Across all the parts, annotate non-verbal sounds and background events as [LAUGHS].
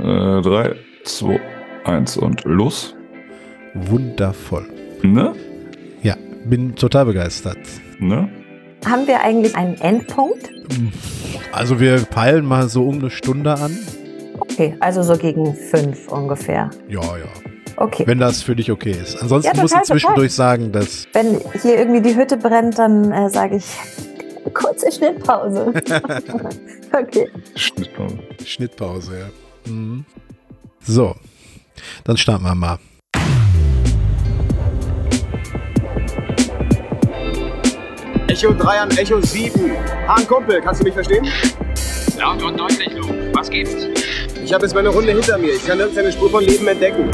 Äh, 3, 2, 1 und los. Wundervoll. Ne? Ja, bin total begeistert. Ne? Haben wir eigentlich einen Endpunkt? Also wir peilen mal so um eine Stunde an. Okay, also so gegen fünf ungefähr. Ja, ja. Okay. Wenn das für dich okay ist. Ansonsten Ja, musst du total, zwischendurch sagen, dass. Wenn hier irgendwie die Hütte brennt, dann äh, sage ich kurze Schnittpause. [LAUGHS] okay. Schnittpause. Schnittpause, ja. Mhm. So, dann starten wir mal. Echo 3 an Echo 7. Hahn Kumpel, kannst du mich verstehen? Laut und deutlich, Luke. Was gibt's? Ich habe jetzt meine Runde hinter mir. Ich kann nirgends eine Spur von Leben entdecken.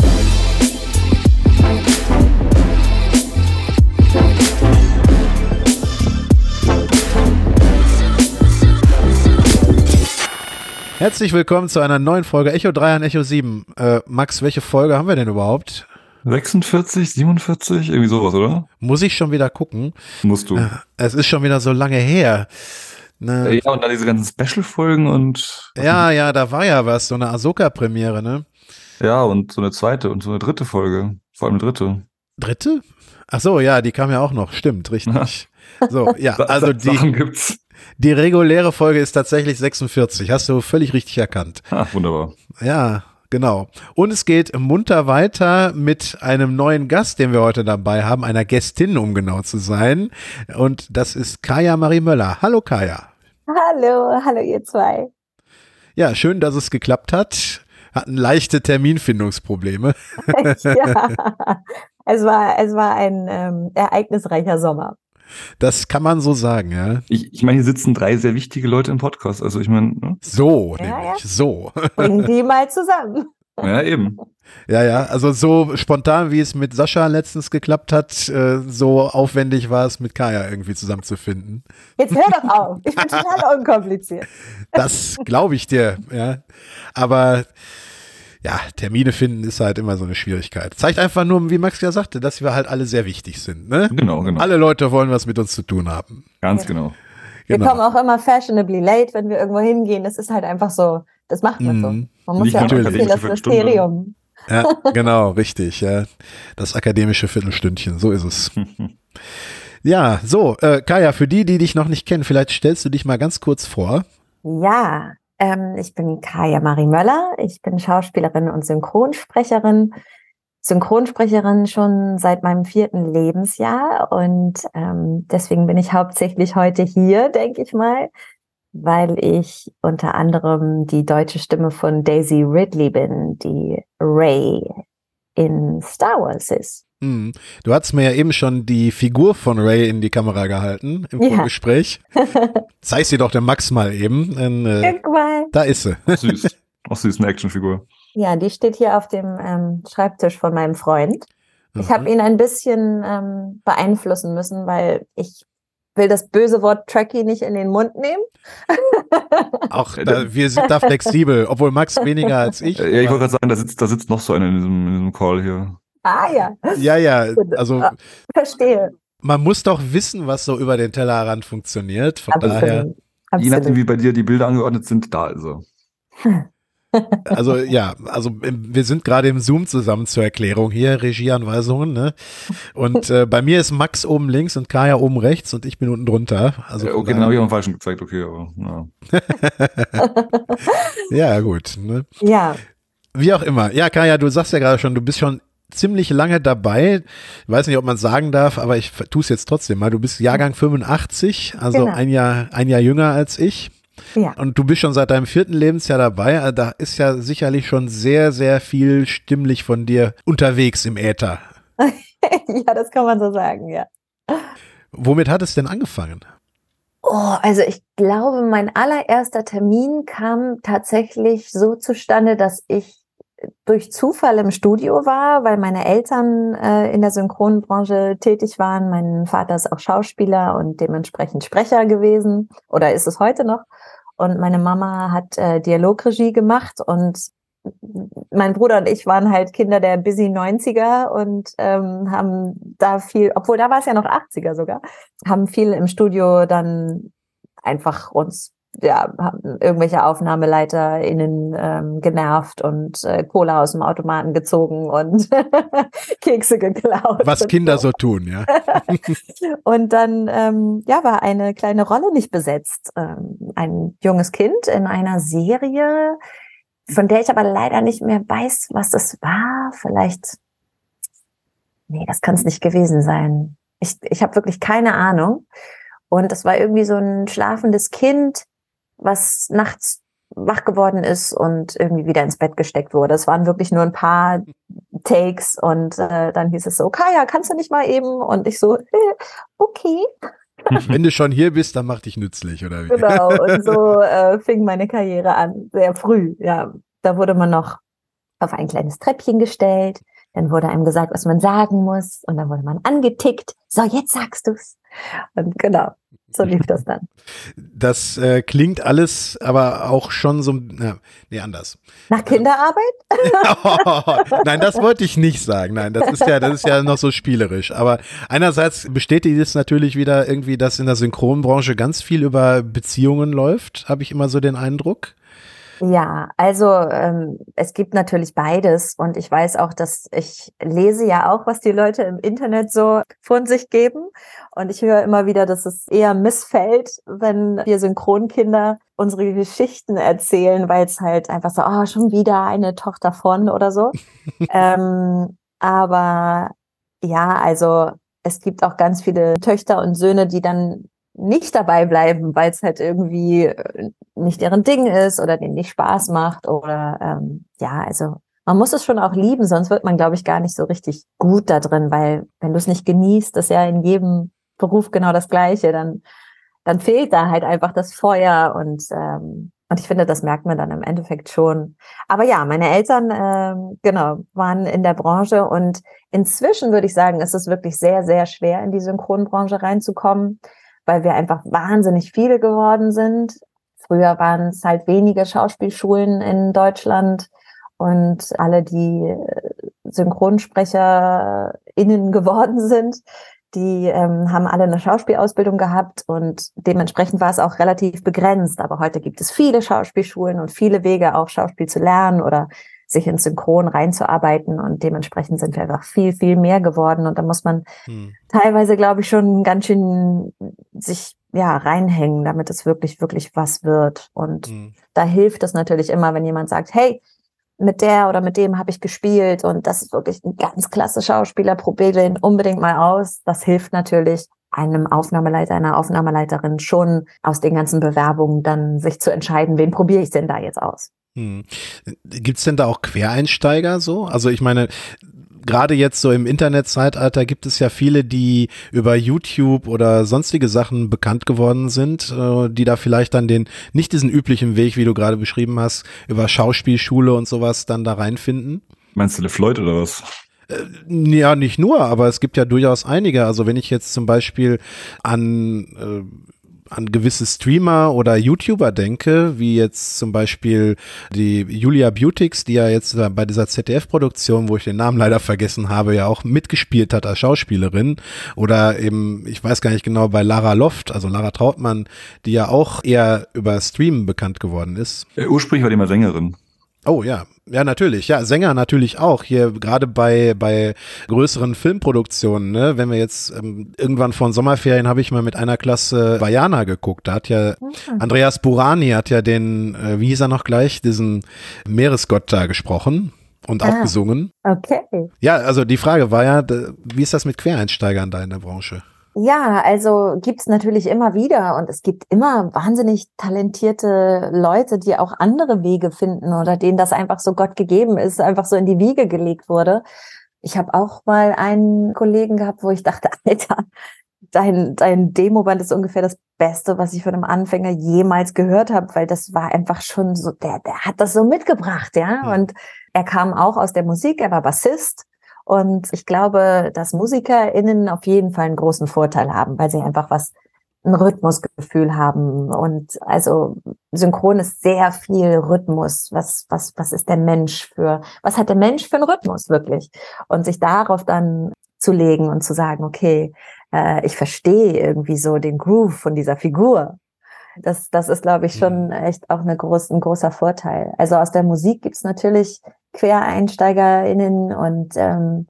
Herzlich willkommen zu einer neuen Folge Echo 3 an Echo 7. Äh, Max, welche Folge haben wir denn überhaupt? 46, 47, irgendwie sowas, oder? Muss ich schon wieder gucken. Musst du. Äh, Es ist schon wieder so lange her. Ne, Ja, und dann diese ganzen Special-Folgen und. ja, ja, da war ja was, so eine Ahsoka-Premiere, ne? Ja, und so eine zweite und so eine dritte Folge. Vor allem eine dritte. Dritte? Ach so, ja, die kam ja auch noch. Stimmt, richtig. [LAUGHS] So, ja, also die, Sachen gibt's. Die reguläre Folge ist tatsächlich 46. Hast du völlig richtig erkannt. Ah, wunderbar. Ja, genau. Und es geht munter weiter mit einem neuen Gast, den wir heute dabei haben, einer Gästin, um genau zu sein. Und das ist Kaya Marie Möller. Hallo Kaya. Hallo, hallo ihr zwei. Ja, schön, dass es geklappt hat. Hatten leichte Terminfindungsprobleme. [LAUGHS] ja. Es war, es war ein ähm, ereignisreicher Sommer. Das kann man so sagen, ja. Ich, ich meine, hier sitzen drei sehr wichtige Leute im Podcast. Also ich meine, ne? So, Ja, nämlich, so. [LAUGHS] Bringen die mal zusammen. ja, eben. Ja, ja, also so spontan, wie es mit Sascha letztens geklappt hat, äh, so aufwendig war es mit Kaya irgendwie zusammenzufinden. Jetzt hör doch auf. Ich bin total [LAUGHS] unkompliziert. Das glaube ich dir, ja. Aber ja, Termine finden ist halt immer so eine Schwierigkeit. Zeigt einfach nur, wie Max ja sagte, dass wir halt alle sehr wichtig sind. Ne? Genau, genau. Alle Leute wollen was mit uns zu tun haben. Ganz genau. Wir Genau. kommen auch immer fashionably late, wenn wir irgendwo hingehen. Das ist halt einfach so, das macht man so. Mhm. Man muss Nicht ja auch natürlich. ein bisschen das. Mysterium. Ja, genau, richtig. Ja. Das akademische Viertelstündchen, so ist es. [LAUGHS] Ja, so, äh, Kaya, für die, die dich noch nicht kennen, vielleicht stellst du dich mal ganz kurz vor. Ja, ähm, ich bin Kaya Marie Möller. Ich bin Schauspielerin und Synchronsprecherin. Synchronsprecherin schon seit meinem vierten Lebensjahr und ähm, deswegen bin ich hauptsächlich heute hier, denke ich mal, weil ich unter anderem die deutsche Stimme von Daisy Ridley bin, die Ray in Star Wars ist. Hm. Du hast mir ja eben schon die Figur von Ray in die Kamera gehalten im Ja. Vorgespräch. [LAUGHS] Zeig sie doch dem Max mal eben. Denn, äh, mal. da ist sie. Auch süß. Auch süß, eine Actionfigur. Ja, die steht hier auf dem ähm, Schreibtisch von meinem Freund. Ich Mhm. habe ihn ein bisschen ähm, beeinflussen müssen, weil ich will das böse Wort Trucky nicht in den Mund nehmen. [LAUGHS] Auch da, wir sind da flexibel, obwohl Max weniger als ich. Ja, ich wollte gerade sagen, da sitzt, da sitzt noch so einer in diesem, in diesem Call hier. Ah ja, ja, ja, also Ah, verstehe. man muss doch wissen, was so über den Tellerrand funktioniert. Von daher, Absolut. Je nachdem, Absolut. wie bei dir die Bilder angeordnet sind, da ist er. [LAUGHS] also ja, also im- wir sind gerade im Zoom zusammen zur Erklärung hier, Regieanweisungen, ne? Und äh, bei mir ist Max oben links und Kaya oben rechts und ich bin unten drunter. Also Äh, von okay, dann habe ich auch einen falschen gezeigt, okay, aber ja. [LAUGHS] ja, gut. Ne? Ja, Wie auch immer. Ja, Kaya, du sagst ja gerade schon, du bist schon ziemlich lange dabei. Ich weiß nicht, ob man sagen darf, aber ich tue es jetzt trotzdem mal. Du bist Jahrgang 85, also Genau. ein Jahr, ein Jahr jünger als ich. ja. Und du bist schon seit deinem vierten Lebensjahr dabei. Also Da ist ja sicherlich schon sehr, sehr viel stimmlich von dir unterwegs im Äther. [LAUGHS] ja, das kann man so sagen, ja. Womit hat es denn angefangen? Oh, also ich glaube, mein allererster Termin kam tatsächlich so zustande, dass ich durch Zufall im Studio war, weil meine Eltern äh, in der Synchronbranche tätig waren. Mein Vater ist auch Schauspieler und dementsprechend Sprecher gewesen oder ist es heute noch. Und meine Mama hat äh, Dialogregie gemacht und mein Bruder und ich waren halt Kinder der busy 90er und ähm, haben da viel, obwohl da war es ja noch 80er sogar, haben viel im Studio dann einfach uns ja, haben irgendwelche AufnahmeleiterInnen ähm, genervt und äh, Cola aus dem Automaten gezogen und [LAUGHS] Kekse geklaut. Was Kinder so tun, ja. [LAUGHS] und dann ähm, ja, war eine kleine Rolle nicht besetzt. Ähm, ein junges Kind in einer Serie, von der ich aber leider nicht mehr weiß, was das war. Vielleicht, nee, das kann es nicht gewesen sein. Ich, ich habe wirklich keine Ahnung. Und das war irgendwie so ein schlafendes Kind, was nachts wach geworden ist und irgendwie wieder ins Bett gesteckt wurde. Es waren wirklich nur ein paar Takes und äh, dann hieß es so, Kaya, kannst du nicht mal eben? Und ich so, äh, [LAUGHS] okay. [LAUGHS] Wenn du schon hier bist, dann mach dich nützlich, oder wie? Genau, [LAUGHS] und so äh, fing meine Karriere an, sehr früh. Ja, da wurde man noch auf ein kleines Treppchen gestellt, dann wurde einem gesagt, was man sagen muss, und dann wurde man angetickt. So, jetzt sagst du's. Und genau, so lief das dann. Das äh, klingt alles aber auch schon so, na, nee, anders. Nach Kinderarbeit? oh, [LAUGHS] [LAUGHS] nein, das wollte ich nicht sagen. Nein, das ist ja, das ist ja noch so spielerisch. Aber einerseits bestätigt es natürlich wieder irgendwie, dass in der Synchronbranche ganz viel über Beziehungen läuft, habe ich immer so den Eindruck. Ja, also ähm, es gibt natürlich beides und ich weiß auch, dass ich lese ja auch, was die Leute im Internet so von sich geben und ich höre immer wieder, dass es eher missfällt, wenn wir Synchronkinder unsere Geschichten erzählen, weil es halt einfach so, oh, schon wieder eine Tochter von oder so. [LAUGHS] ähm, aber ja, also es gibt auch ganz viele Töchter und Söhne, die dann nicht dabei bleiben, weil es halt irgendwie äh, nicht deren Ding ist oder denen nicht Spaß macht oder ähm, ja, also man muss es schon auch lieben, sonst wird man, glaube ich, gar nicht so richtig gut da drin, weil wenn du es nicht genießt, ist ja in jedem Beruf genau das Gleiche, dann dann fehlt da halt einfach das Feuer und ähm, und ich finde, das merkt man dann im Endeffekt schon. Aber ja, meine Eltern, ähm, genau, waren in der Branche und inzwischen würde ich sagen, ist es wirklich sehr, sehr schwer, in die Synchronbranche reinzukommen weil wir einfach wahnsinnig viele geworden sind. Früher waren es halt wenige Schauspielschulen in Deutschland und alle, die äh, SynchronsprecherInnen [LAUGHS] geworden sind, die ähm, haben alle eine Schauspielausbildung gehabt und dementsprechend war es auch relativ begrenzt. Aber heute gibt es viele Schauspielschulen und viele Wege, auch Schauspiel zu lernen oder sich ins Synchron reinzuarbeiten und dementsprechend sind wir einfach viel, viel mehr geworden und da muss man hm. teilweise, glaube ich, schon ganz schön sich ja reinhängen, damit es wirklich, wirklich was wird und hm. da hilft es natürlich immer, wenn jemand sagt, hey, mit der oder mit dem habe ich gespielt und das ist wirklich ein ganz klasse Schauspieler, probier den unbedingt mal aus. Das hilft natürlich einem Aufnahmeleiter, einer Aufnahmeleiterin schon aus den ganzen Bewerbungen dann sich zu entscheiden, wen probiere ich denn da jetzt aus. Hm. Gibt es denn da auch Quereinsteiger so? Also ich meine, gerade jetzt so im Internetzeitalter gibt es ja viele, die über YouTube oder sonstige Sachen bekannt geworden sind, äh, die da vielleicht dann den, nicht diesen üblichen Weg, wie du gerade beschrieben hast, über Schauspielschule und sowas dann da reinfinden. Meinst du LeFloid oder was? Äh, ja, nicht nur, aber es gibt ja durchaus einige. Also wenn ich jetzt zum Beispiel an äh, an gewisse Streamer oder YouTuber denke, wie jetzt zum Beispiel die Julia Beautix, die ja jetzt bei dieser ZDF-Produktion, wo ich den Namen leider vergessen habe, ja auch mitgespielt hat als Schauspielerin. Oder eben, ich weiß gar nicht genau, bei Lara Loft, also Lara Trautmann, die ja auch eher über Streamen bekannt geworden ist. Äh, ursprünglich war die mal Sängerin. Oh ja, ja, natürlich. Ja, Sänger natürlich auch. Hier gerade bei, bei größeren Filmproduktionen, ne? Wenn wir jetzt ähm, irgendwann vor den Sommerferien habe ich mal mit einer Klasse Vajana geguckt. Da hat ja mhm. Andreas Burani hat ja den, äh, wie hieß er noch gleich, diesen Meeresgott da gesprochen und ah, auch gesungen. Okay. Ja, also die Frage war ja, wie ist das mit Quereinsteigern da in der Branche? Ja, also gibt's natürlich immer wieder und es gibt immer wahnsinnig talentierte Leute, die auch andere Wege finden oder denen das einfach so Gott gegeben ist, einfach so in die Wiege gelegt wurde. Ich habe auch mal einen Kollegen gehabt, wo ich dachte, [LAUGHS] Alter, dein, dein Demoband ist ungefähr das Beste, was ich von einem Anfänger jemals gehört habe, weil das war einfach schon so, der, der hat das so mitgebracht, ja. Mhm. Und er kam auch aus der Musik, er war Bassist und ich glaube, dass MusikerInnen auf jeden Fall einen großen Vorteil haben, weil sie einfach was, ein Rhythmusgefühl haben. Und also synchron ist sehr viel Rhythmus. Was, was, was ist der Mensch für, was hat der Mensch für einen Rhythmus wirklich? Und sich darauf dann zu legen und zu sagen, okay, äh, ich verstehe irgendwie so den Groove von dieser Figur. Das, das ist, glaube ich, schon echt auch eine groß, ein großer Vorteil. Also aus der Musik gibt's natürlich QuereinsteigerInnen und, ähm,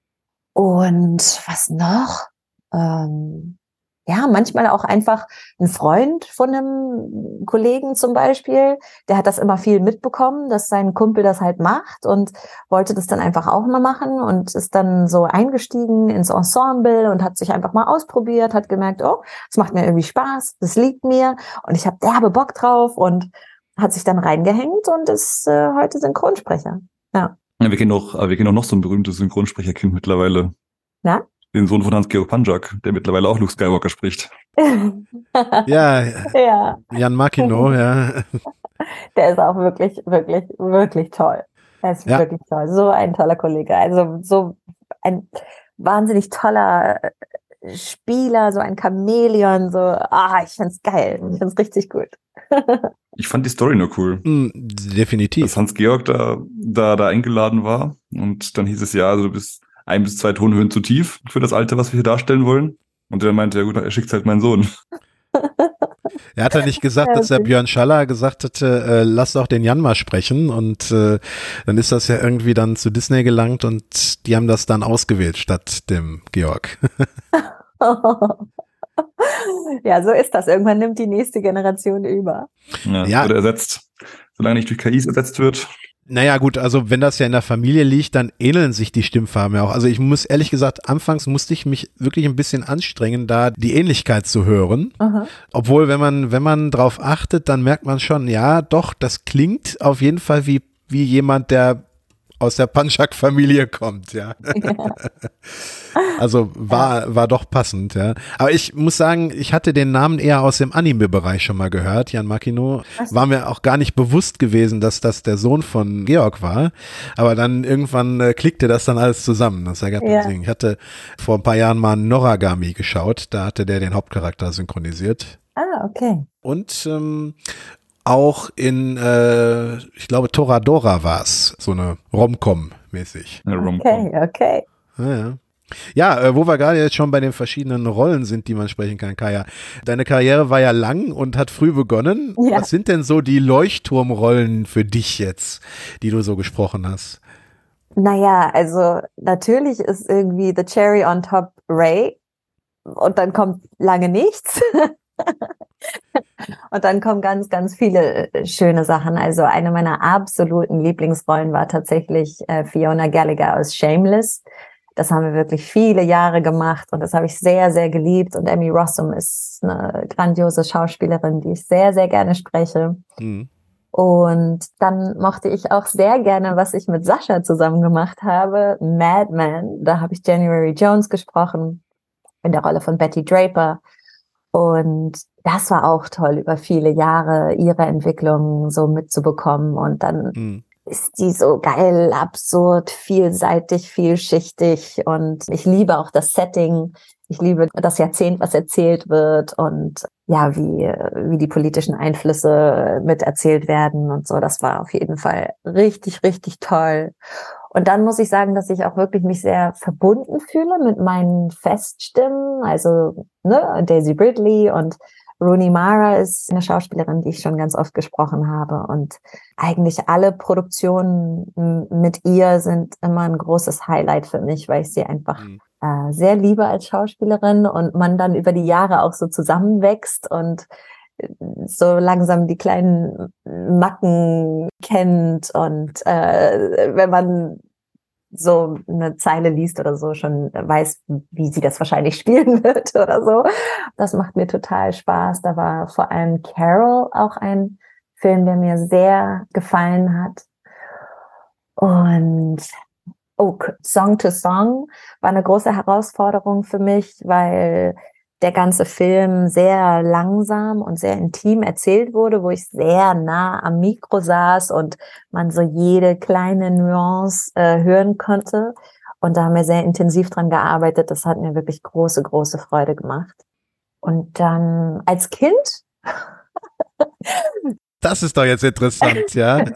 und was noch? Ähm, ja, manchmal auch einfach ein Freund von einem Kollegen zum Beispiel, der hat das immer viel mitbekommen, dass sein Kumpel das halt macht und wollte das dann einfach auch mal machen und ist dann so eingestiegen ins Ensemble und hat sich einfach mal ausprobiert, hat gemerkt, oh, es macht mir irgendwie Spaß, das liegt mir und ich habe derbe Bock drauf und hat sich dann reingehängt und ist äh, heute Synchronsprecher. Ja. ja wir kennen auch, wir kennen auch noch so ein berühmtes Synchronsprecherkind mittlerweile. Na? Den Sohn von Hans-Georg Panjak, der mittlerweile auch Luke Skywalker spricht. [LAUGHS] ja, ja. Jan Makino, ja. [LAUGHS] Der ist auch wirklich, wirklich, wirklich toll. Er ist ja. wirklich toll. So ein toller Kollege. Also so ein wahnsinnig toller äh, Spieler, so ein Chamäleon, so, ah, ich find's geil. Ich find's richtig gut. [LAUGHS] ich fand die Story nur cool. Mm, definitiv. Dass Hans-Georg da, da, da eingeladen war und dann hieß es ja, also du bist ein bis zwei Tonhöhen zu tief für das Alter, was wir hier darstellen wollen. Und der meinte, ja gut, er schickt halt meinen Sohn. Er hat ja nicht gesagt, dass der Björn Schaller gesagt hätte, äh, lass doch den Jan mal sprechen. Und äh, dann ist das ja irgendwie dann zu Disney gelangt und die haben das dann ausgewählt statt dem Georg. [LAUGHS] ja, so ist das. Irgendwann nimmt die nächste Generation über. Ja, ja. Oder ersetzt. Solange nicht durch KIs ersetzt wird, naja, gut, also wenn das ja in der Familie liegt, dann ähneln sich die Stimmfarben ja auch. Also ich muss ehrlich gesagt, anfangs musste ich mich wirklich ein bisschen anstrengen, da die Ähnlichkeit zu hören. Aha. Obwohl, wenn man, wenn man drauf achtet, dann merkt man schon, ja, doch, das klingt auf jeden Fall wie, wie jemand, der aus der Panchak-Familie kommt, ja. ja. also war, war doch passend, ja. Aber ich muss sagen, ich hatte den Namen eher aus dem Anime-Bereich schon mal gehört, Jan Makino. War mir auch gar nicht bewusst gewesen, dass das der Sohn von Georg war. Aber dann irgendwann äh, klickte das dann alles zusammen. Das ergab ja. Sinn. Ich hatte vor ein paar Jahren mal Noragami geschaut, da hatte der den Hauptcharakter synchronisiert. Ah, okay. Und ähm, auch in, äh, ich glaube, Toradora war es, so eine Romcom-mäßig. Rom okay, okay. Ja, ja. Ja, äh, wo wir gerade jetzt schon bei den verschiedenen Rollen sind, die man sprechen kann, Kaya. Deine Karriere war ja lang und hat früh begonnen. Ja. Was sind denn so die Leuchtturmrollen für dich jetzt, die du so gesprochen hast? Naja, also natürlich ist irgendwie The Cherry on Top Ray und dann kommt lange nichts. [LAUGHS] [LAUGHS] Und dann kommen ganz, ganz viele äh, schöne Sachen. Also eine meiner absoluten Lieblingsrollen war tatsächlich äh, Fiona Gallagher aus Shameless. Das haben wir wirklich viele Jahre gemacht und das habe ich sehr, sehr geliebt. Und Emmy Rossum ist eine grandiose Schauspielerin, die ich sehr, sehr gerne spreche. Mhm. Und dann mochte ich auch sehr gerne, was ich mit Sascha zusammen gemacht habe, Mad Men. Da habe ich January Jones gesprochen in der Rolle von Betty Draper. Und das war auch toll, über viele Jahre ihre Entwicklung so mitzubekommen. Und dann mhm. ist die so geil, absurd, vielseitig, vielschichtig. Und ich liebe auch das Setting. Ich liebe das Jahrzehnt, was erzählt wird und ja, wie, wie die politischen Einflüsse miterzählt werden und so. Das war auf jeden Fall richtig, richtig toll. Und dann muss ich sagen, dass ich auch wirklich mich sehr verbunden fühle mit meinen Feststimmen. Also ne, Daisy Bridley und Rooney Mara ist eine Schauspielerin, die ich schon ganz oft gesprochen habe. Und eigentlich alle Produktionen mit ihr sind immer ein großes Highlight für mich, weil ich sie einfach mhm. äh, sehr liebe als Schauspielerin und man dann über die Jahre auch so zusammenwächst und so langsam die kleinen Macken kennt und äh, wenn man so eine Zeile liest oder so, schon weiß, wie sie das wahrscheinlich [LAUGHS] spielen wird oder so. Das macht mir total Spaß. Da war vor allem Carol auch ein Film, der mir sehr gefallen hat. Und oh, Song to Song war eine große Herausforderung für mich, weil der ganze Film sehr langsam und sehr intim erzählt wurde, wo ich sehr nah am Mikro saß und man so jede kleine Nuance äh, hören konnte. Und da haben wir sehr intensiv dran gearbeitet. Das hat mir wirklich große, große Freude gemacht. Und dann als Kind das ist doch jetzt interessant, ja. [LAUGHS]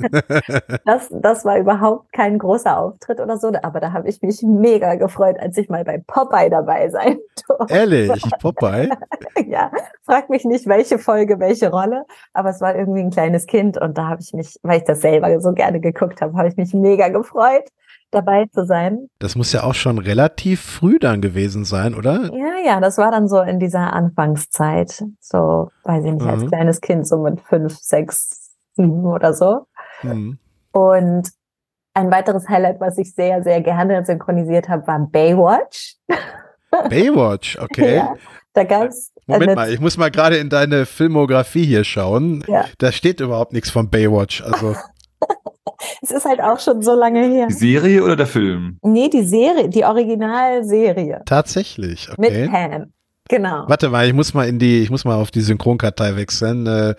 Das, das war überhaupt kein großer Auftritt oder so, aber da habe ich mich mega gefreut, als ich mal bei Popeye dabei sein durfte. Ehrlich, Popeye? [LAUGHS] ja, frag mich nicht, welche Folge, welche Rolle, aber es war irgendwie ein kleines Kind und da habe ich mich, weil ich das selber so gerne geguckt habe, habe ich mich mega gefreut, dabei zu sein. Das muss ja auch schon relativ früh dann gewesen sein, oder? Ja, ja, das war dann so in dieser Anfangszeit, so, weiß ich nicht, als Mhm. kleines Kind, so mit fünf, sechs, sieben oder so. Hm. Und ein weiteres Highlight, was ich sehr, sehr gerne synchronisiert habe, war Baywatch. [LAUGHS] Baywatch, okay. Ja, da gab's Moment mal, ich muss mal gerade in deine Filmografie hier schauen. Ja. Da steht überhaupt nichts von Baywatch. Also, [LAUGHS] [LAUGHS] Es ist halt auch schon so lange her. Die Serie oder der Film? Nee, die Serie, die Originalserie tatsächlich, mit okay. Pam. Genau. Warte mal, ich muss mal in die, ich muss mal auf die Synchronkartei wechseln. Äh,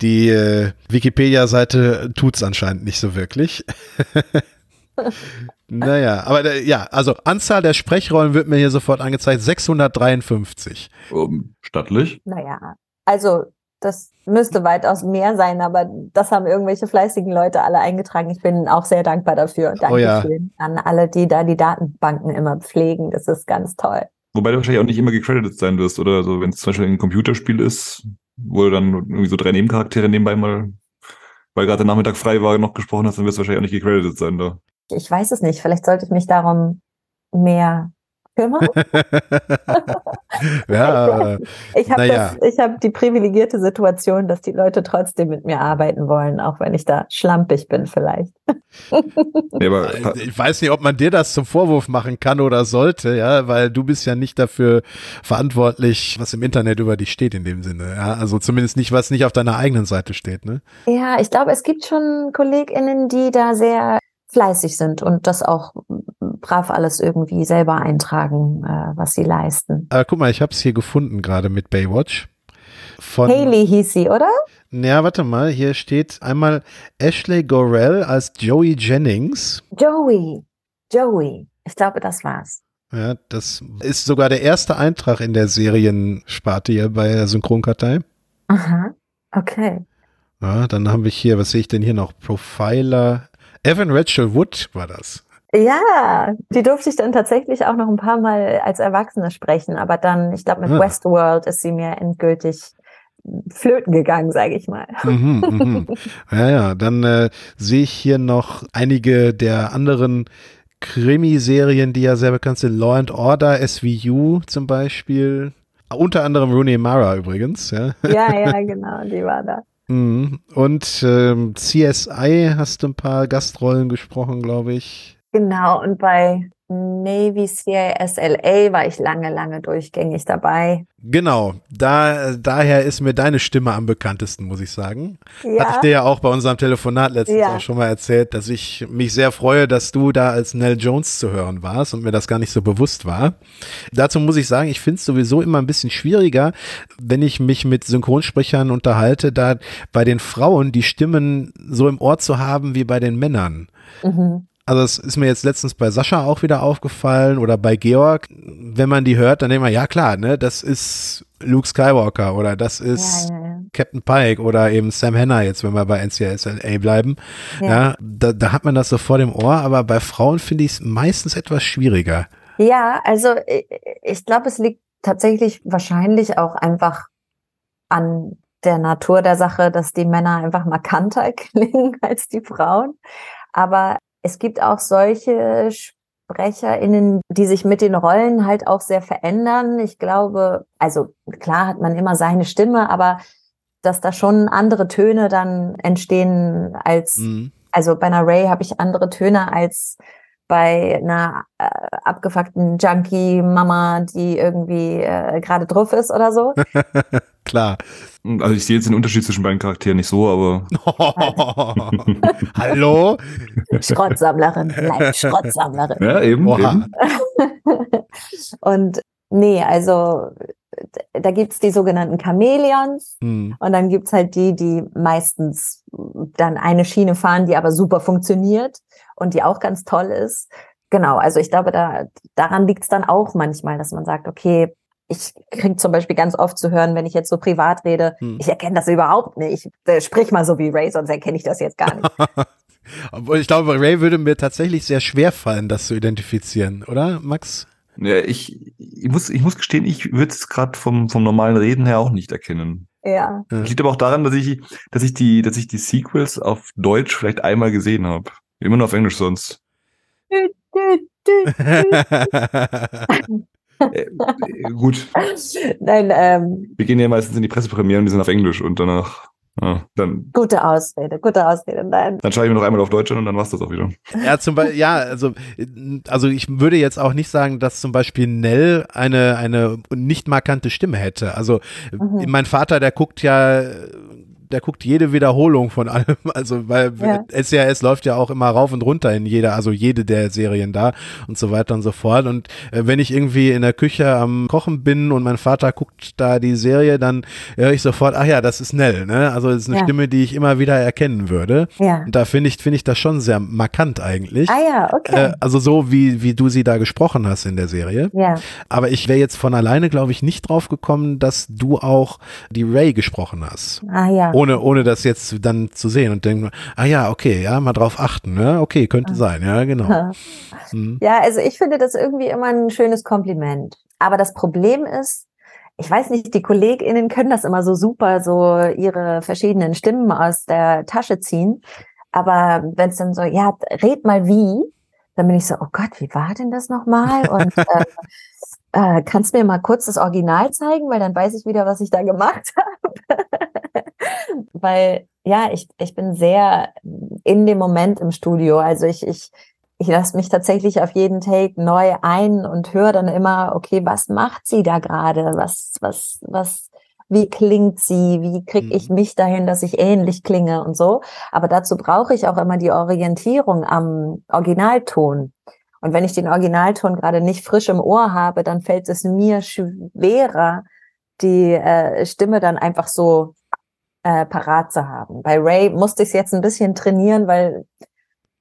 Die äh, Wikipedia-Seite tut's anscheinend nicht so wirklich. [LAUGHS] naja, aber äh, ja, also Anzahl der Sprechrollen wird mir hier sofort angezeigt, 653. Um, stattlich. Naja, also das müsste weitaus mehr sein, aber das haben irgendwelche fleißigen Leute alle eingetragen. Ich bin auch sehr dankbar dafür. Oh ja. Dankeschön an alle, die da die Datenbanken immer pflegen. Das ist ganz toll. Wobei du wahrscheinlich auch nicht immer gecredited sein wirst, oder? Also wenn es zum Beispiel ein Computerspiel ist, wo du dann irgendwie so drei Nebencharaktere nebenbei mal, weil gerade der Nachmittag frei war, noch gesprochen hast, dann wirst du wahrscheinlich auch nicht gecredited sein da. Ich weiß es nicht. Vielleicht sollte ich mich darum mehr kümmern. [LAUGHS] ja, Ich habe ich habe die privilegierte Situation, dass die Leute trotzdem mit mir arbeiten wollen, auch wenn ich da schlampig bin vielleicht. [LAUGHS] Ich weiß nicht, ob man dir das zum Vorwurf machen kann oder sollte, ja, weil du bist ja nicht dafür verantwortlich, was im Internet über dich steht in dem Sinne. Ja, also zumindest nicht, was nicht auf deiner eigenen Seite steht, ne? Ja, ich glaube, es gibt schon KollegInnen, die da sehr fleißig sind und das auch brav alles irgendwie selber eintragen, äh, was sie leisten. Aber guck mal, ich habe es hier gefunden gerade mit Baywatch. Von, Haley hieß sie, oder? Ja, warte mal, hier steht einmal Ashley Gorell als Joey Jennings. Joey. Joey. Ich glaube, das war's. Ja, das ist sogar der erste Eintrag in der Seriensparte hier bei der Synchronkartei. Aha. Okay. Ja, dann haben wir hier, was sehe ich denn hier noch? Profiler. Evan Rachel Wood war das. Ja, die durfte ich dann tatsächlich auch noch ein paar Mal als Erwachsene sprechen, aber dann, ich glaube, mit Ah. Westworld ist sie mir endgültig flöten gegangen, sage ich mal. Mhm, mhm. [LAUGHS] Ja, ja, dann äh, sehe ich hier noch einige der anderen Krimiserien, die ja sehr bekannt sind. Law and Order, SVU zum Beispiel. Unter anderem Rooney Mara übrigens, ja. Ja, ja, [LAUGHS] genau, die war da. Mhm. Und ähm, CSI hast du ein paar Gastrollen gesprochen, glaube ich. Genau, und bei Navy CIS LA war ich lange, lange durchgängig dabei. Genau, da, daher ist mir deine Stimme am bekanntesten, muss ich sagen. Hatte ich Ja, dir ja auch bei unserem Telefonat letztens Ja. auch schon mal erzählt, dass ich mich sehr freue, dass du da als Nell Jones zu hören warst und mir das gar nicht so bewusst war. Dazu muss ich sagen, ich finde es sowieso immer ein bisschen schwieriger, wenn ich mich mit Synchronsprechern unterhalte, da bei den Frauen die Stimmen so im Ohr zu haben wie bei den Männern. mhm. Also es ist mir jetzt letztens bei Sascha auch wieder aufgefallen oder bei Georg. Wenn man die hört, dann denkt man, ja klar, ne, das ist Luke Skywalker oder das ist ja, ja, ja. Captain Pike oder eben Sam Hanna jetzt, wenn wir bei NCIS-LA bleiben. Ja, Ja. da, da hat man das so vor dem Ohr, aber bei Frauen finde ich es meistens etwas schwieriger. Ja, also ich, ich glaube, es liegt tatsächlich wahrscheinlich auch einfach an der Natur der Sache, dass die Männer einfach markanter [LAUGHS] klingen als die Frauen. Aber es gibt auch solche SprecherInnen, die sich mit den Rollen halt auch sehr verändern. Ich glaube, also klar hat man immer seine Stimme, aber dass da schon andere Töne dann entstehen als Mhm. also bei einer Ray habe ich andere Töne als bei einer äh, abgefuckten Junkie-Mama, die irgendwie äh, gerade drauf ist oder so. [LAUGHS] Klar. Also ich sehe jetzt den Unterschied zwischen beiden Charakteren nicht so, aber [LAUGHS] Hallo? Schrottsammlerin, bleib Schrottsammlerin. ja, eben. Eben. [LAUGHS] Und nee, also da gibt's die sogenannten Chamäleons Hm. und dann gibt's halt die, die meistens dann eine Schiene fahren, die aber super funktioniert und die auch ganz toll ist. Genau, also ich glaube, da daran liegt's dann auch manchmal, dass man sagt, okay, ich kriege zum Beispiel ganz oft zu hören, wenn ich jetzt so privat rede, Hm. ich erkenne das überhaupt nicht. Äh, Sprich mal so wie Ray, sonst erkenne ich das jetzt gar nicht. [LAUGHS] Obwohl ich glaube, Ray würde mir tatsächlich sehr schwer fallen, das zu identifizieren, oder, Max? Ja, ich, ich, muss, ich muss gestehen, ich würde es gerade vom, vom normalen Reden her auch nicht erkennen. ja. Ja. Liegt aber auch daran, dass ich, dass ich die, dass ich die Sequels auf Deutsch vielleicht einmal gesehen habe. Immer nur auf Englisch sonst. [LAUGHS] Äh, äh, gut, Nein, ähm, wir gehen ja meistens in die Pressepremieren, die sind auf Englisch und danach, ja, dann, gute Ausrede, gute Ausrede. Nein. dann schaue ich mir noch einmal auf Deutsch an und dann war's das auch wieder. Ja, zum Beispiel, ja, also, also ich würde jetzt auch nicht sagen, dass zum Beispiel Nell eine, eine nicht markante Stimme hätte. Also Mhm. mein Vater, der guckt ja, der guckt jede Wiederholung von allem, [LAUGHS] also weil Ja. SCRS läuft ja auch immer rauf und runter in jeder, also jede der Serien da und so weiter und so fort. Und äh, wenn ich irgendwie in der Küche am Kochen bin und mein Vater guckt da die Serie, dann höre ich sofort, ach ja, das ist Nell, ne? Also das ist eine Ja. Stimme, die ich immer wieder erkennen würde. Ja. Und da finde ich, finde ich das schon sehr markant eigentlich. Ah ja, okay. Äh, also so wie, wie du sie da gesprochen hast in der Serie. ja. Aber ich wäre jetzt von alleine, glaube ich, nicht drauf gekommen, dass du auch die Ray gesprochen hast. Ah ja. Ohne, ohne das jetzt dann zu sehen und denken, ah ja, okay, ja, mal drauf achten, ne? Okay, könnte sein, ja, genau. Hm. Ja, also ich finde das irgendwie immer ein schönes Kompliment. Aber das Problem ist, ich weiß nicht, die KollegInnen können das immer so super, so ihre verschiedenen Stimmen aus der Tasche ziehen. Aber wenn es dann so, ja, red mal wie, dann bin ich so, oh Gott, wie war denn das nochmal? Und [LAUGHS] äh, äh, kannst mir mal kurz das Original zeigen, weil dann weiß ich wieder, was ich da gemacht [LAUGHS] habe. Weil, ja, ich, ich bin sehr in dem Moment im Studio. Also ich, ich, ich lasse mich tatsächlich auf jeden Take neu ein und höre dann immer, okay, was macht sie da gerade? Was, was, was, wie klingt sie? Wie kriege ich Mhm. mich dahin, dass ich ähnlich klinge und so? Aber dazu brauche ich auch immer die Orientierung am Originalton. Und wenn ich den Originalton gerade nicht frisch im Ohr habe, dann fällt es mir schwerer, die äh, Stimme dann einfach so äh, parat zu haben. Bei Ray musste ich es jetzt ein bisschen trainieren, weil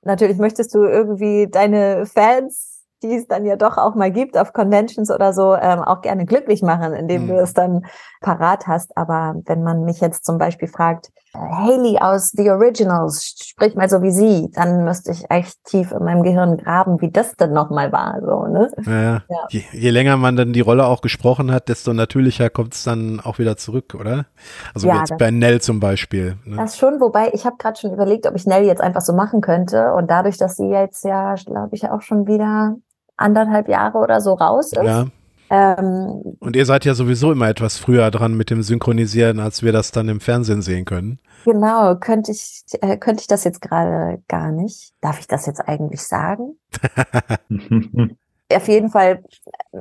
natürlich möchtest du irgendwie deine Fans, die es dann ja doch auch mal gibt auf Conventions oder so, ähm, auch gerne glücklich machen, indem du Mhm. es dann parat hast. Aber wenn man mich jetzt zum Beispiel fragt, Haley aus The Originals, sprich mal so wie sie, dann müsste ich echt tief in meinem Gehirn graben, wie das denn nochmal war. So, ne? Ja, ja. Je, je länger man dann die Rolle auch gesprochen hat, desto natürlicher kommt es dann auch wieder zurück, oder? Also Ja, jetzt bei Nell zum Beispiel. Ne? Das schon, wobei ich habe gerade schon überlegt, ob ich Nell jetzt einfach so machen könnte. Und dadurch, dass sie jetzt ja, glaube ich, auch schon wieder anderthalb Jahre oder so raus ist. Ja. Ähm, Und ihr seid ja sowieso immer etwas früher dran mit dem Synchronisieren, als wir das dann im Fernsehen sehen können. genau, könnte ich, äh, könnte ich das jetzt gerade gar nicht. Darf ich das jetzt eigentlich sagen? [LAUGHS] Auf jeden Fall, äh,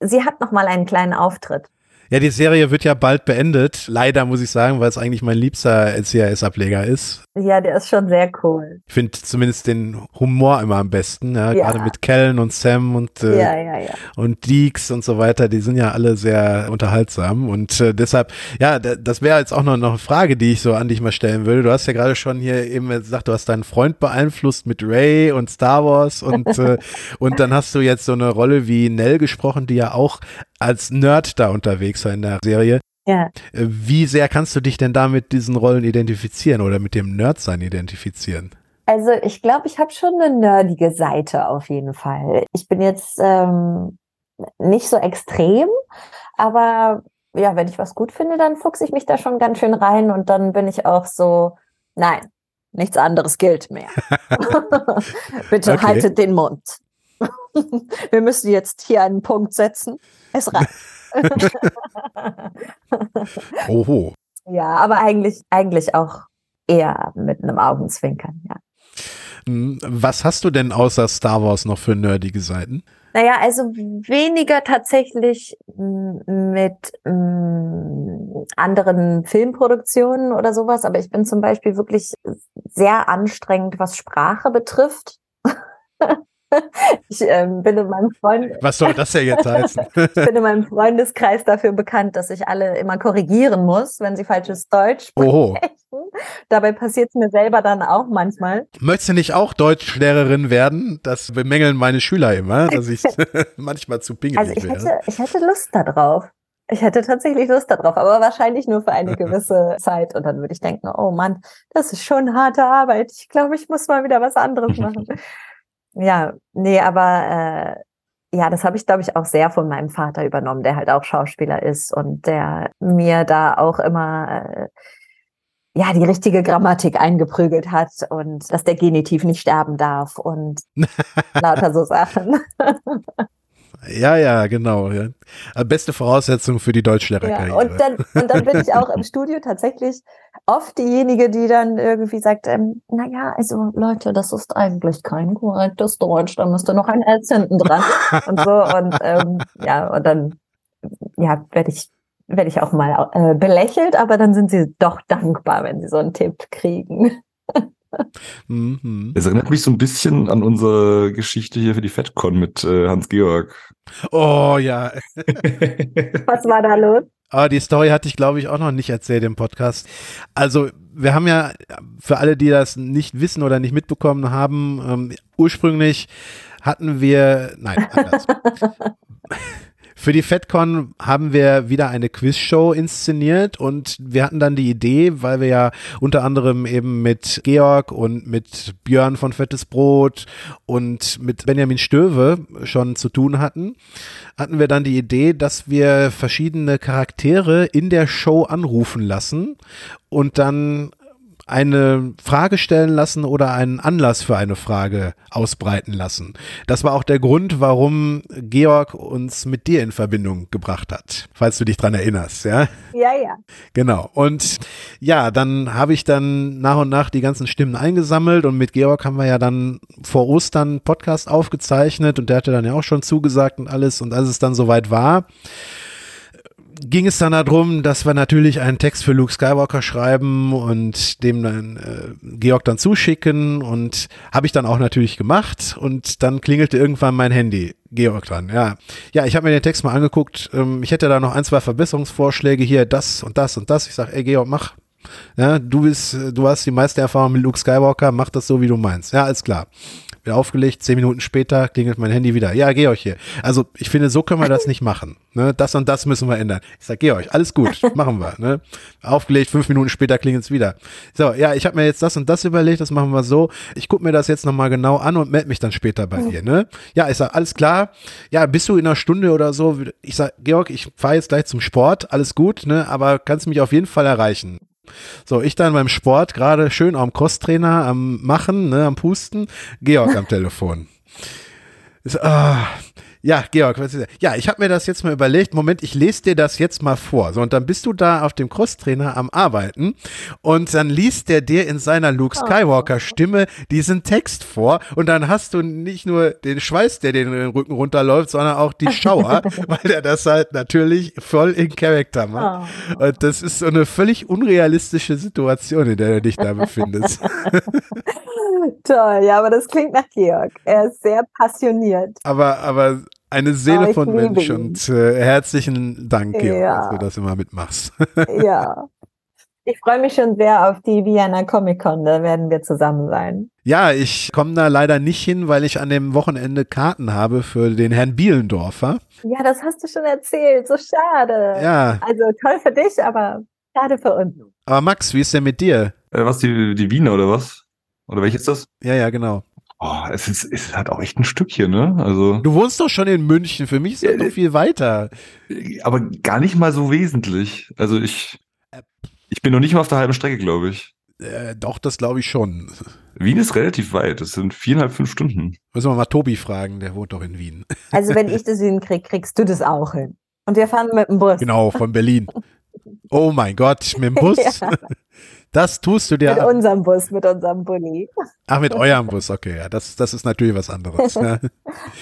sie hat noch mal einen kleinen Auftritt. Ja, die Serie wird ja bald beendet. Leider muss ich sagen, weil es eigentlich mein liebster NCIS-Ableger ist. Ja, der ist schon sehr cool. Ich finde zumindest den Humor immer am besten, ja, Ja. gerade mit Kellen und Sam und äh, Ja, ja, und Deeks und so weiter, die sind ja alle sehr unterhaltsam und äh, deshalb, ja, da, das wäre jetzt auch noch, noch eine Frage, die ich so an dich mal stellen würde. Du hast ja gerade schon hier eben gesagt, du hast deinen Freund beeinflusst mit Ray und Star Wars und, äh, [LAUGHS] und dann hast du jetzt so eine Rolle wie Nell gesprochen, die ja auch als Nerd da unterwegs war in der Serie. Ja. Äh, Wie sehr kannst du dich denn da mit diesen Rollen identifizieren oder mit dem Nerdsein identifizieren? Also ich glaube, ich habe schon eine nerdige Seite auf jeden Fall. Ich bin jetzt ähm, nicht so extrem, aber ja, wenn ich was gut finde, dann fuchse ich mich da schon ganz schön rein und dann bin ich auch so, nein, nichts anderes gilt mehr. [LAUGHS] [LAUGHS] Bitte Okay. haltet den Mund. [LAUGHS] Wir müssen jetzt hier einen Punkt setzen. Es reicht. [LAUGHS] Oho. ja, aber eigentlich, eigentlich auch eher mit einem Augenzwinkern, ja. Hm, Was hast du denn außer Star Wars noch für nerdige Seiten? Naja, also weniger tatsächlich m, mit m, anderen Filmproduktionen oder sowas, aber ich bin zum Beispiel wirklich sehr anstrengend, was Sprache betrifft. [LAUGHS] [LAUGHS] Ich ähm, bin in meinem Freund, Was soll das ja jetzt heißen? [LAUGHS] ich bin in meinem Freundeskreis dafür bekannt, dass ich alle immer korrigieren muss, wenn sie falsches Deutsch Oho. sprechen. Dabei passiert es mir selber dann auch manchmal. Möchtest du nicht auch Deutschlehrerin werden? Das bemängeln meine Schüler immer, dass ich [LAUGHS] manchmal zu pingelig Also ich wäre. hätte, ich hätte Lust darauf. Ich hätte tatsächlich Lust darauf, aber wahrscheinlich nur für eine gewisse Zeit. Und dann würde ich denken, oh Mann, das ist schon harte Arbeit. Ich glaube, ich muss mal wieder was anderes machen. Ja, nee, aber äh, ja, das habe ich, glaube ich, auch sehr von meinem Vater übernommen, der halt auch Schauspieler ist und der mir da auch immer äh, ja die richtige Grammatik eingeprügelt hat und dass der Genitiv nicht sterben darf und [LAUGHS] lauter so Sachen. [LAUGHS] Ja, ja, genau. Ja. Äh, Beste Voraussetzung für die Ja, Deutschlehrerkarriere. und dann, und dann bin ich auch im Studio tatsächlich oft diejenige, die dann irgendwie sagt, ähm, na ja, also Leute, das ist eigentlich kein korrektes Deutsch, da müsste noch ein S hinten dran und so und ähm, ja, und dann ja, werde ich werde ich auch mal äh, belächelt, aber dann sind sie doch dankbar, wenn sie so einen Tipp kriegen. Mhm. Es erinnert mich so ein bisschen an unsere Geschichte hier für die FedCon mit äh, Hans-Georg. Oh ja. Was war da los? Aber die Story hatte ich, glaube ich, auch noch nicht erzählt im Podcast. Also, wir haben ja, für alle, die das nicht wissen oder nicht mitbekommen haben, ähm, ursprünglich hatten wir, nein, anders. [LAUGHS] Für die FedCon haben wir wieder eine Quizshow inszeniert und wir hatten dann die Idee, weil wir ja unter anderem eben mit Georg und mit Björn von Fettes Brot und mit Benjamin Stöwe schon zu tun hatten, hatten wir dann die Idee, dass wir verschiedene Charaktere in der Show anrufen lassen und dann eine Frage stellen lassen oder einen Anlass für eine Frage ausbreiten lassen. Das war auch der Grund, warum Georg uns mit dir in Verbindung gebracht hat, falls du dich dran erinnerst, ja? Ja, ja. Genau. Und ja, dann habe ich dann nach und nach die ganzen Stimmen eingesammelt und mit Georg haben wir ja dann vor Ostern einen Podcast aufgezeichnet und der hatte dann ja auch schon zugesagt und alles. Und als es dann soweit war, ging es dann darum, dass wir natürlich einen Text für Luke Skywalker schreiben und dem dann äh, Georg dann zuschicken und habe ich dann auch natürlich gemacht und dann klingelte irgendwann mein Handy. Georg dran, ja. Ja, ich habe mir den Text mal angeguckt. Ähm, ich hätte da noch ein, zwei Verbesserungsvorschläge hier, das und das und das. Ich sage, ey Georg, mach. Ja, du bist, du hast die meiste Erfahrung mit Luke Skywalker, mach das so, wie du meinst. Ja, alles klar. Wieder aufgelegt, zehn Minuten später klingelt mein Handy wieder. Ja, Georg hier. Also ich finde, so können wir das nicht machen. Ne? Das und das müssen wir ändern. Ich sag, Georg, alles gut, [LAUGHS] machen wir. Ne? Aufgelegt, fünf Minuten später klingelt es wieder. So, ja, ich habe mir jetzt das und das überlegt, das machen wir so. Ich gucke mir das jetzt nochmal genau an und melde mich dann später bei dir. Ne? Ja, ich sag, alles klar. Ja, bist du in einer Stunde oder so? Ich sag, Georg, ich fahre jetzt gleich zum Sport, alles gut, ne? aber kannst mich auf jeden Fall erreichen. So, ich dann beim Sport gerade schön am Crosstrainer am Machen, ne, am Pusten, Georg am Telefon. Ist, ah, ja, Georg, was ist das? Ja, ich habe mir das jetzt mal überlegt. Moment, ich lese dir das jetzt mal vor. So, und dann bist du da auf dem Crosstrainer am Arbeiten und dann liest der dir in seiner Luke Skywalker Stimme diesen Text vor und dann hast du nicht nur den Schweiß, der dir den Rücken runterläuft, sondern auch die Schauer, [LAUGHS] weil der das halt natürlich voll in Charakter macht. Und das ist so eine völlig unrealistische Situation, in der du dich da befindest. [LAUGHS] Toll, ja, aber das klingt nach Georg. Er ist sehr passioniert. aber, aber eine Seele ich von Mensch ihn. und äh, herzlichen Dank, Georg, Ja. dass du das immer mitmachst. [LAUGHS] Ja. Ich freue mich schon sehr auf die Vienna Comic Con, da werden wir zusammen sein. Ja, ich komme da leider nicht hin, weil ich an dem Wochenende Karten habe für den Herrn Bielendorfer. Ja, das hast du schon erzählt, so schade. Ja, Also toll für dich, aber schade für uns. aber Max, wie ist denn mit dir? Äh, was, die, die Wiener oder was? Oder welches ist das? Ja, ja, genau. Oh, es ist, es ist halt auch echt ein Stückchen, ne? Also, Du wohnst doch schon in München. Für mich ist das Ja, noch viel weiter. aber gar nicht mal so wesentlich. Also ich, ich bin noch nicht mal auf der halben Strecke, glaube ich. Äh, doch, das glaube ich schon. Wien ist relativ weit. Das sind viereinhalb, fünf Stunden. Müssen wir mal Tobi fragen, der wohnt doch in Wien. [LAUGHS] Also wenn ich das hinkriege, kriegst du das auch hin. Und wir fahren mit dem Bus. Genau, von Berlin. Oh mein Gott, mit dem Bus? [LAUGHS] Ja. Das tust du Mit dir an. unserem Bus, mit unserem Bulli. Ach, mit eurem Bus, okay, ja, das, das ist natürlich was anderes. Ja.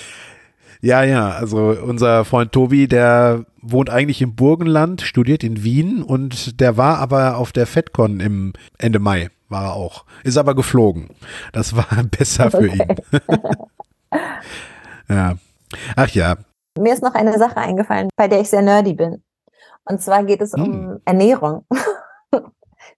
[LAUGHS] ja, ja, also unser Freund Tobi, der wohnt eigentlich im Burgenland, studiert in Wien und der war aber auf der FedCon im Ende Mai, war er auch. Ist aber geflogen. Das war [LAUGHS] besser für ihn. [LAUGHS] Ja. Ach ja. Mir ist noch eine Sache eingefallen, bei der ich sehr nerdy bin. Und zwar geht es um Hm. Ernährung.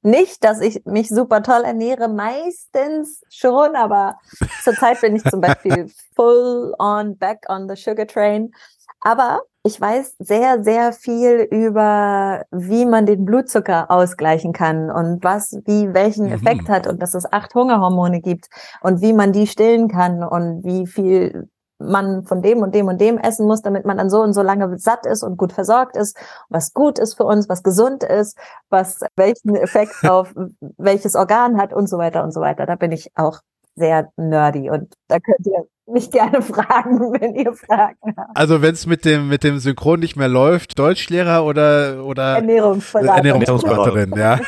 Nicht, dass ich mich super toll ernähre, meistens schon, aber zurzeit bin ich zum Beispiel [LAUGHS] full on back on the sugar train. Aber ich weiß sehr, sehr viel über, wie man den Blutzucker ausgleichen kann und was, wie, welchen Mhm. Effekt hat und dass es acht Hungerhormone gibt und wie man die stillen kann und wie viel man von dem und dem und dem essen muss, damit man dann so und so lange satt ist und gut versorgt ist, was gut ist für uns, was gesund ist, was welchen Effekt [LAUGHS] auf welches Organ hat und so weiter und so weiter. Da bin ich auch sehr nerdy und da könnt ihr mich gerne [LAUGHS] fragen, wenn ihr Fragen habt. Also wenn es mit dem mit dem Synchron nicht mehr läuft, Deutschlehrer oder oder Ernährungsberatung. Ernährungsberaterin, ja.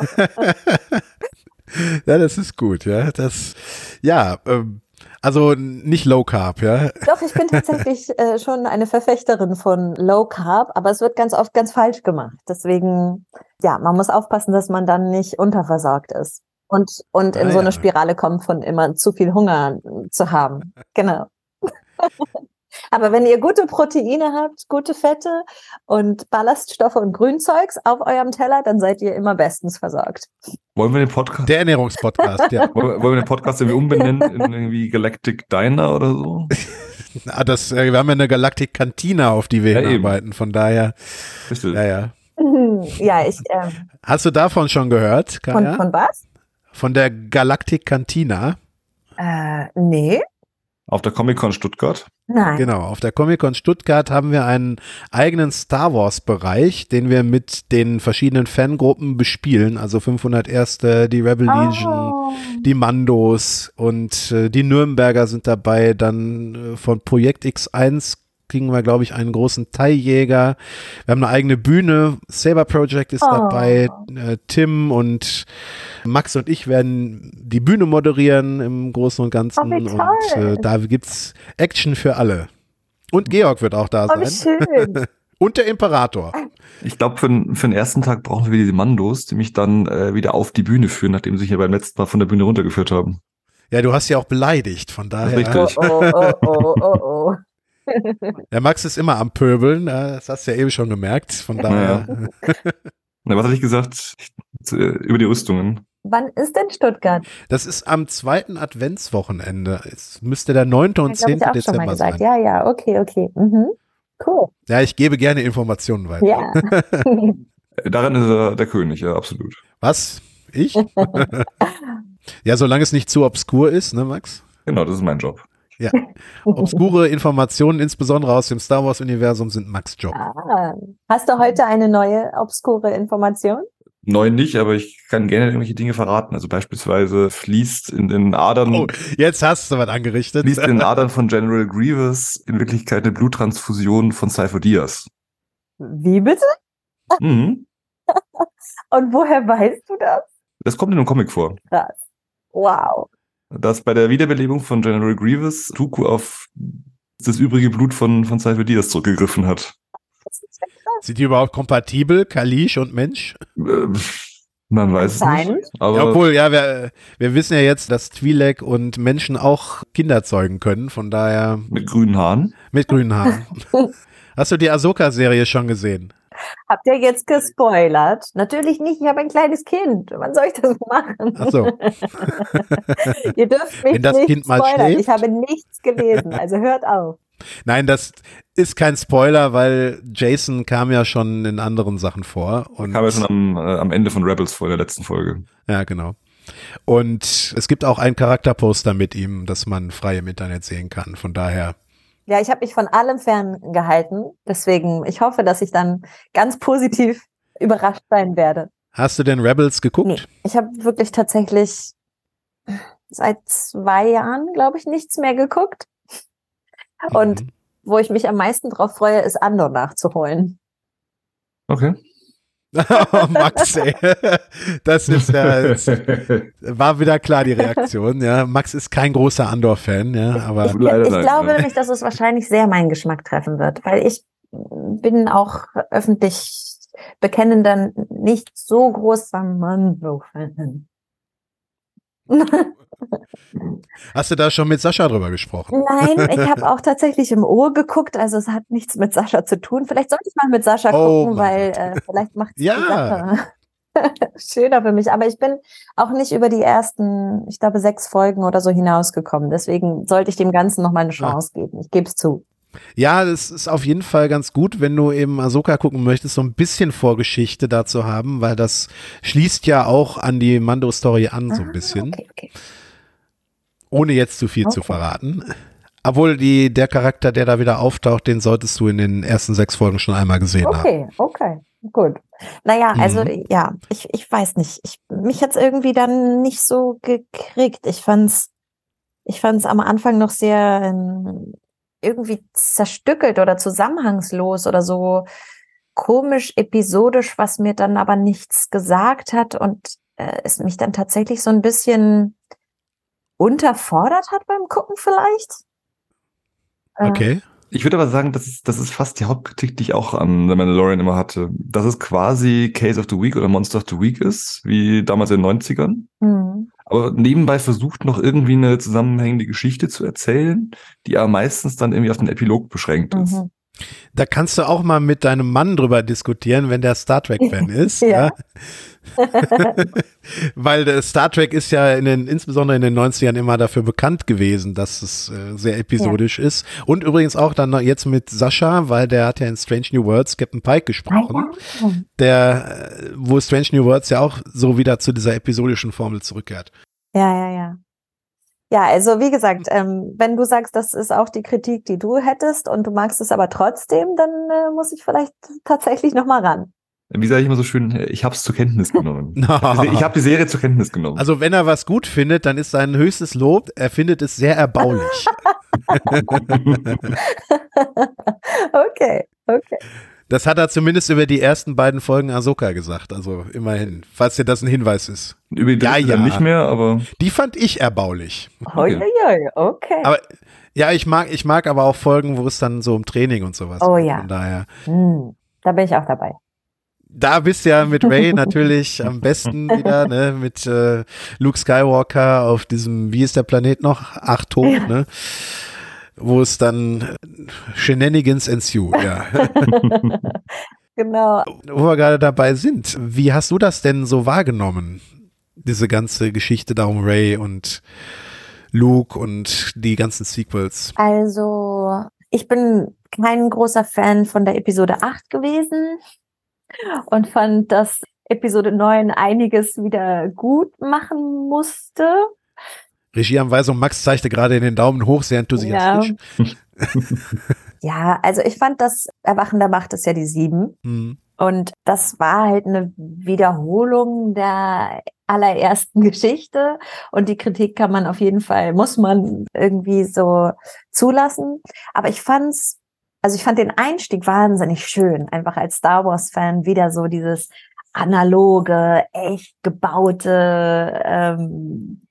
[LAUGHS] ja, das ist gut, ja. Das, ja, ähm, also nicht Low Carb, ja. Doch, ich bin [LAUGHS] tatsächlich äh, schon eine Verfechterin von Low Carb, aber es wird ganz oft ganz falsch gemacht. Deswegen, ja, man muss aufpassen, dass man dann nicht unterversorgt ist und, und in Ah, so eine ja. Spirale kommt von immer zu viel Hunger zu haben. Genau. [LAUGHS] aber wenn ihr gute Proteine habt, gute Fette und Ballaststoffe und Grünzeugs auf eurem Teller, dann seid ihr immer bestens versorgt. Wollen wir den Podcast, Der Ernährungspodcast, ja. [LAUGHS] wollen wir- den Podcast irgendwie umbenennen in irgendwie Galactic Diner oder so? [LAUGHS] Ah, das, äh, wir haben ja eine Galactic Cantina, auf die wir Ja, eben. hinarbeiten, von daher, Richtig. ja, ja. [LAUGHS] ja, ich, ähm, Hast du davon schon gehört, von, Kaya? von was? Von der Galactic Cantina? Äh, nee, Auf der Comic-Con Stuttgart. nein. Genau, auf der Comic-Con Stuttgart haben wir einen eigenen Star Wars-Bereich, den wir mit den verschiedenen Fangruppen bespielen, also 501. die Rebel Legion, Oh. die Mandos und äh, die Nürnberger sind dabei. Dann äh, von Projekt X1 kriegen wir, glaube ich, einen großen Teiljäger. Wir haben eine eigene Bühne. Saber Project ist Oh. dabei. Äh, Tim und Max und ich werden die Bühne moderieren im Großen und Ganzen. Oh, und äh, da gibt's Action für alle. Und Georg wird auch da Oh, wie sein. schön. [LAUGHS] Und der Imperator. Ich glaube, für, den- für den ersten Tag brauchen wir diese Mandos, die mich dann äh, wieder auf die Bühne führen, nachdem sie sich ja beim letzten Mal von der Bühne runtergeführt haben. Ja, du hast ja auch beleidigt, von daher. richtig. Oh, oh, oh, oh, oh, oh. [LAUGHS] Der Max ist immer am Pöbeln, äh, das hast du ja eben schon gemerkt. Von daher. [LAUGHS] Na, was hatte ich gesagt? Äh, über die Rüstungen. Wann ist denn Stuttgart? Das ist am zweiten Adventswochenende. Es müsste der 9. und Das habe 10. ich auch schon mal Dezember gesagt. sein. Ja, ja, okay, okay. Mhm. Cool. Ja, ich gebe gerne Informationen weiter. Ja. [LAUGHS] Daran ist er der König, ja, absolut. Was? Ich? ja, solange es nicht zu obskur ist, ne, Max? Genau, das ist mein Job. Obskure Informationen, insbesondere aus dem Star Wars-Universum, sind Max Job. ah. Hast du heute eine neue obskure Information? Neu nicht, aber ich kann gerne irgendwelche Dinge verraten. Also beispielsweise fließt in den Adern, Oh, jetzt hast du was angerichtet. fließt in den [LAUGHS] Adern von General Grievous in Wirklichkeit eine Bluttransfusion von Cypher Diaz. Wie bitte? Mhm. [LAUGHS] Und woher weißt du das? Das kommt in einem Comic vor. Krass. Wow. Dass bei der Wiederbelebung von General Grievous Tuku auf das übrige Blut von, von Cypher Diaz zurückgegriffen hat. Sind die überhaupt kompatibel, Kalish und Mensch? Äh, Man weiß es nicht. Aber Ja, obwohl, ja, wir, wir wissen ja jetzt, dass Twi'lek und Menschen auch Kinder zeugen können, von daher mit grünen Haaren. mit grünen Haaren. [LAUGHS] Hast du die Ahsoka-Serie schon gesehen? Habt ihr jetzt gespoilert? Natürlich nicht, ich habe ein kleines Kind. Wann soll ich das machen? Ach so. [LAUGHS] Ihr dürft mich Wenn das nicht Kind mal spoilern. schläft? Ich habe nichts gelesen, also hört auf. [LAUGHS] Nein, das ist kein Spoiler, weil Jason kam ja schon in anderen Sachen vor. Und, Kam ja schon am, äh, am Ende von Rebels vor, in der letzten Folge. ja, genau. Und es gibt auch ein Charakterposter mit ihm, das man frei im Internet sehen kann. Von daher. Ja, ich habe mich von allem ferngehalten. Deswegen, ich hoffe, dass ich dann ganz positiv [LAUGHS] überrascht sein werde. Hast du denn Rebels geguckt? Nee, ich habe wirklich tatsächlich seit zwei Jahren, glaube ich, nichts mehr geguckt. Und Mhm. wo ich mich am meisten drauf freue, ist Andor nachzuholen. Okay. [LAUGHS] oh, Max, ey. Das ist ja, das [LAUGHS] war wieder klar die Reaktion, ja. Max ist kein großer Andor-Fan, ja, aber Leider ich nein, glaube nämlich, dass es wahrscheinlich sehr meinen Geschmack treffen wird, weil ich bin auch öffentlich bekennender nicht so großer Mando-Fan. Hast du da schon mit Sascha drüber gesprochen? Nein, [LAUGHS] ich habe auch tatsächlich im Ohr geguckt, also es hat nichts mit Sascha zu tun. Vielleicht sollte ich mal mit Sascha Oh gucken, weil äh, vielleicht macht es Ja. [LAUGHS] schöner für mich. Aber ich bin auch nicht über die ersten, ich glaube, sechs Folgen oder so hinausgekommen. Deswegen sollte ich dem Ganzen noch mal eine Chance geben. Ich gebe es zu. Ja, das ist auf jeden Fall ganz gut, wenn du eben Ahsoka gucken möchtest, so ein bisschen Vorgeschichte dazu haben, weil das schließt ja auch an die Mando-Story an, so ein Ah, bisschen, Okay, okay. Ohne jetzt zu viel zu Okay. verraten. Obwohl die, der Charakter, der da wieder auftaucht, den solltest du in den ersten sechs Folgen schon einmal gesehen haben. Okay, okay, gut. Naja, also Mhm. ja, ich, ich weiß nicht. Ich, mich hat's irgendwie dann nicht so gekriegt. Ich fand's, ich fand's am Anfang noch sehr ähm, irgendwie zerstückelt oder zusammenhangslos oder so komisch episodisch, was mir dann aber nichts gesagt hat und äh, es mich dann tatsächlich so ein bisschen unterfordert hat beim Gucken vielleicht. Äh, Okay. Ich würde aber sagen, das ist, das ist fast die Hauptkritik, die ich auch an The Mandalorian immer hatte. Dass es quasi Case of the Week oder Monster of the Week ist, wie damals in den 90ern. mhm. Aber nebenbei versucht noch irgendwie eine zusammenhängende Geschichte zu erzählen, die aber meistens dann irgendwie auf den Epilog beschränkt ist. Mhm. Da kannst du auch mal mit deinem Mann drüber diskutieren, wenn der Star Trek-Fan [LAUGHS] ist. Ja. ja. [LAUGHS] Weil der Star Trek ist ja in den, insbesondere in den 90ern immer dafür bekannt gewesen, dass es äh, sehr episodisch ist. Und übrigens auch dann noch jetzt mit Sascha, weil der hat ja in Strange New Worlds Captain Pike gesprochen, ja. der, äh, wo Strange New Worlds ja auch so wieder zu dieser episodischen Formel zurückkehrt. Ja, ja, ja. Ja, also wie gesagt, ähm, wenn du sagst, das ist auch die Kritik, die du hättest und du magst es aber trotzdem, dann äh, muss ich vielleicht tatsächlich noch mal ran. Wie sage ich immer so schön, ich habe es zur Kenntnis genommen. [LAUGHS] ich habe die Serie zur Kenntnis genommen. Also wenn er was gut findet, dann ist sein höchstes Lob, er findet es sehr erbaulich. [LAUGHS] okay, okay. Das hat er zumindest über die ersten beiden Folgen Ahsoka gesagt, also immerhin, falls dir das ein Hinweis ist. Über die Ja, ja. nicht mehr, aber Die fand ich erbaulich. Hoi, okay. Aber ja, ich mag, ich mag aber auch Folgen, wo es dann so um Training und sowas Oh geht. ja. Von daher. Hm, da bin ich auch dabei. Da bist du ja mit Ray [LAUGHS] natürlich am besten wieder, ne, mit äh, Luke Skywalker auf diesem, wie ist der Planet noch? Achton, Ja. ne? Wo es dann Shenanigans ensue, ja. [LAUGHS] Genau. Wo wir gerade dabei sind, wie hast du das denn so wahrgenommen? Diese ganze Geschichte da um Ray und Luke und die ganzen Sequels. Also, ich bin kein großer Fan von der Episode 8 gewesen und fand, dass Episode 9 einiges wieder gut machen musste. Regieanweisung, Max zeigte gerade in den Daumen hoch, sehr enthusiastisch. Ja, also ich fand, das Erwachen der Macht ist ja die 7. Hm. Und das war halt eine Wiederholung der allerersten Geschichte. Und die Kritik kann man auf jeden Fall, muss man irgendwie so zulassen. Aber ich fand's, also ich fand den Einstieg wahnsinnig schön, einfach als Star Wars-Fan wieder so dieses analoge, echt gebaute ähm,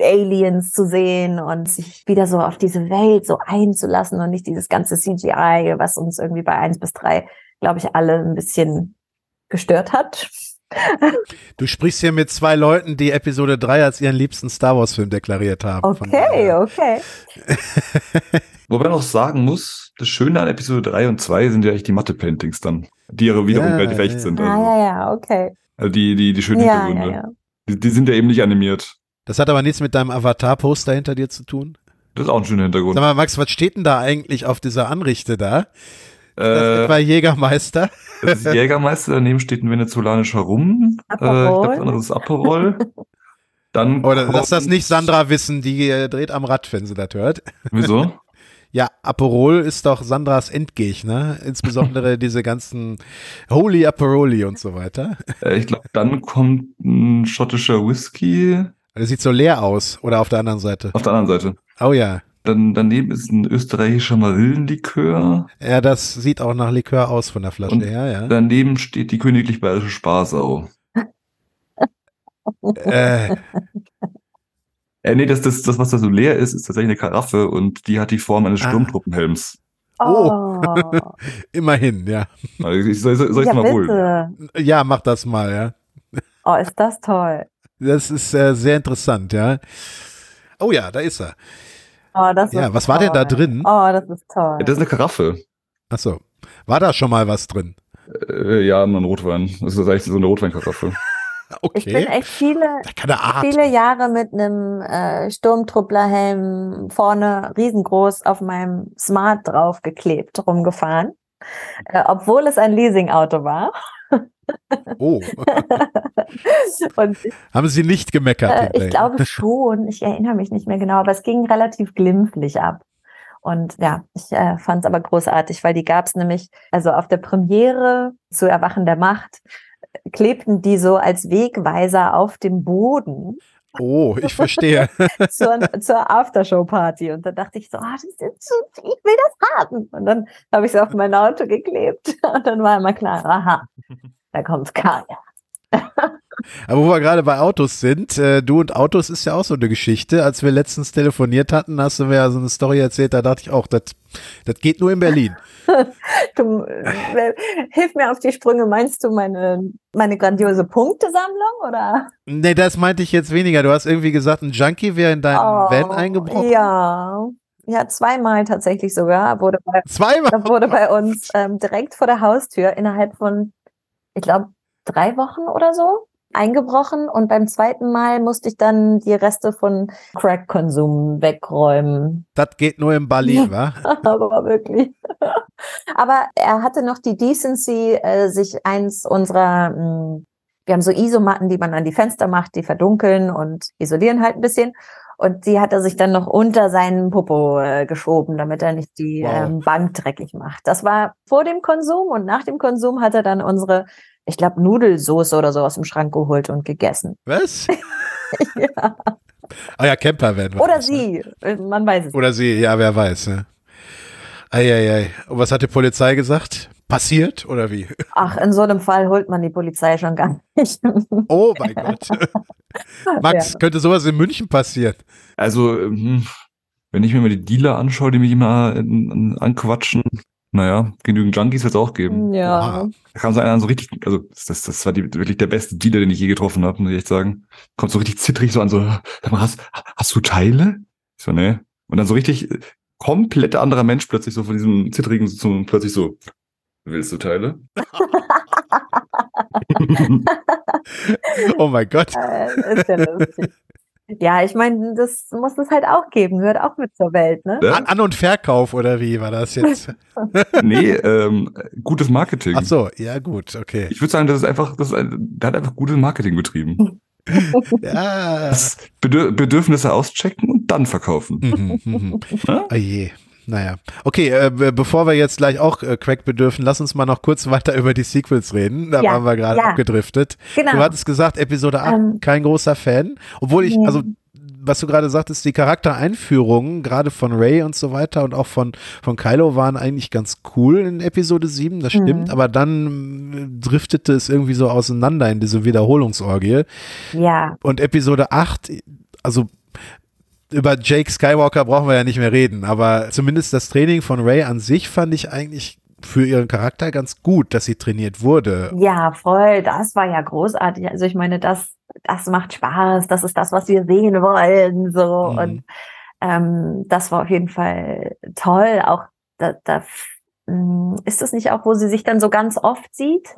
Aliens zu sehen und sich wieder so auf diese Welt so einzulassen und nicht dieses ganze CGI, was uns irgendwie bei eins bis drei glaube ich, alle ein bisschen gestört hat. [LAUGHS] Du sprichst hier mit zwei Leuten, die Episode 3 als ihren liebsten Star Wars-Film deklariert haben. Okay, okay. [LAUGHS] wobei man auch sagen muss, das Schöne an Episode 3 und 2 sind ja eigentlich die Matte-Paintings dann, die wiederum Ja, relativ ja, echt ja. sind. Ah, Also, ja, ja, okay. also die, die, die schönen Ja, Hintergründe. ja, ja. Die, die sind ja eben nicht animiert. Das hat aber nichts mit deinem Avatar-Poster hinter dir zu tun. Das ist auch ein schöner Hintergrund. Sag mal, Max, was steht denn da eigentlich auf dieser Anrichte da? Das Äh, etwa Jägermeister? [LAUGHS] das ist Jägermeister, daneben steht ein venezolanischer Rum. Äh, ich Aperol. glaube, das andere ist Aperol. Dann [LAUGHS] Oder lass das nicht Sandra wissen, die äh, dreht am Rad, wenn sie das hört. [LAUGHS] Wieso? Ja, Aperol ist doch Sandras Endgegner, insbesondere diese ganzen Holy Aperoli und so weiter. Äh, ich glaube, dann kommt ein schottischer Whisky Das sieht so leer aus. Oder auf der anderen Seite. auf der anderen Seite. Oh ja. Dann daneben ist ein österreichischer Marillenlikör. Ja, das sieht auch nach Likör aus von der Flasche Und her, ja. Daneben steht die königlich bayerische Sparsau. [LAUGHS] Äh, Äh, nee, das, das, das, was da so leer ist, ist tatsächlich eine Karaffe und die hat die Form eines Ah. Sturmtruppenhelms. Oh, [LAUGHS] immerhin, ja. Ich, soll, soll ich ja, mal holen? bitte. Ja, mach das mal, ja. Oh, ist das toll. Das ist äh, sehr interessant, ja. Oh ja, da ist er. Oh, das Ja, ist was war denn da toll. drin? Oh, das ist toll. Ja, das ist eine Karaffe. Achso. War da schon mal was drin? Äh, ja, ein Rotwein. Das ist eigentlich so eine Rotweinkaraffe. [LAUGHS] Ich bin Okay. echt viele, viele Jahre mit einem äh, Sturmtrupplerhelm vorne riesengroß auf meinem Smart draufgeklebt rumgefahren, äh, obwohl es ein Leasingauto war. Oh, [LAUGHS] Und haben Sie nicht gemeckert? äh, ich glaube schon, ich erinnere mich nicht mehr genau, aber es ging relativ glimpflich ab. Und ja, ich äh, fand es aber großartig, weil die gab es nämlich, also auf der Premiere zu Erwachen der Macht, äh, klebten die so als Wegweiser auf dem Boden Oh, ich verstehe. [LAUGHS] zur, zur Aftershow-Party. Und dann dachte ich so, ah, das ist so, ich will das haben. Und dann habe ich es auf mein Auto geklebt. [LAUGHS] Und dann war immer klar, aha, da kommt Kaya. Aber wo wir gerade bei Autos sind, äh, du und Autos ist ja auch so eine Geschichte. Als wir letztens telefoniert hatten, hast du mir ja so eine Story erzählt, da dachte ich auch, das das geht nur in Berlin. [LAUGHS] Du, äh, hilf mir auf die Sprünge. Meinst du meine, meine grandiose Punktesammlung oder? Nee, das meinte ich jetzt weniger. Du hast irgendwie gesagt, ein Junkie wäre in deinen Van eingebrochen. Oh, Ja. Ja, zweimal tatsächlich sogar. Wurde bei, Zweimal. wurde bei uns ähm, direkt vor der Haustür innerhalb von, ich glaube, drei Wochen oder so eingebrochen. Und beim zweiten Mal musste ich dann die Reste von Crack-Konsum wegräumen. Das geht nur in Berlin, wa? [LAUGHS] Aber wirklich. [LAUGHS] Aber er hatte noch die Decency, äh, sich eins unserer, mh, wir haben so Isomatten, die man an die Fenster macht, die verdunkeln und isolieren halt ein bisschen. Und die hat er sich dann noch unter seinen Popo äh, geschoben, damit er nicht die Wow. ähm, Bank dreckig macht. Das war vor dem Konsum und nach dem Konsum hat er dann unsere, ich glaube, Nudelsoße oder so aus dem Schrank geholt und gegessen. [LAUGHS] Was? ja. Ah ja, Campervan. war Oder das, ne? sie, äh, man weiß es. Oder sie, ja, wer weiß. Ne? Eieiei. Und was hat die Polizei gesagt? Passiert oder wie? [LAUGHS] Ach, in so einem Fall holt man die Polizei schon gar nicht. Oh mein Gott. [LAUGHS] Max, Ja. könnte sowas in München passieren? Also, ähm, wenn ich mir mal die Dealer anschaue, die mich immer in, anquatschen, naja, genügend Junkies wird es auch geben. Ja. Da kam so einer so richtig, also das, das war die, wirklich der beste Dealer, den ich je getroffen habe, muss ich echt sagen. Kommt so richtig zittrig so an, so, sag mal, hast, hast du Teile? Ich so, nee. Und dann so richtig äh, komplett anderer Mensch plötzlich so von diesem zittrigen zum plötzlich so, willst du Teile? [LAUGHS] [LAUGHS] Oh mein Gott. Äh, ist ja lustig. Ja, ich meine, das muss es halt auch geben, gehört auch mit zur Welt, ne? An, An- und Verkauf oder wie war das jetzt? [LAUGHS] nee, ähm, gutes Marketing. Ach so, ja gut, okay. Ich würde sagen, das ist einfach, das ist ein, der hat einfach gutes Marketing betrieben. [LAUGHS] Ja. Bedürfnisse auschecken und dann verkaufen. Mhm, mhm. Ne? Oh je. Naja. Okay, äh, be- bevor wir jetzt gleich auch äh, Crack bedürfen, lass uns mal noch kurz [LAUGHS] weiter über die Sequels reden. Da Ja, waren wir gerade ja. abgedriftet. Genau. Du hattest gesagt, Episode 8, Ähm, kein großer Fan. Obwohl ich, also was du gerade sagtest, die Charaktereinführungen, gerade von Ray und so weiter und auch von, von Kylo waren eigentlich ganz cool in Episode 7, das stimmt, Mhm. aber dann äh, driftete es irgendwie so auseinander in diese Wiederholungsorgie. Ja, Und Episode 8, also über Jake Skywalker brauchen wir ja nicht mehr reden, aber zumindest das Training von Ray an sich fand ich eigentlich für ihren Charakter ganz gut, dass sie trainiert wurde. ja, voll. Das war ja großartig. Also ich meine, das, das macht Spaß. Das ist das, was wir sehen wollen. So Mhm. und ähm, das war auf jeden Fall toll. Auch da, da mh, ist es nicht auch, wo sie sich dann so ganz oft sieht?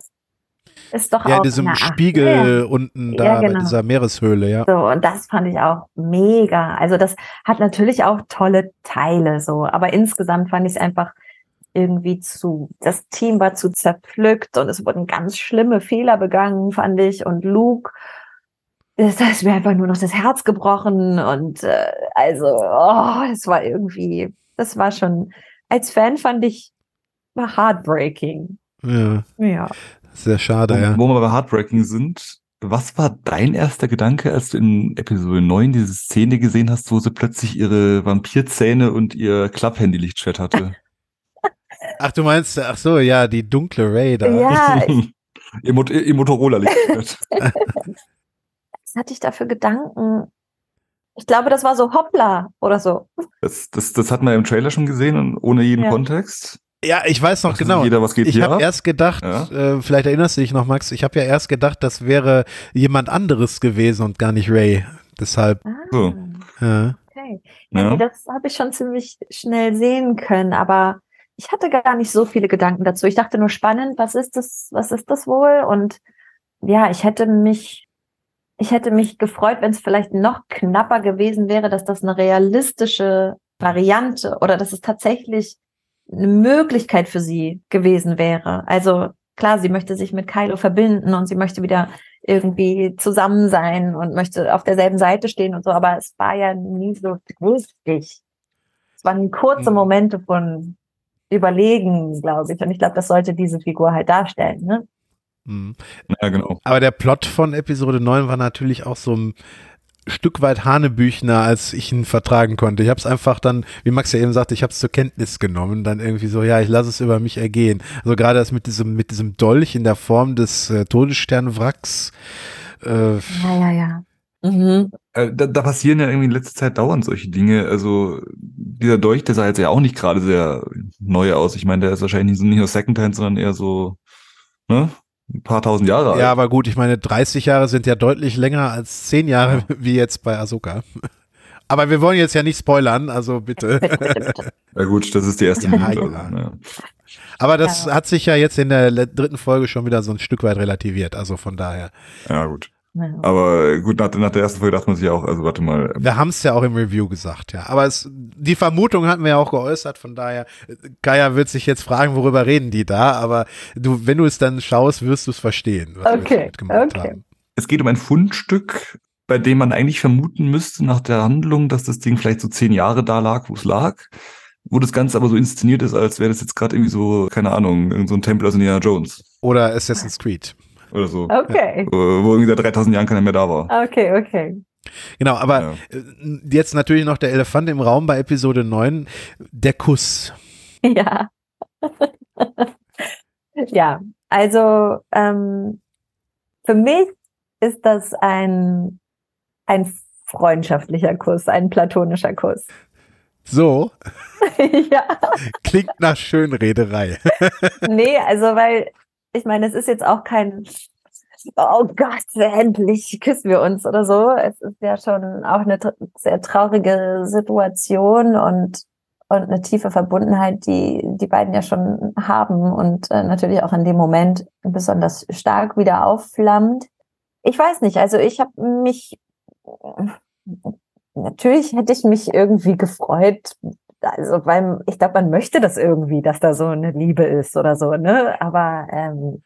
Ist doch Ja, in diesem Spiegel Ja. unten da bei genau. dieser Meereshöhle, ja. So, und das fand ich auch mega. Also das hat natürlich auch tolle Teile so, aber insgesamt fand ich es einfach irgendwie zu, das Team war zu zerpflückt und es wurden ganz schlimme Fehler begangen, fand ich. Und Luke, das da ist mir einfach nur noch das Herz gebrochen und äh, also, oh, es war irgendwie, das war schon, als Fan fand ich war heartbreaking. Ja, Ja. Sehr schade, Wo, ja. wo wir bei Heartbreaking sind, was war dein erster Gedanke, als du in Episode 9 diese Szene gesehen hast, wo sie plötzlich ihre Vampirzähne und ihr Klapphandy-Lichtschwert hatte? [LAUGHS] Ach, du meinst, ach so, ja, die dunkle Ray da. Ja, [LAUGHS] Mot ihr Motorola-Lichtschwert. [LAUGHS] was hatte ich da für Gedanken? Ich glaube, das war so Hoppla oder so. Das, das, das hat man im Trailer schon gesehen und ohne jeden Ja. Kontext. Ja, ich weiß noch Weiß genau. Jeder, was geht Ich habe ab? erst gedacht, Ja. äh, vielleicht erinnerst du dich noch, Max, ich habe ja erst gedacht, das wäre jemand anderes gewesen und gar nicht Ray. Deshalb, Ah, So. ja. okay. Ja, Ja. nee, das habe ich schon ziemlich schnell sehen können, aber ich hatte gar nicht so viele Gedanken dazu. Ich dachte nur spannend, was ist das, was ist das wohl? Und ja, ich hätte mich, ich hätte mich gefreut, wenn es vielleicht noch knapper gewesen wäre, dass das eine realistische Variante oder dass es tatsächlich eine Möglichkeit für sie gewesen wäre. Also klar, sie möchte sich mit Kylo verbinden und sie möchte wieder irgendwie zusammen sein und möchte auf derselben Seite stehen und so, aber es war ja nie so richtig. Es waren kurze Mhm. Momente von Überlegen, glaube ich. Und ich glaube, das sollte diese Figur halt darstellen. Ne? Mhm. Ja, genau. Aber der Plot von Episode 9 war natürlich auch so ein Stück weit Hanebüchner, als ich ihn vertragen konnte. Ich habe es einfach dann, wie Max ja eben sagte, ich habe es zur Kenntnis genommen, dann irgendwie so, ja, ich lasse es über mich ergehen. Also gerade das mit diesem, mit diesem Dolch in der Form des äh, Todessternwracks. Äh, Ja, ja, ja. Mhm. Äh, Da, da passieren ja irgendwie in letzter Zeit dauernd solche Dinge. Also dieser Dolch, der sah jetzt ja auch nicht gerade sehr neu aus. Ich meine, der ist wahrscheinlich nicht so- nicht nur Secondhand, sondern eher so ne, ein paar tausend Jahre alt. ja, aber gut, ich meine, 30 Jahre sind ja deutlich länger als 10 Jahre, wie jetzt bei Ahsoka. Aber wir wollen jetzt ja nicht spoilern, also bitte. [LAUGHS] Ja gut, das ist die erste Minute. ja. Ja. Aber das Ja. hat sich ja jetzt in der dritten Folge schon wieder so ein Stück weit relativiert, also von daher. ja, gut. Aber gut, nach, nach der ersten Folge dachte man sich auch, also warte mal, ähm, Wir haben es ja auch im Review gesagt, ja. Aber es, die Vermutung hatten wir ja auch geäußert, von daher, Kaya wird sich jetzt fragen, worüber reden die da, aber du, wenn du es dann schaust, wirst du es verstehen, was wir Okay, damit gemacht okay. haben. es geht um ein Fundstück, bei dem man eigentlich vermuten müsste nach der Handlung, dass das Ding vielleicht so zehn Jahre da lag, wo es lag. Wo das Ganze aber so inszeniert ist, als wäre das jetzt gerade irgendwie so, keine Ahnung, irgend so ein Tempel aus Indiana Jones Oder Assassin's Creed. Oder so. Okay. Wo irgendwie seit 3000 Jahren keiner mehr da war. Okay, okay. Genau, aber Ja. äh, jetzt natürlich noch der Elefant im Raum bei Episode 9, der Kuss. [LAUGHS] Ja. [LAUGHS] ja, also ähm, für mich ist das ein, ein freundschaftlicher Kuss, ein platonischer Kuss. So, [LAUGHS] ja. klingt nach Schönrederei. Nee, also weil, ich meine, es ist jetzt auch kein, oh Gott, endlich küssen wir uns oder so. Es ist ja schon auch eine sehr traurige Situation und, und eine tiefe Verbundenheit, die die beiden ja schon haben und äh, natürlich auch in dem Moment besonders stark wieder aufflammt. Ich weiß nicht, also ich habe mich, natürlich hätte ich mich irgendwie gefreut, also weil ich glaube, man möchte das irgendwie, dass da so eine Liebe ist oder so, ne? Aber ähm,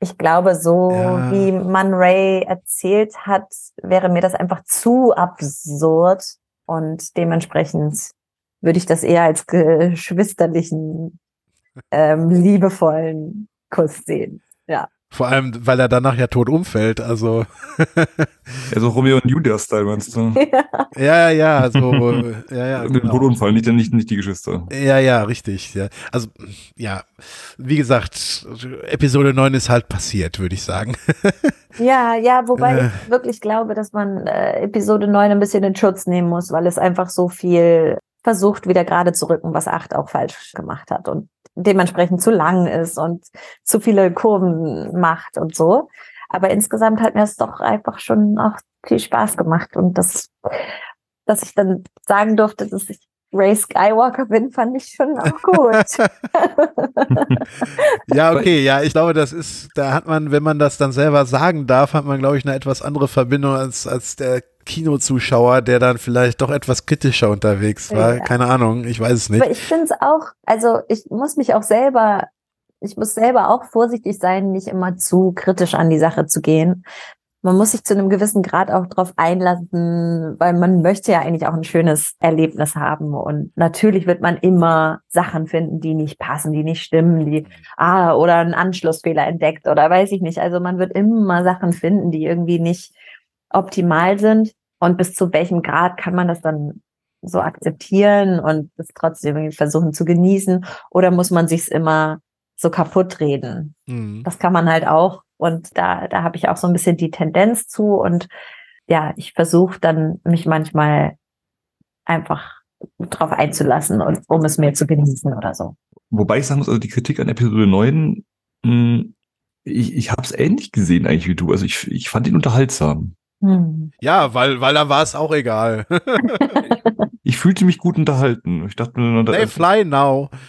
ich glaube, so Ja. wie man Ray erzählt hat, wäre mir das einfach zu absurd und dementsprechend würde ich das eher als geschwisterlichen, ähm, liebevollen Kuss sehen. Vor allem, weil er danach ja tot umfällt. Also, Also Romeo und Julia-Style meinst du? [LAUGHS] ja, ja, ja, so, ja, ja. Den Genau. Todunfall, nicht, nicht, nicht die Geschwister. Ja, ja, richtig. Ja. Also, ja, wie gesagt, Episode 9 ist halt passiert, würde ich sagen. [LAUGHS] Ja, ja, wobei Äh. ich wirklich glaube, dass man äh, Episode 9 ein bisschen in Schutz nehmen muss, weil es einfach so viel versucht, wieder gerade zu rücken, was 8 auch falsch gemacht hat und dementsprechend zu lang ist und zu viele Kurven macht und so. Aber insgesamt hat mir es doch einfach schon auch viel Spaß gemacht und das, dass ich dann sagen durfte, dass ich Ray Skywalker bin, fand ich schon auch gut. [LAUGHS] Ja, okay, ja, ich glaube, das ist, da hat man, wenn man das dann selber sagen darf, hat man, glaube ich, eine etwas andere Verbindung als, als der Kinozuschauer, der dann vielleicht doch etwas kritischer unterwegs war. Ja. Keine Ahnung, ich weiß es nicht. Aber ich finde es auch, also ich muss mich auch selber, ich muss selber auch vorsichtig sein, nicht immer zu kritisch an die Sache zu gehen. Man muss sich zu einem gewissen Grad auch drauf einlassen, weil man möchte ja eigentlich auch ein schönes Erlebnis haben. Und natürlich wird man immer Sachen finden, die nicht passen, die nicht stimmen, die, ah, oder einen Anschlussfehler entdeckt oder weiß ich nicht. Also man wird immer Sachen finden, die irgendwie nicht optimal sind. Und bis zu welchem Grad kann man das dann so akzeptieren und es trotzdem versuchen zu genießen? Oder muss man sich's immer so kaputt reden? Mhm. Das kann man halt auch. Und da, da habe ich auch so ein bisschen die Tendenz zu. Und ja, ich versuche dann mich manchmal einfach drauf einzulassen und um es mehr zu genießen oder so. Wobei ich sagen muss, also die Kritik an Episode 9, mh, ich, ich habe es ähnlich gesehen eigentlich wie du. Also ich, ich fand ihn unterhaltsam. Hm. Ja, weil, weil da war es auch egal. [LAUGHS] Ich fühlte mich gut unterhalten. Ich dachte mir, They fly now. [LAUGHS]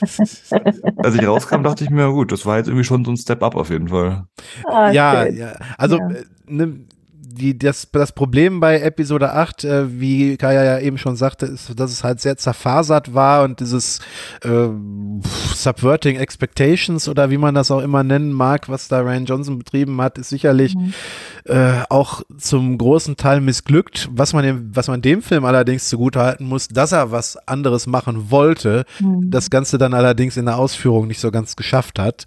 als ich rauskam, dachte ich mir, gut, das war jetzt irgendwie schon so ein Step-up auf jeden Fall. Ah, ja, schön. ja, also Ja. äh, ne, die, das, das Problem bei Episode 8, äh, wie Kaya ja eben schon sagte, ist, dass es halt sehr zerfasert war und dieses äh, Subverting Expectations oder wie man das auch immer nennen mag, was da Ryan Johnson betrieben hat, ist sicherlich Mhm. äh, auch zum großen Teil missglückt. Was man, dem, was man dem Film allerdings zugutehalten muss, dass er was anderes machen wollte, Hm. das Ganze dann allerdings in der Ausführung nicht so ganz geschafft hat.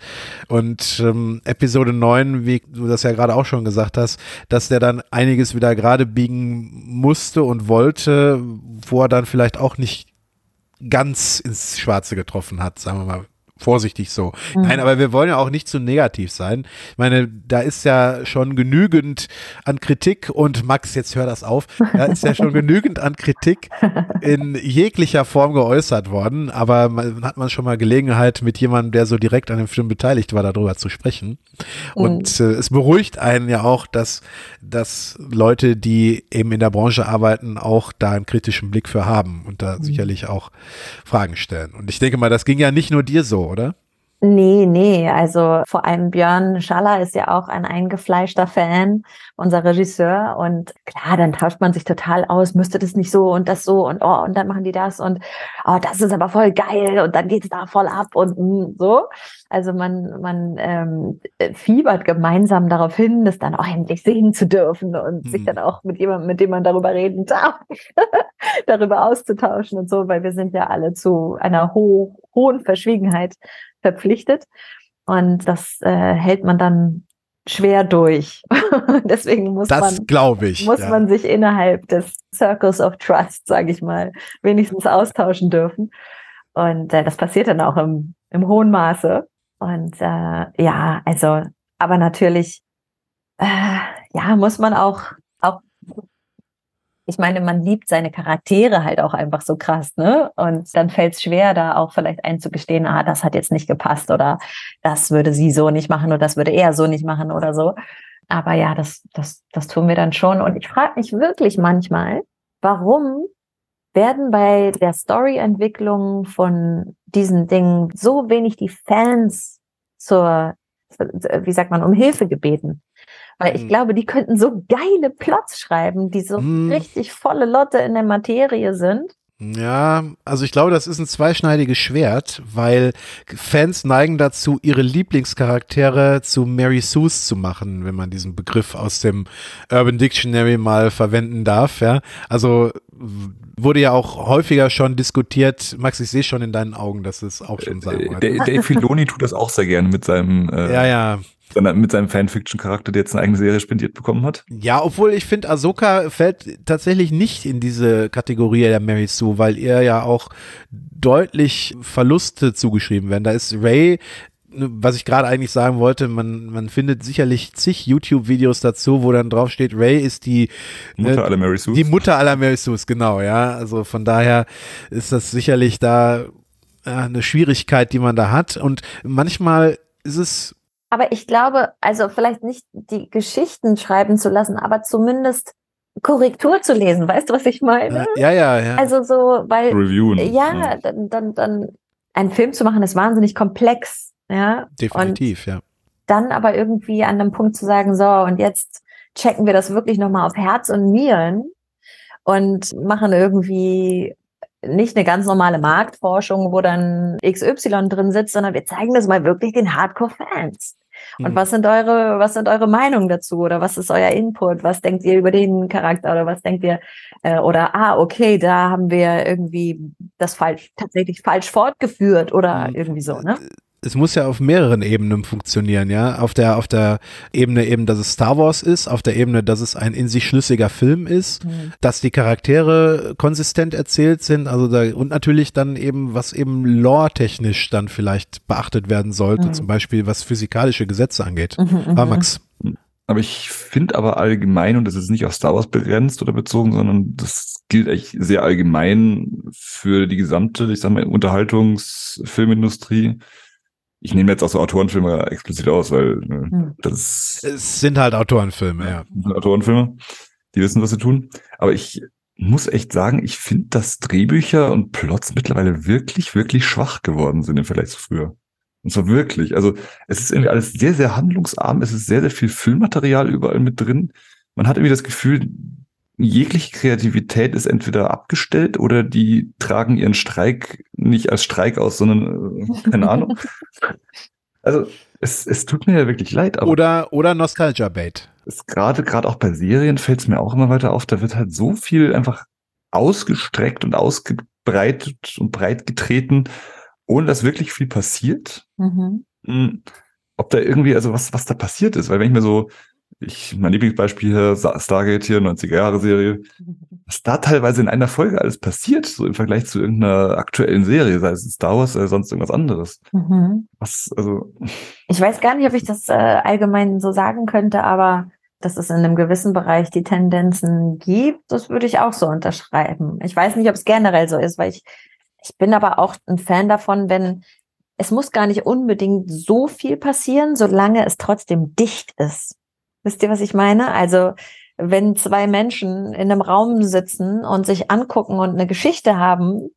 Und ähm, Episode 9, wie du das ja gerade auch schon gesagt hast, dass der dann einiges wieder gerade biegen musste und wollte, wo er dann vielleicht auch nicht ganz ins Schwarze getroffen hat, sagen wir mal. Vorsichtig so. Mhm. Nein, aber wir wollen ja auch nicht zu negativ sein. Ich meine, da ist ja schon genügend an Kritik und Max, jetzt hör das auf, da ist ja schon [LAUGHS] genügend an Kritik in jeglicher Form geäußert worden, aber man hat man schon mal Gelegenheit, mit jemandem, der so direkt an dem Film beteiligt war, darüber zu sprechen. Und äh, es beruhigt einen ja auch, dass, dass Leute, die eben in der Branche arbeiten, auch da einen kritischen Blick für haben und da sicherlich auch Fragen stellen. Und ich denke mal, das ging ja nicht nur dir so, oder? Nee, nee, also vor allem Björn Schaller ist ja auch ein eingefleischter Fan, unser Regisseur. Und klar, dann tauscht man sich total aus, müsste das nicht so und das so und oh, und dann machen die das und oh, das ist aber voll geil und dann geht's da voll ab und mm, so. Also man, man ähm, fiebert gemeinsam darauf hin, das dann auch endlich sehen zu dürfen und sich Mhm. dann auch mit jemandem, mit dem man darüber reden darf, [LAUGHS] darüber auszutauschen und so, weil wir sind ja alle zu einer ho hohen Verschwiegenheit verpflichtet. Und das äh, hält man dann schwer durch. [LAUGHS] Deswegen muss Das man glaube ich. muss ja. man sich innerhalb des Circles of Trust, sage ich mal, wenigstens austauschen dürfen. Und äh, das passiert dann auch im, im hohen Maße. Und äh, ja, also, aber natürlich, äh, ja, muss man auch, ich meine, man liebt seine Charaktere halt auch einfach so krass, ne? Und dann fällt es schwer, da auch vielleicht einzugestehen, ah, das hat jetzt nicht gepasst oder das würde sie so nicht machen oder das würde er so nicht machen oder so. Aber ja, das, das, das tun wir dann schon. Und ich frage mich wirklich manchmal, warum werden bei der Storyentwicklung von diesen Dingen so wenig die Fans zur, wie sagt man, um Hilfe gebeten? Weil ich Hm. glaube, die könnten so geile Plots schreiben, die so Hm. richtig volle Lotte in der Materie sind. Ja, also ich glaube, das ist ein zweischneidiges Schwert, weil Fans neigen dazu, ihre Lieblingscharaktere zu Mary Sues zu machen, wenn man diesen Begriff aus dem Urban Dictionary mal verwenden darf. Ja, also wurde ja auch häufiger schon diskutiert. Max, ich sehe schon in deinen Augen, dass es auch schon sagen Äh, Dave Filoni tut das auch sehr gerne mit seinem, äh, Ja, ja. Mit seinem Fanfiction-Charakter, der jetzt eine eigene Serie spendiert bekommen hat. Ja, obwohl ich finde, Ahsoka fällt tatsächlich nicht in diese Kategorie der Mary Sue, weil ihr ja auch deutlich Verluste zugeschrieben werden. Da ist Ray, ne, was ich gerade eigentlich sagen wollte, man, man findet sicherlich zig YouTube-Videos dazu, wo dann drauf steht, Ray ist die Mutter ne, aller Mary Sue. die Mutter aller Mary Sues, genau, ja. Also von daher ist das sicherlich da ja, eine Schwierigkeit, die man da hat. Und manchmal ist es Aber ich glaube, also vielleicht nicht die Geschichten schreiben zu lassen, aber zumindest Korrektur zu lesen. Weißt du, was ich meine? äh, ja, ja, ja. Also so, weil Reviewen. ja, dann, dann, dann einen Film zu machen, ist wahnsinnig komplex, ja. definitiv, ja. Dann aber irgendwie an einem Punkt zu sagen, so, und jetzt checken wir das wirklich nochmal auf Herz und Nieren und machen irgendwie nicht eine ganz normale Marktforschung, wo dann XY drin sitzt, sondern wir zeigen das mal wirklich den Hardcore-Fans. Und Mhm. was sind eure, was sind eure Meinungen dazu? Oder was ist euer Input? Was denkt ihr über den Charakter? Oder was denkt ihr? Äh, oder ah, okay, da haben wir irgendwie das falsch, tatsächlich falsch fortgeführt oder Mhm. irgendwie so, ne? Es muss ja auf mehreren Ebenen funktionieren, ja. Auf der, auf der Ebene eben, dass es Star Wars ist, auf der Ebene, dass es ein in sich schlüssiger Film ist, Mhm. dass die Charaktere konsistent erzählt sind, also da, und natürlich dann eben, was eben lore-technisch dann vielleicht beachtet werden sollte, Mhm. zum Beispiel was physikalische Gesetze angeht. Mhm, Ah, mhm. Max. Aber ich finde aber allgemein, und das ist nicht auf Star Wars begrenzt oder bezogen, sondern das gilt echt sehr allgemein für die gesamte, ich sag mal, Unterhaltungsfilmindustrie. Ich nehme jetzt auch so Autorenfilme explizit aus, weil ne, Hm. das Es sind halt Autorenfilme, ja. sind Autorenfilme, die wissen, was sie tun. Aber ich muss echt sagen, ich finde, dass Drehbücher und Plots mittlerweile wirklich, wirklich schwach geworden sind im Vergleich zu früher. Und zwar wirklich. Also es ist irgendwie alles sehr, sehr handlungsarm. Es ist sehr, sehr viel Filmmaterial überall mit drin. Man hat irgendwie das Gefühl, jegliche Kreativität ist entweder abgestellt oder die tragen ihren Streik nicht als Streik aus, sondern äh, keine Ahnung. [LAUGHS] Also es, es tut mir ja wirklich leid, aber Oder, oder Nostalgia Bait. es gerade gerade auch bei Serien fällt es mir auch immer weiter auf, da wird halt so viel einfach ausgestreckt und ausgebreitet und breit getreten, ohne dass wirklich viel passiert. Mhm. Hm, Ob da irgendwie, also was, was da passiert ist, weil wenn ich mir so, ich, mein Lieblingsbeispiel hier, Stargate hier, 90er-Jahre-Serie, was da teilweise in einer Folge alles passiert, so im Vergleich zu irgendeiner aktuellen Serie, sei es Star Wars oder sonst irgendwas anderes. Mhm. Was, also, Ich weiß gar nicht, ob ich das äh, allgemein so sagen könnte, aber dass es in einem gewissen Bereich die Tendenzen gibt, das würde ich auch so unterschreiben. Ich weiß nicht, ob es generell so ist, weil ich, ich bin aber auch ein Fan davon, wenn es muss gar nicht unbedingt so viel passieren, solange es trotzdem dicht ist. Wisst ihr, was ich meine? Also, wenn zwei Menschen in einem Raum sitzen und sich angucken und eine Geschichte haben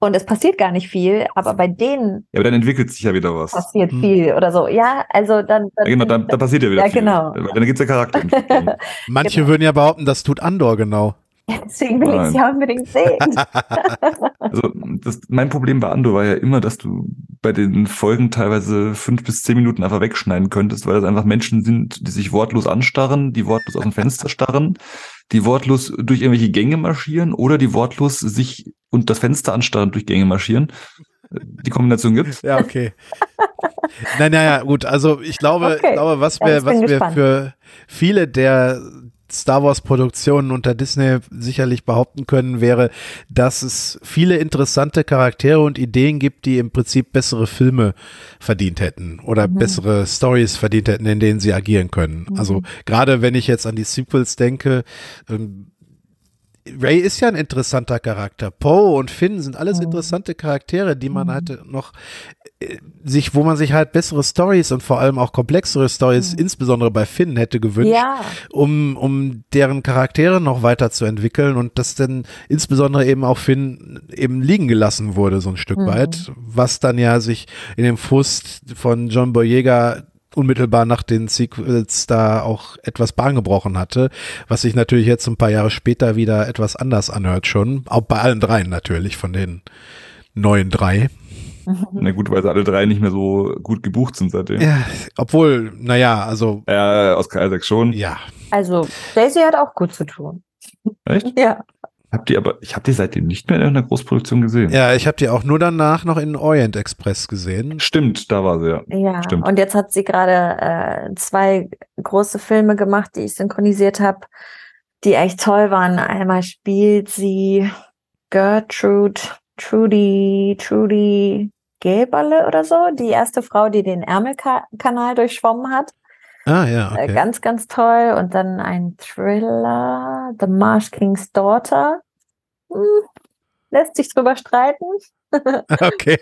und es passiert gar nicht viel, aber bei denen ja, aber dann entwickelt sich ja wieder was. passiert Hm. viel oder so. Ja, also dann. dann Ja, genau, da, da passiert ja wieder Ja, viel. genau. Dann geht's ja Charakterentwicklung. [LAUGHS] Manche Genau. würden ja behaupten, das tut Andor genau. Deswegen will ich es ja unbedingt sehen. [LAUGHS] Also das, mein Problem bei Andor war ja immer, dass du bei den Folgen teilweise fünf bis zehn Minuten einfach wegschneiden könntest, weil das einfach Menschen sind, die sich wortlos anstarren, die wortlos aus dem Fenster starren, die wortlos durch irgendwelche Gänge marschieren oder die wortlos sich und das Fenster anstarren durch Gänge marschieren. Die Kombination gibt's. Ja, okay. Nein, naja, gut, also ich glaube, Okay. ich glaube, was wir, was wir gespannt. für viele der Star Wars Produktionen unter Disney sicherlich behaupten können, wäre, dass es viele interessante Charaktere und Ideen gibt, die im Prinzip bessere Filme verdient hätten oder Mhm. bessere Stories verdient hätten, in denen sie agieren können. Mhm. Also gerade wenn ich jetzt an die Sequels denke, ähm, Ray ist ja ein interessanter Charakter. Poe und Finn sind alles interessante Charaktere, die man halt noch sich, wo man sich halt bessere Stories und vor allem auch komplexere Stories, Mhm. insbesondere bei Finn, hätte gewünscht, ja, um, um deren Charaktere noch weiterzuentwickeln und das dann insbesondere eben auch Finn eben liegen gelassen wurde, so ein Stück Mhm. weit, was dann ja sich in dem Frust von John Boyega unmittelbar nach den Sequels da auch etwas Bahn gebrochen hatte, was sich natürlich jetzt ein paar Jahre später wieder etwas anders anhört schon, auch bei allen dreien natürlich, von den neuen drei. Na gut, weil sie alle drei nicht mehr so gut gebucht sind seitdem. Ja, obwohl, naja, also, Äh, Oscar Isaac schon. ja. also Daisy hat auch gut zu tun. Echt? Ja. Habt ihr aber, ich habe die seitdem nicht mehr in einer Großproduktion gesehen. Ja, ich habe die auch nur danach noch in Orient Express gesehen. Stimmt, da war sie ja. Ja, Stimmt. und jetzt hat sie gerade äh, zwei große Filme gemacht, die ich synchronisiert habe, die echt toll waren. Einmal spielt sie Gertrude, Trudy, Trudy Geberle oder so, die erste Frau, die den Ärmelkanal durchschwommen hat. Ah, ja, Äh, okay. Ganz, ganz toll. Und dann ein Thriller, The Marsh King's Daughter. Hm, lässt sich drüber streiten. [LAUGHS] Okay.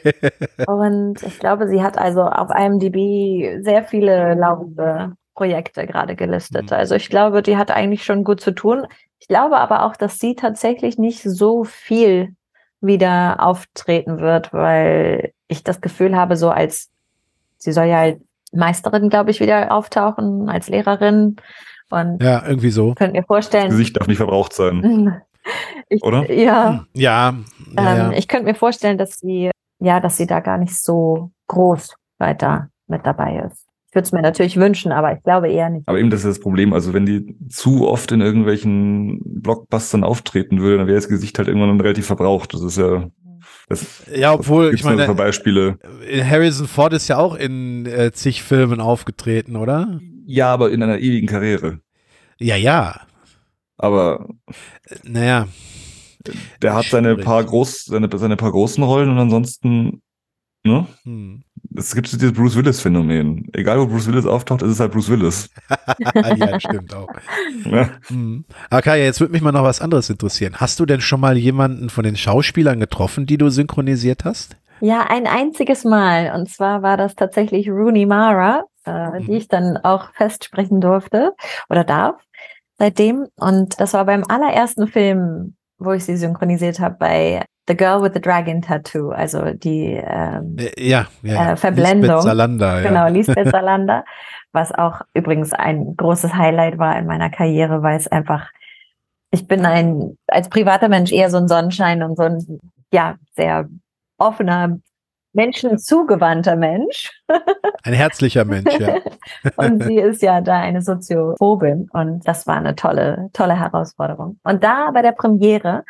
Und ich glaube, sie hat also auf IMDb sehr viele laufende Projekte gerade gelistet. Mhm. Also ich glaube, die hat eigentlich schon gut zu tun. Ich glaube aber auch, dass sie tatsächlich nicht so viel wieder auftreten wird, weil ich das Gefühl habe, so als sie soll ja als Meisterin, glaube ich, wieder auftauchen, als Lehrerin. Und Ja, irgendwie so. könnt mir Das vorstellen, Gesicht darf nicht verbraucht sein. [LAUGHS] ich, Oder? Ja, Ja, ja, ähm, ja. ich könnte mir vorstellen, dass sie, ja, dass sie da gar nicht so groß weiter mit dabei ist. Ich würde es mir natürlich wünschen, aber ich glaube eher nicht. Aber eben das ist das Problem. Also wenn die zu oft in irgendwelchen Blockbustern auftreten würde, dann wäre das Gesicht halt irgendwann relativ verbraucht. Das ist ja. Das, Ja, obwohl, ich meine, noch Beispiele. Harrison Ford ist ja auch in äh, zig Filmen aufgetreten, oder? Ja, aber in einer ewigen Karriere. Ja, ja. Aber Naja, der hat seine Schwierig. paar groß, seine, seine paar großen Rollen und ansonsten, ne? hm. Es gibt so dieses Bruce Willis-Phänomen. Egal wo Bruce Willis auftaucht, ist es halt Bruce Willis. [LAUGHS] ja, stimmt auch. [LAUGHS] Ne? Hm. Okay, jetzt würde mich mal noch was anderes interessieren. Hast du denn schon mal jemanden von den Schauspielern getroffen, die du synchronisiert hast? Ja, ein einziges Mal. Und zwar war das tatsächlich Rooney Mara, äh, Mhm. die ich dann auch festsprechen durfte oder darf seitdem. Und das war beim allerersten Film, wo ich sie synchronisiert habe, bei The Girl with the Dragon Tattoo, also die ähm, Äh, Ja, ja. Äh, Verblendung. Lisbeth Salander, ja. Genau, Lisbeth [LAUGHS] Salander, was auch übrigens ein großes Highlight war in meiner Karriere, weil es einfach, ich bin ein, als privater Mensch eher so ein Sonnenschein und so ein, ja, sehr offener, menschenzugewandter Mensch. [LAUGHS] Ein herzlicher Mensch, ja. [LAUGHS] und sie ist ja da eine Soziophobin und das war eine tolle, tolle Herausforderung. Und da bei der Premiere,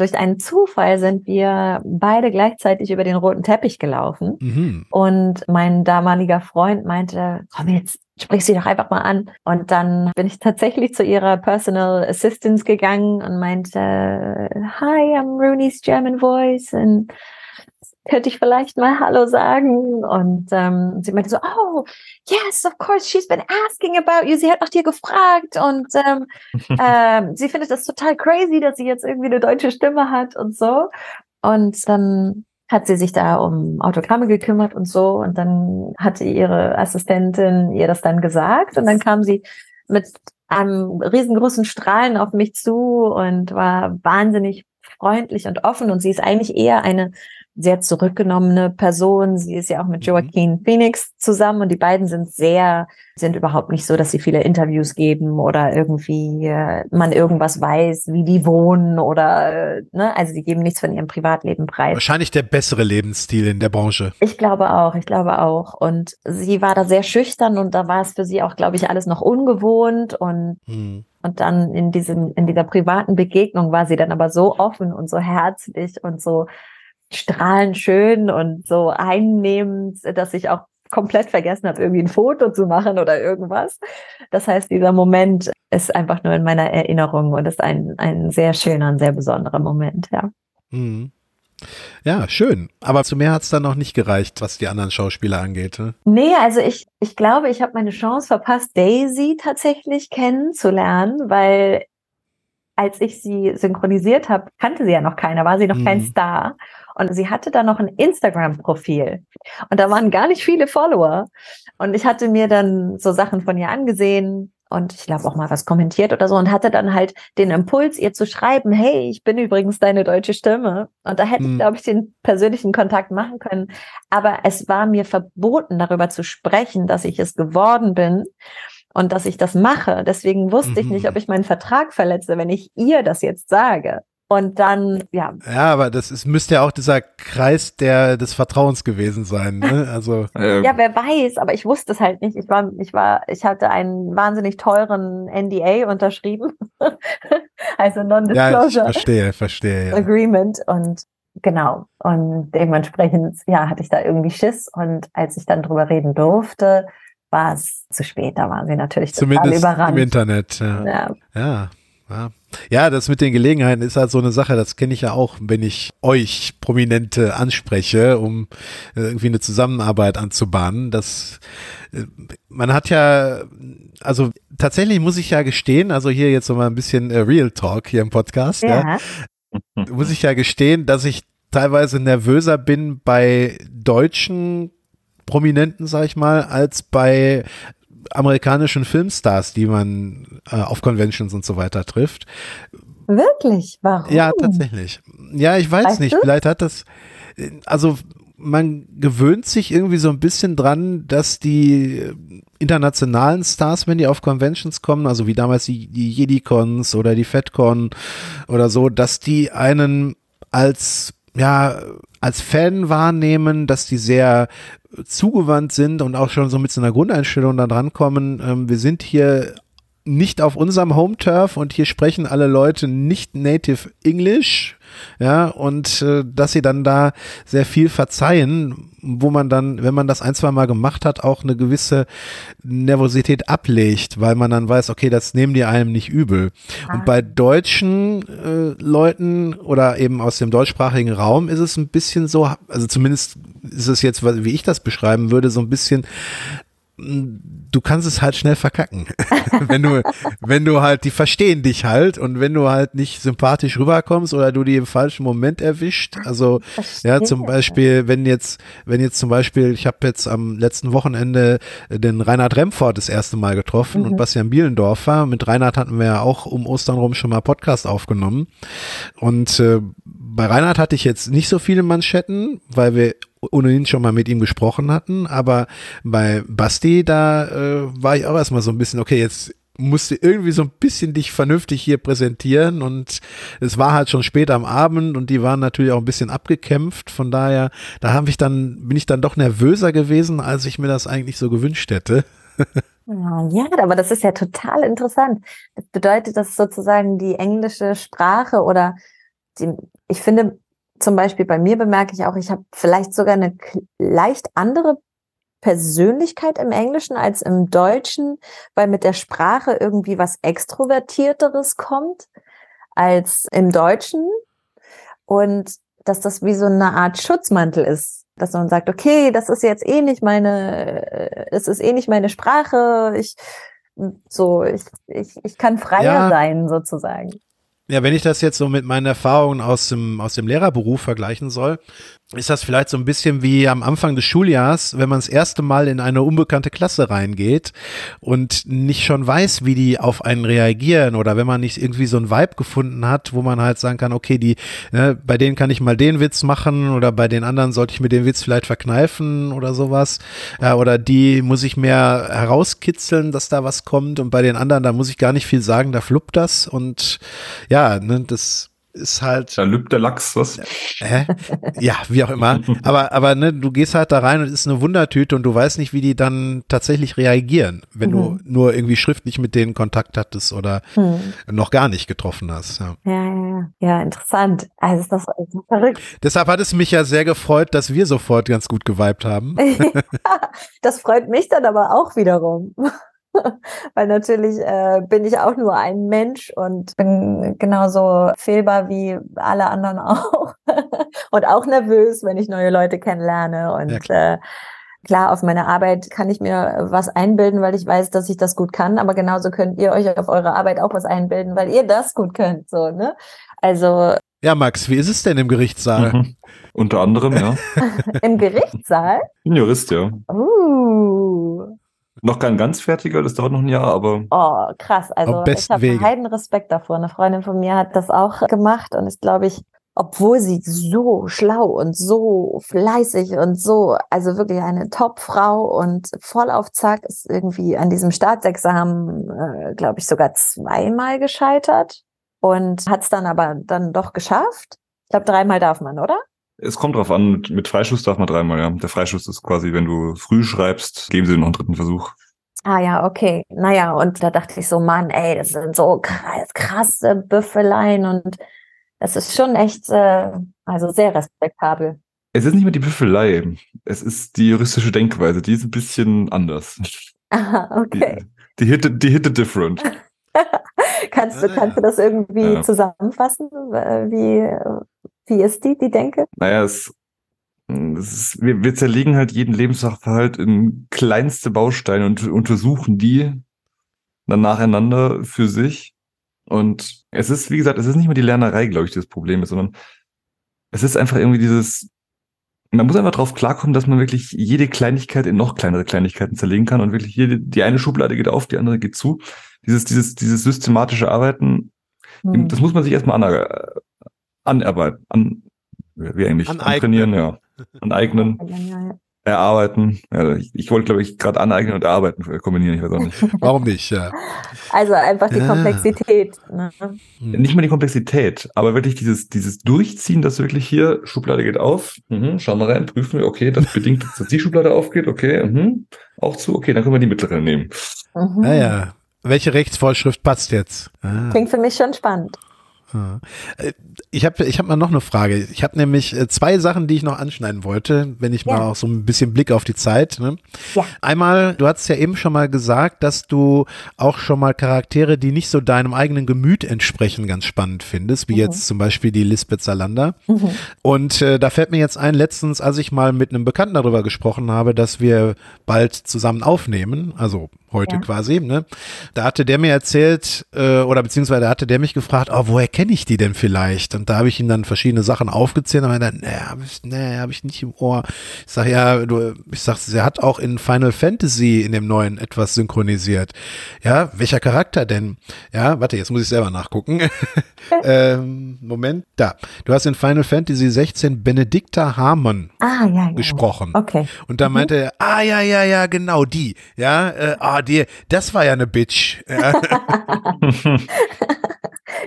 durch einen Zufall sind wir beide gleichzeitig über den roten Teppich gelaufen. Mhm. Und mein damaliger Freund meinte, komm jetzt, sprich sie doch einfach mal an. Und dann bin ich tatsächlich zu ihrer Personal Assistance gegangen und meinte, hi, I'm Rooney's German Voice und könnte ich vielleicht mal Hallo sagen? Und ähm, sie meinte so, oh, yes, of course, she's been asking about you. Sie hat nach dir gefragt und ähm, [LAUGHS] ähm, sie findet das total crazy, dass sie jetzt irgendwie eine deutsche Stimme hat und so. Und dann hat sie sich da um Autogramme gekümmert und so. Und dann hatte ihre Assistentin ihr das dann gesagt. Und dann kam sie mit einem riesengroßen Strahlen auf mich zu und war wahnsinnig freundlich und offen. Und sie ist eigentlich eher eine sehr zurückgenommene Person. Sie ist ja auch mit Joaquin Phoenix zusammen und die beiden sind sehr, sind überhaupt nicht so, dass sie viele Interviews geben oder irgendwie äh, man irgendwas weiß, wie die wohnen oder, äh, ne, also sie geben nichts von ihrem Privatleben preis. Wahrscheinlich der bessere Lebensstil in der Branche. Ich glaube auch, ich glaube auch. Und sie war da sehr schüchtern und da war es für sie auch, glaube ich, alles noch ungewohnt und Hm. und dann in diesem, in dieser privaten Begegnung war sie dann aber so offen und so herzlich und so strahlend schön und so einnehmend, dass ich auch komplett vergessen habe, irgendwie ein Foto zu machen oder irgendwas. Das heißt, dieser Moment ist einfach nur in meiner Erinnerung und ist ein, ein sehr schöner, ein sehr besonderer Moment, ja. Hm. Ja, schön. Aber zu mehr hat es dann noch nicht gereicht, was die anderen Schauspieler angeht. Ne? Nee, also ich, ich glaube, ich habe meine Chance verpasst, Daisy tatsächlich kennenzulernen, weil als ich sie synchronisiert habe, kannte sie ja noch keiner, war sie noch kein Mhm. Star. Und sie hatte dann noch ein Instagram-Profil. Und da waren gar nicht viele Follower. Und ich hatte mir dann so Sachen von ihr angesehen und ich glaube auch mal was kommentiert oder so und hatte dann halt den Impuls, ihr zu schreiben, hey, ich bin übrigens deine deutsche Stimme. Und da hätte ich, Mhm. glaube ich, den persönlichen Kontakt machen können. Aber es war mir verboten, darüber zu sprechen, dass ich es geworden bin und dass ich das mache. Deswegen wusste ich Mhm. nicht, ob ich meinen Vertrag verletze, wenn ich ihr das jetzt sage. Und dann, ja, Ja, aber das ist, müsste ja auch dieser Kreis der, des Vertrauens gewesen sein. Ne? [LAUGHS] Also, ja, wer weiß, aber ich wusste es halt nicht. Ich war, ich war, ich hatte einen wahnsinnig teuren NDA unterschrieben. [LAUGHS] also ja, ich Non-Disclosure verstehe, verstehe. Ja. Agreement und genau. Und dementsprechend, ja, hatte ich da irgendwie Schiss. Und als ich dann drüber reden durfte, war es zu spät. Da waren sie natürlich total Zumindest überrannt. im Internet. Ja. Ja. Ja, ja. Ja, das mit den Gelegenheiten ist halt so eine Sache, das kenne ich ja auch, wenn ich euch Prominente anspreche, um äh, irgendwie eine Zusammenarbeit anzubahnen. Das, äh, man hat ja, also tatsächlich muss ich ja gestehen, also hier jetzt so mal ein bisschen äh, Real Talk hier im Podcast, ja. ja. muss ich ja gestehen, dass ich teilweise nervöser bin bei deutschen Prominenten, sag ich mal, als bei amerikanischen Filmstars, die man äh, auf Conventions und so weiter trifft. Wirklich? Warum? Ja, tatsächlich. Ja, ich weiß Weißt nicht. du? Vielleicht hat das, äh, also man gewöhnt sich irgendwie so ein bisschen dran, dass die äh, internationalen Stars, wenn die auf Conventions kommen, also wie damals die, die Jedi-Cons oder die FedCon oder so, dass die einen als, ja, als Fan wahrnehmen, dass die sehr zugewandt sind und auch schon so mit so einer Grundeinstellung da dran kommen. Ähm, wir sind hier nicht auf unserem Home Turf und hier sprechen alle Leute nicht Native English, ja, und äh, dass sie dann da sehr viel verzeihen, wo man dann, wenn man das ein, zwei Mal gemacht hat, auch eine gewisse Nervosität ablegt, weil man dann weiß, okay, das nehmen die einem nicht übel. Und bei deutschen äh, Leuten oder eben aus dem deutschsprachigen Raum ist es ein bisschen so, also zumindest ist es jetzt, wie ich das beschreiben würde, so ein bisschen, du kannst es halt schnell verkacken. [LAUGHS] wenn du, wenn du halt, die verstehen dich halt und wenn du halt nicht sympathisch rüberkommst oder du die im falschen Moment erwischt. Also, ja, zum Beispiel, wenn jetzt, wenn jetzt zum Beispiel, ich habe jetzt am letzten Wochenende den Reinhard Remford das erste Mal getroffen mhm. und Bastian Bielendorfer. Mit Reinhard hatten wir ja auch um Ostern rum schon mal Podcast aufgenommen. Und äh, bei Reinhard hatte ich jetzt nicht so viele Manschetten, weil wir ohnehin schon mal mit ihm gesprochen hatten, aber bei Basti, da äh, war ich auch erstmal so ein bisschen, okay, jetzt musste irgendwie so ein bisschen dich vernünftig hier präsentieren und es war halt schon spät am Abend und die waren natürlich auch ein bisschen abgekämpft, von daher, da habe ich dann, bin ich dann doch nervöser gewesen, als ich mir das eigentlich so gewünscht hätte. [LAUGHS] Ja, aber das ist ja total interessant. Das bedeutet, dass sozusagen die englische Sprache oder die, ich finde, zum Beispiel bei mir bemerke ich auch, ich habe vielleicht sogar eine leicht andere Persönlichkeit im Englischen als im Deutschen, weil mit der Sprache irgendwie was Extrovertierteres kommt als im Deutschen. Und dass das wie so eine Art Schutzmantel ist, dass man sagt, okay, das ist jetzt eh nicht meine, es ist eh nicht meine Sprache, ich, so, ich, ich, ich kann freier ja. sein, sozusagen. Ja, wenn ich das jetzt so mit meinen Erfahrungen aus dem, aus dem Lehrerberuf vergleichen soll, ist das vielleicht so ein bisschen wie am Anfang des Schuljahrs, wenn man das erste Mal in eine unbekannte Klasse reingeht und nicht schon weiß, wie die auf einen reagieren oder wenn man nicht irgendwie so ein Vibe gefunden hat, wo man halt sagen kann, okay, die, ne, bei denen kann ich mal den Witz machen oder bei den anderen sollte ich mir den Witz vielleicht verkneifen oder sowas. Ja, oder die muss ich mehr herauskitzeln, dass da was kommt und bei den anderen, da muss ich gar nicht viel sagen, da fluppt das und ja, ne, das ist halt. Da lübt der Lachs, was? Hä? Ja, wie auch immer. Aber, aber ne, du gehst halt da rein und ist eine Wundertüte und du weißt nicht, wie die dann tatsächlich reagieren, wenn mhm. du nur irgendwie schriftlich mit denen Kontakt hattest oder mhm. noch gar nicht getroffen hast. Ja, ja, ja, ja interessant. Also ist das ist verrückt. Deshalb hat es mich ja sehr gefreut, dass wir sofort ganz gut geweibt haben. [LAUGHS] das freut mich dann aber auch wiederum. [LAUGHS] Weil natürlich äh, bin ich auch nur ein Mensch und bin genauso fehlbar wie alle anderen [LAUGHS] auch. und auch nervös, wenn ich neue Leute kennenlerne. Und ja, klar. Äh, klar, auf meine Arbeit kann ich mir was einbilden, weil ich weiß, dass ich das gut kann. Aber genauso könnt ihr euch auf eure Arbeit auch was einbilden, weil ihr das gut könnt. So, ne? Also. Ja, Max, wie ist es denn im Gerichtssaal? Mhm. Unter anderem, ja. [LAUGHS] Im Gerichtssaal? Ein Jurist, ja. Uh. Noch kein ganz fertiger, das dauert noch ein Jahr, aber. Oh, krass. Also ich habe heiden Respekt davor. Eine Freundin von mir hat das auch gemacht und ist, glaube ich, obwohl sie so schlau und so fleißig und so, also wirklich eine Top-Frau und voll auf Zack ist irgendwie an diesem Staatsexamen, äh, glaube ich, sogar zweimal gescheitert und hat es dann aber dann doch geschafft. Ich glaube, dreimal darf man, oder? Es kommt drauf an, mit, mit Freischuss darf man dreimal, ja. Der Freischuss ist quasi, wenn du früh schreibst, geben sie dir noch einen dritten Versuch. Ah ja, okay. Naja, und da dachte ich so, Mann, ey, das sind so krasse Büffeleien und das ist schon echt, äh, also sehr respektabel. Es ist nicht mehr die Büffelei, es ist die juristische Denkweise, die ist ein bisschen anders. [LAUGHS] Aha, okay. Die, die hitte, die different. [LAUGHS] kannst, du, kannst du das irgendwie ja. zusammenfassen? Wie, wie ist die, die Denke? Naja, es, es ist, wir, wir zerlegen halt jeden Lebenssachverhalt in kleinste Bausteine und untersuchen die dann nacheinander für sich. Und es ist, wie gesagt, es ist nicht mehr die Lernerei, glaube ich, das Problem ist, sondern es ist einfach irgendwie dieses, man muss einfach darauf klarkommen, dass man wirklich jede Kleinigkeit in noch kleinere Kleinigkeiten zerlegen kann und wirklich jede, die eine Schublade geht auf, die andere geht zu. Dieses, dieses, dieses systematische Arbeiten, hm. das muss man sich erstmal anerarbeiten, an, wie eigentlich, trainieren, ja, aneignen, erarbeiten. Ja, ich, ich wollte, glaube ich, gerade aneignen und erarbeiten kombinieren, ich weiß auch nicht. [LAUGHS] Warum nicht, ja. Also einfach die ja. Komplexität. Ne? Hm. Nicht mal die Komplexität, aber wirklich dieses, dieses Durchziehen, dass wirklich hier, Schublade geht auf, mhm, schauen wir rein, prüfen wir, okay, das bedingt, dass die Schublade aufgeht, okay, mhm, auch zu, okay, dann können wir die mittlere nehmen. Mhm. Naja, welche Rechtsvorschrift passt jetzt? Ah. Klingt für mich schon spannend. Äh, Ich habe ich hab mal noch eine Frage. Ich habe nämlich äh, zwei Sachen, die ich noch anschneiden wollte, wenn ich mal Ja. auch so ein bisschen Blick auf die Zeit. Ne? Ja. Einmal, du hast ja eben schon mal gesagt, dass du auch schon mal Charaktere, die nicht so deinem eigenen Gemüt entsprechen, ganz spannend findest, wie Mhm. jetzt zum Beispiel die Lisbeth Salander. Mhm. Und äh, da fällt mir jetzt ein, letztens, als ich mal mit einem Bekannten darüber gesprochen habe, dass wir bald zusammen aufnehmen, also heute Ja. quasi, ne? Da hatte der mir erzählt, äh, oder beziehungsweise da hatte der mich gefragt, oh, woher kenne ich die denn vielleicht? Und da habe ich ihm dann verschiedene Sachen aufgezählt und meinte, nee, habe ich, nee, hab ich nicht im Ohr. Ich sag ja, du, ich sag, sie hat auch in Final Fantasy in dem neuen etwas synchronisiert. Ja, welcher Charakter denn? Ja, warte, jetzt muss ich selber nachgucken. [LAUGHS] ähm, Moment, da. Du hast in Final Fantasy 16 Benedicta Harmon Ah, ja, ja. gesprochen. Okay. Und da meinte er, ah ja, ja, ja, genau, die. Ja, äh, ah, die, das war ja eine Bitch. Ja, [LAUGHS] [LAUGHS]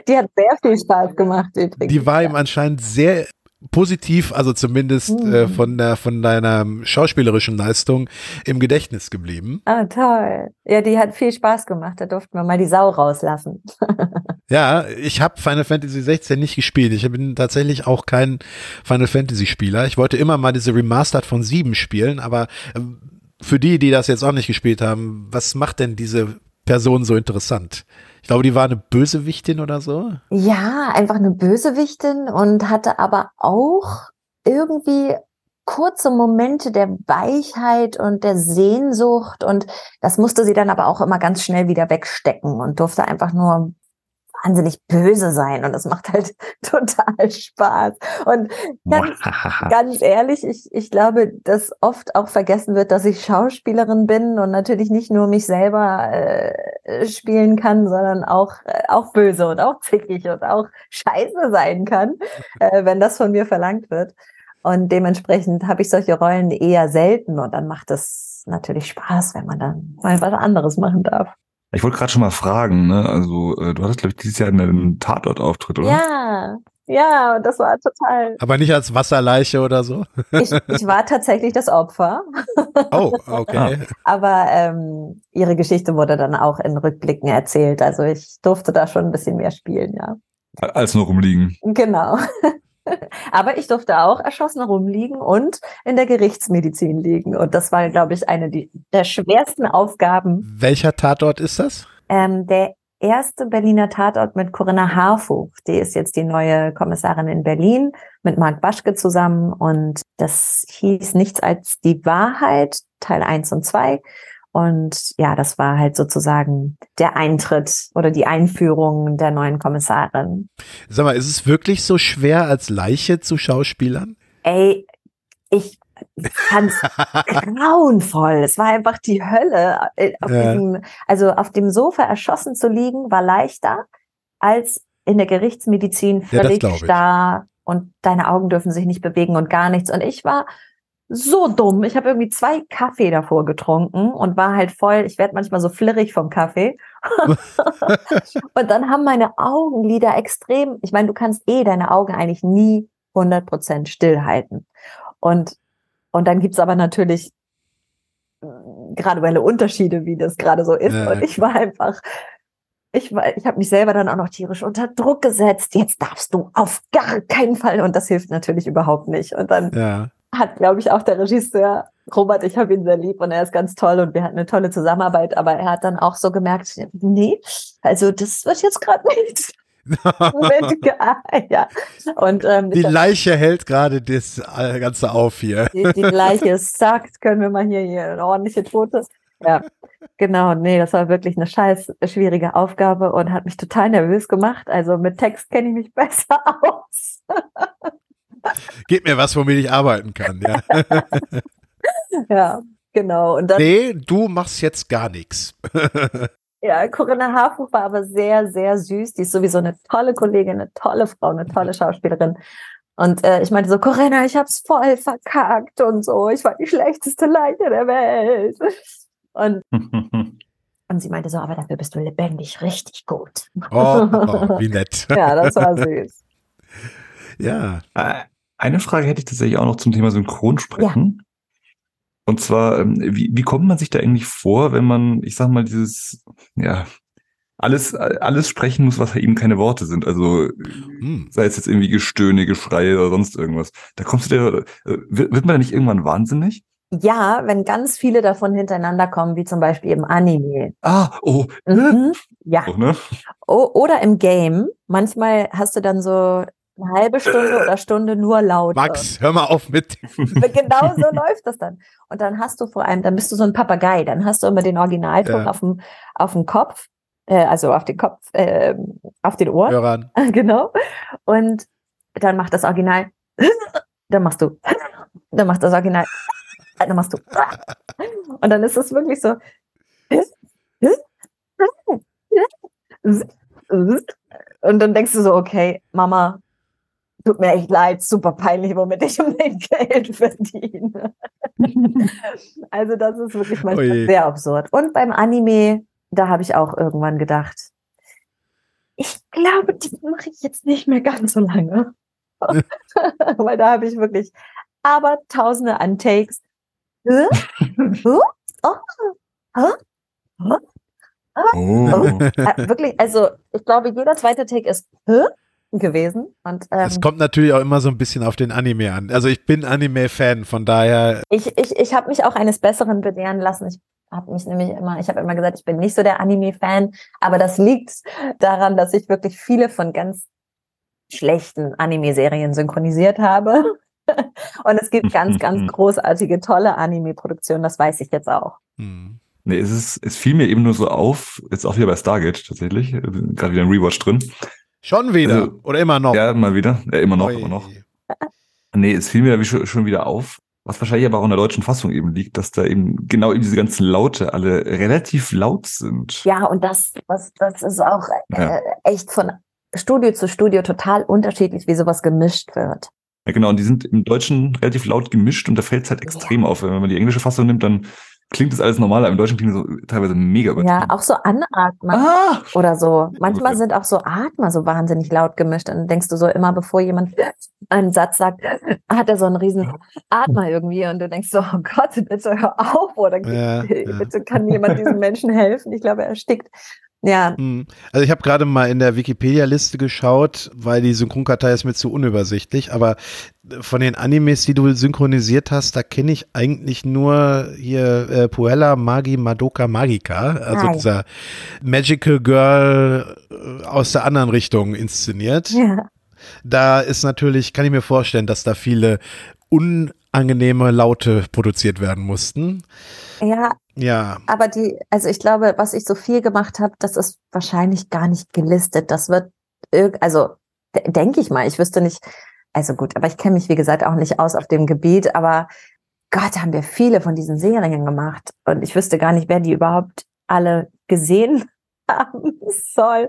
Die hat sehr viel Spaß gemacht übrigens. die war ihm anscheinend sehr positiv, also zumindest äh, Mhm. von der von deiner schauspielerischen Leistung im Gedächtnis geblieben. Ah, toll. Ja, die hat viel Spaß gemacht. Da durften wir mal die Sau rauslassen. [LAUGHS] Ja, ich habe Final Fantasy 16 nicht gespielt. Ich bin tatsächlich auch kein Final Fantasy Spieler. Ich wollte immer mal diese Remastered von 7 spielen, aber ähm, für die, die das jetzt auch nicht gespielt haben, was macht denn diese Person so interessant? Ich glaube, die war eine Bösewichtin oder so. Ja, einfach eine Bösewichtin und hatte aber auch irgendwie kurze Momente der Weichheit und der Sehnsucht und das musste sie dann aber auch immer ganz schnell wieder wegstecken und durfte einfach nur wahnsinnig böse sein und das macht halt [LAUGHS] total Spaß. Und ganz, [LAUGHS] ganz ehrlich, ich, ich glaube, dass oft auch vergessen wird, dass ich Schauspielerin bin und natürlich nicht nur mich selber äh, spielen kann, sondern auch, äh, auch böse und auch zickig und auch scheiße sein kann, [LAUGHS] äh, wenn das von mir verlangt wird. Und dementsprechend habe ich solche Rollen eher selten und dann macht es natürlich Spaß, wenn man dann mal was anderes machen darf. Ich wollte gerade schon mal fragen, ne? Also, äh, du hattest, glaube ich, dieses Jahr einen Tatort-Auftritt, oder? Ja, ja, das war total. Aber nicht als Wasserleiche oder so. Ich, ich war tatsächlich das Opfer. [LAUGHS] Oh, okay. Aber ähm, ihre Geschichte wurde dann auch in Rückblicken erzählt. Also ich durfte da schon ein bisschen mehr spielen, ja. Als nur rumliegen. Genau. [LAUGHS] Aber ich durfte auch erschossen rumliegen und in der Gerichtsmedizin liegen. Und das war, glaube ich, eine der schwersten Aufgaben. Welcher Tatort ist das? Ähm, der erste Berliner Tatort mit Corinna Harfuch. Die ist jetzt die neue Kommissarin in Berlin mit Marc Baschke zusammen. Und das hieß nichts als die Wahrheit, Teil 1 und 2. Und ja, das war halt sozusagen der Eintritt oder die Einführung der neuen Kommissarin. Sag mal, ist es wirklich so schwer als Leiche zu Schauspielern? Ey, ich fand's [LAUGHS] grauenvoll. Es war einfach die Hölle. Äh, Auf Ja. diesem, also auf dem Sofa erschossen zu liegen, war leichter als in der Gerichtsmedizin Ja, völlig ich. starr und deine Augen dürfen sich nicht bewegen und gar nichts. Und ich war so dumm. Ich habe irgendwie zwei Kaffee davor getrunken und war halt voll. Ich werde manchmal so flirrig vom Kaffee. [LAUGHS] und dann haben meine Augenlider extrem, ich meine, du kannst eh deine Augen eigentlich nie 100% stillhalten. Und, und dann gibt's aber natürlich äh, graduelle Unterschiede, wie das gerade so ist. Ja, und ich war einfach, ich war, ich habe mich selber dann auch noch tierisch unter Druck gesetzt. Jetzt darfst du auf gar keinen Fall. Und das hilft natürlich überhaupt nicht. Und dann Ja. Hat, glaube ich, auch der Regisseur, Robert, ich habe ihn sehr lieb und er ist ganz toll und wir hatten eine tolle Zusammenarbeit, aber er hat dann auch so gemerkt, nee, also das wird jetzt gerade nicht. mit, [LAUGHS] ja. Und ähm, Die Leiche hält gerade das äh, Ganze auf hier. die, die gleiche sagt, können wir mal hier, hier eine ordentliche Tote. Ja, genau. Nee, das war wirklich eine scheiß schwierige Aufgabe und hat mich total nervös gemacht. Also mit Text kenne ich mich [LAUGHS] besser aus. Gib mir was, womit ich arbeiten kann. Ja. [LAUGHS] Ja, genau. Und dann, Nee, du machst jetzt gar nichts. [LAUGHS] ja, Corinna Harfuch war aber sehr, sehr süß. Die ist sowieso eine tolle Kollegin, eine tolle Frau, eine tolle Schauspielerin. Und äh, ich meinte so, Corinna, ich hab's voll verkackt und so. Ich war die schlechteste Leiche der Welt. [LAUGHS] Und, und sie meinte so, aber dafür bist du lebendig richtig gut. Oh, oh wie nett. Ja, das war süß. Ja. Eine Frage hätte ich tatsächlich auch noch zum Thema Synchronsprechen. Und zwar, ähm, wie, wie kommt man sich da eigentlich vor, wenn man, ich sag mal, dieses, ja, alles, alles sprechen muss, was eben keine Worte sind. Also Hm. sei es jetzt irgendwie Gestöhne, Geschreie oder sonst irgendwas. Da kommst du dir, äh, wird, wird man da nicht irgendwann wahnsinnig? Ja, wenn ganz viele davon hintereinander kommen, wie zum Beispiel im Anime. Ah, oh, Mhm. Ja. oh ne? O oder im Game. Manchmal hast du dann so eine halbe Stunde oder Stunde nur laut. Max, hör mal auf mit. Genau so [LAUGHS] läuft das dann. Und dann hast du vor allem, dann bist du so ein Papagei, dann hast du immer den Originalton Ja. auf dem, auf dem Kopf, äh, also auf den Kopf, äh, auf den Ohren, Hörern. [LAUGHS] genau. Und dann macht das Original, [LAUGHS] dann machst du, dann macht das Original, dann machst du. Und dann ist es wirklich so. Und dann denkst du so, okay, Mama, tut mir echt leid, super peinlich, womit ich um mein Geld [LAUGHS] verdiene. [LAUGHS] also das ist wirklich manchmal Oje. sehr absurd. Und beim Anime, da habe ich auch irgendwann gedacht, ich glaube, das mache ich jetzt nicht mehr ganz so lange. [LAUGHS] Weil da habe ich wirklich aber tausende an Takes. Hä? Hä? Oh. Hä? Hä? Oh. Äh, wirklich, also ich glaube, jeder zweite Take ist Hä? Gewesen. Und ähm, Es kommt natürlich auch immer so ein bisschen auf den Anime an. Also ich bin Anime-Fan, von daher, ich, ich, ich habe mich auch eines Besseren belehren lassen. Ich habe mich nämlich immer, ich habe immer gesagt, ich bin nicht so der Anime-Fan, aber das liegt daran, dass ich wirklich viele von ganz schlechten Anime-Serien synchronisiert habe. [LAUGHS] Und es gibt ganz, [LAUGHS] ganz großartige, tolle Anime-Produktionen, das weiß ich jetzt auch. hm. Nee, es ist, es fiel mir eben nur so auf, jetzt auch wieder bei Stargate tatsächlich, gerade wieder ein Rewatch drin. Schon wieder Also, oder immer noch. Ja, mal wieder, ja, immer noch, Oi. immer noch. Nee, es fiel mir schon, wieder auf, was wahrscheinlich aber auch in der deutschen Fassung eben liegt, dass da eben genau eben diese ganzen Laute alle relativ laut sind. Ja, und das, das, das ist auch Ja. äh, echt von Studio zu Studio total unterschiedlich, wie sowas gemischt wird. Ja, genau, und die sind im Deutschen relativ laut gemischt und da fällt es halt extrem auf. Wenn man die englische Fassung nimmt, dann klingt das alles normal, aber im Deutschen klingt es so teilweise mega übertrieben. Ja, auch so Anatmen ah! oder so. Manchmal Okay. sind auch so Atmer so wahnsinnig laut gemischt. Und dann denkst du so immer, bevor jemand einen Satz sagt, hat er so einen riesen Atmer irgendwie. Und du denkst so, oh Gott, bitte hör auf. Oder Ja, [LAUGHS] ja. bitte kann jemand diesem Menschen helfen. Ich glaube, er erstickt. Ja, Hm. Also ich habe gerade mal in der Wikipedia-Liste geschaut, weil die Synchronkartei ist mir zu unübersichtlich, aber von den Animes, die du synchronisiert hast, da kenne ich eigentlich nur hier äh, Puella Magi Madoka Magica, also ja. dieser Magical Girl äh, aus der anderen Richtung inszeniert. ja. Da ist natürlich, kann ich mir vorstellen, dass da viele unangenehme Laute produziert werden mussten. Ja, Ja, Aber die, also ich glaube, was ich so viel gemacht habe, das ist wahrscheinlich gar nicht gelistet. Das wird, also de- denke ich mal, ich wüsste nicht, also gut, aber ich kenne mich, wie gesagt, auch nicht aus auf dem Gebiet, aber Gott, haben wir viele von diesen Serien gemacht und ich wüsste gar nicht, wer die überhaupt alle gesehen haben soll.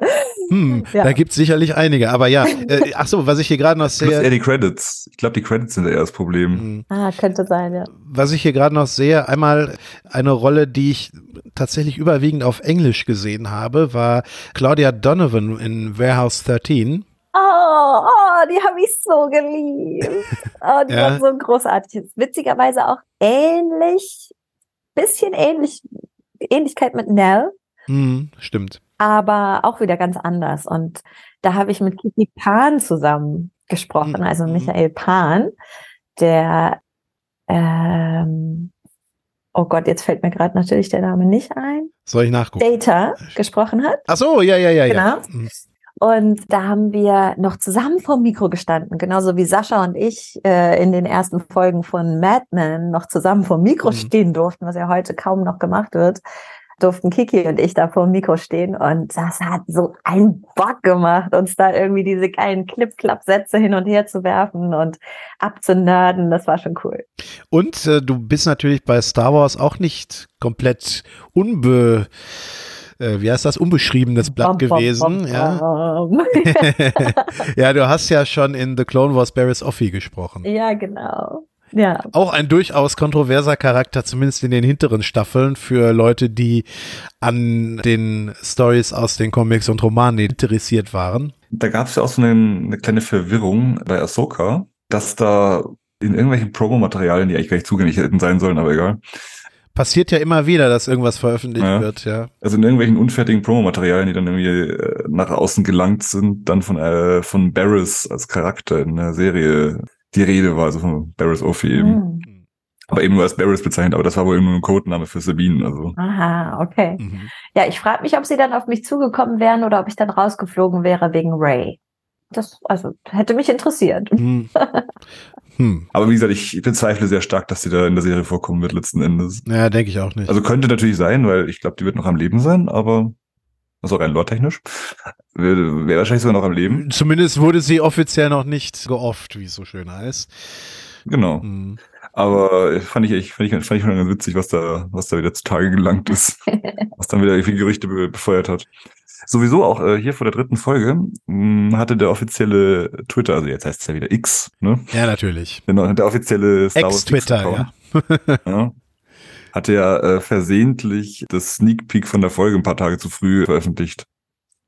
hm, Ja. da gibt es sicherlich einige, aber ja. Äh, [LAUGHS] ach so, was ich hier gerade noch Plus sehe. eher die Credits. Ich glaube, die Credits sind eher das Problem. Hm. Ah, könnte sein, ja. Was ich hier gerade noch sehe, einmal eine Rolle, die ich tatsächlich überwiegend auf Englisch gesehen habe, war Claudia Donovan in Warehouse 13. Oh, oh die habe ich so geliebt. Oh, die Ja. war so großartig. Witzigerweise auch ähnlich, bisschen ähnlich, Ähnlichkeit mit Nell. Hm, stimmt. aber auch wieder ganz anders. Und da habe ich mit Kiki Pan zusammen gesprochen, Mhm. also Michael Pan, der, ähm, oh Gott, jetzt fällt mir gerade natürlich der Name nicht ein, Soll ich nachgucken? Data gesprochen hat. Ach so, ja, ja, ja, ja. Genau. Hm. Und da haben wir noch zusammen vorm Mikro gestanden, genauso wie Sascha und ich äh, in den ersten Folgen von Mad Men noch zusammen vorm Mikro Mhm. stehen durften, was ja heute kaum noch gemacht wird. Durften Kiki und ich da vor dem Mikro stehen und das hat so einen Bock gemacht, uns da irgendwie diese geilen Clip-Clap-Sätze hin und her zu werfen und abzunörden. Das war schon cool. Und äh, du bist natürlich bei Star Wars auch nicht komplett unbe, äh, wie heißt das, unbeschriebenes Blatt Bom, gewesen. bom, ja. bom. [LAUGHS] [LAUGHS] ja, du hast ja schon in The Clone Wars Barris Offee gesprochen. ja, genau. Ja. Auch ein durchaus kontroverser Charakter, zumindest in den hinteren Staffeln, für Leute, die an den Stories aus den Comics und Romanen interessiert waren. Da gab es ja auch so eine, eine kleine Verwirrung bei Ahsoka, dass da in irgendwelchen Promomaterialien, die eigentlich gar nicht zugänglich hätten sein sollen, aber egal, Passiert ja immer wieder, dass irgendwas veröffentlicht Ja. wird, ja. Also in irgendwelchen unfertigen Promomaterialien, die dann irgendwie äh, nach außen gelangt sind, dann von, äh, von Barris als Charakter in der Serie die Rede war, also von Barris Ophi eben. Hm. Aber eben nur als Barris bezeichnet, aber das war wohl eben nur ein Codename für Sabine, also. Aha, okay. Mhm. Ja, ich frage mich, ob sie dann auf mich zugekommen wären oder ob ich dann rausgeflogen wäre wegen Ray. Das, also, hätte mich interessiert. Hm. [LAUGHS] Hm. Aber wie gesagt, ich bezweifle sehr stark, dass sie da in der Serie vorkommen wird letzten Endes. Ja, denke ich auch nicht. Also könnte natürlich sein, weil ich glaube, die wird noch am Leben sein, aber also rein lore-technisch. Wäre wär wahrscheinlich sogar noch am Leben. Zumindest wurde sie offiziell noch nicht geofft, wie es so schön heißt. Genau. Hm. Aber fand ich, echt- fand ich, fand ich schon ganz witzig, was da, was da wieder zutage gelangt ist. [LAUGHS] was dann wieder viele Gerüchte be befeuert hat. Sowieso auch äh, hier vor der dritten Folge mh, hatte der offizielle Twitter, also jetzt heißt es ja wieder X, ne? Ja, natürlich. Der, der offizielle Star Wars Ex-Twitter, X-Account, ja. [LAUGHS] Hatte ja äh, versehentlich das Sneak Peek von der Folge ein paar Tage zu früh veröffentlicht.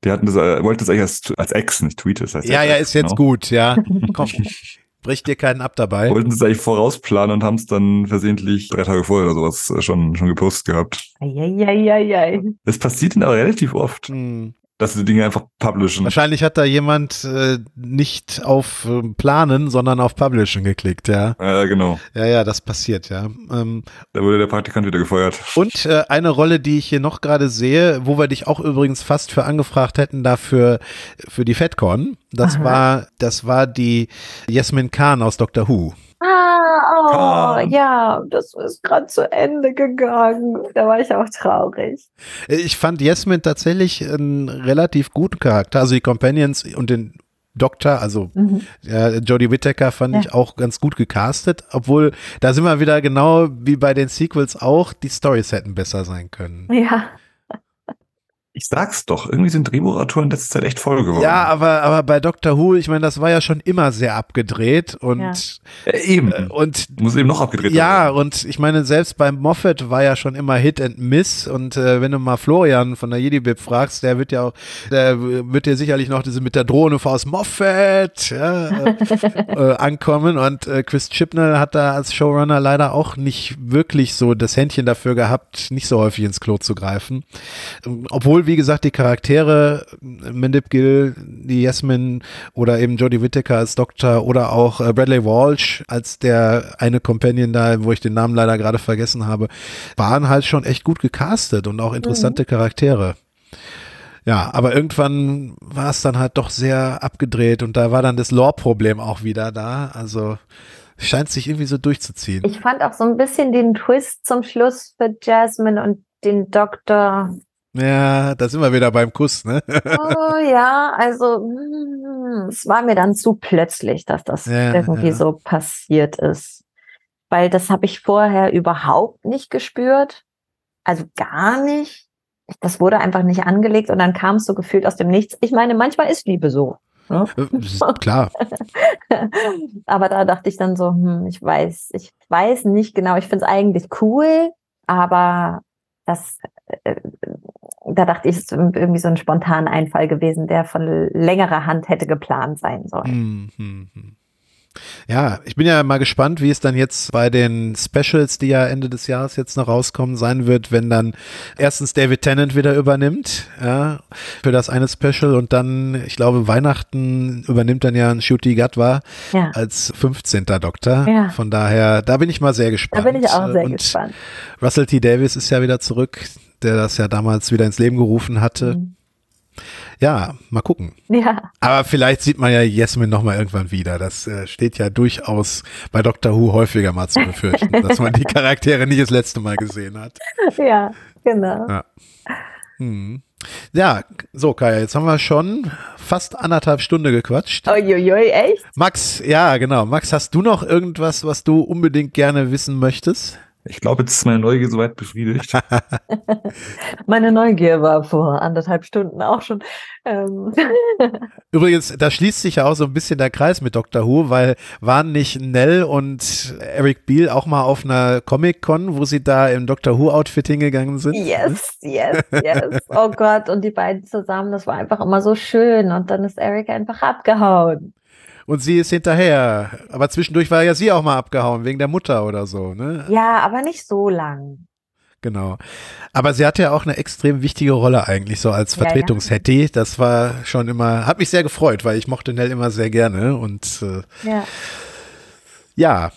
Die hatten das, äh, wollten das eigentlich als, als Ex, nicht Tweet, das heißt Ja, ja, ist jetzt genau. gut, ja. [LAUGHS] Komm, brich dir keinen ab dabei. Wollten es eigentlich vorausplanen und haben es dann versehentlich drei Tage vorher oder sowas äh, schon, schon gepostet gehabt. Eieieiei. Das passiert ihnen aber relativ oft, Hm. Dass sie Dinge einfach publishen. Wahrscheinlich hat da jemand äh, nicht auf äh, Planen, sondern auf Publishen geklickt, ja. Ja, genau. Ja, ja, das passiert, ja. Ähm, Da wurde der Praktikant wieder gefeuert. und äh, eine Rolle, die ich hier noch gerade sehe, wo wir dich auch übrigens fast für angefragt hätten, dafür für die FedCon, das Aha. war, das war die Yasmin Khan aus Doctor Who. Ah, oh, ja, das ist gerade zu Ende gegangen. Da war ich auch traurig. Äh, Ich fand Yasmin tatsächlich einen relativ guten Charakter. Also die Companions und den Doktor, also Mhm. ja, Jodie Whittaker fand Ja. ich auch ganz gut gecastet, obwohl da sind wir wieder genau wie bei den Sequels auch, die Storys hätten besser sein können. Ja, Ich sag's doch, irgendwie sind Drehbuchautoren in letzter Zeit echt voll geworden. Ja, aber, aber bei Doctor Who, ich meine, das war ja schon immer sehr abgedreht und, Ja. Äh, eben. äh, und Muss eben noch abgedreht ja, werden. und ich meine, selbst beim Moffat war ja schon immer Hit and Miss und äh, wenn du mal Florian von der Jedi-Bib fragst, der wird ja auch, der wird dir sicherlich noch diese mit der Drohne aus Moffat ja, [LAUGHS] äh, äh, ankommen und äh, Chris Chibnall hat da als Showrunner leider auch nicht wirklich so das Händchen dafür gehabt, nicht so häufig ins Klo zu greifen. Ähm, Obwohl, wie gesagt, die Charaktere, Mendip Gill, die Yasmin oder eben Jodie Whittaker als Doktor oder auch äh, Bradley Walsh als der eine Companion da, wo ich den Namen leider gerade vergessen habe, waren halt schon echt gut gecastet und auch interessante Charaktere. Ja, aber irgendwann war es dann halt doch sehr abgedreht und da war dann das Lore-Problem auch wieder da. Also scheint sich irgendwie so durchzuziehen. ich fand auch so ein bisschen den Twist zum Schluss für Jasmine und den Doktor. Ja, da sind wir wieder beim Kuss, ne? Oh ja, also mm, es war mir dann zu plötzlich, dass das Ja, irgendwie ja. so passiert ist. Weil das habe ich vorher überhaupt nicht gespürt. Also gar nicht. Das wurde einfach nicht angelegt und dann kam es so gefühlt aus dem Nichts. Ich meine, manchmal ist Liebe so. Ne? Äh, Klar. [LAUGHS] aber da dachte ich dann so, hm, ich weiß, ich weiß nicht genau. Ich finde es eigentlich cool, aber das, äh, da dachte ich, es ist irgendwie so ein spontaner Einfall gewesen, der von längerer Hand hätte geplant sein sollen. Hm, hm, hm. Ja, ich bin ja mal gespannt, wie es dann jetzt bei den Specials, die ja Ende des Jahres jetzt noch rauskommen, sein wird, wenn dann erstens David Tennant wieder übernimmt, ja, für das eine Special und dann, ich glaube, Weihnachten übernimmt dann ja ein Shuti Gatwa Ja, als 15. Doktor. Ja. Von daher, da bin ich mal sehr da gespannt. bin ich auch sehr und gespannt. Russell T. Davis ist ja wieder zurück, der das ja damals wieder ins Leben gerufen hatte. Mhm. Ja, mal gucken. Ja, Aber vielleicht sieht man ja Jasmin noch mal irgendwann wieder. Das äh, steht ja durchaus bei Doctor Who häufiger mal zu befürchten, [LAUGHS] dass man die Charaktere nicht das letzte Mal gesehen hat. ja, genau. Hm. Ja, so Kaya, jetzt haben wir schon fast anderthalb Stunde gequatscht. Uiuiui, echt? Max, ja genau. Max, hast du noch irgendwas, was du unbedingt gerne wissen möchtest? Ich glaube, jetzt ist meine Neugier soweit befriedigt. [LAUGHS] [LAUGHS] Meine Neugier war vor anderthalb Stunden auch schon. Ähm, [LAUGHS] Übrigens, da schließt sich ja auch so ein bisschen der Kreis mit Doctor Who, weil waren nicht Nell und Eric Beale auch mal auf einer Comic-Con, wo sie da im Doctor Who-Outfit hingegangen sind? yes, yes, yes. Oh Gott, und die beiden zusammen, das war einfach immer so schön. Und dann ist Eric einfach abgehauen. Und sie ist hinterher. Aber zwischendurch war ja sie auch mal abgehauen, wegen der Mutter oder so, ne? Ja, aber nicht so lang. Genau. Aber sie hatte ja auch eine extrem wichtige Rolle eigentlich, so als Ja, ja. Vertretungshetty. Das war schon immer, hat mich sehr gefreut, weil ich mochte Nell immer sehr gerne und äh, Ja. ja,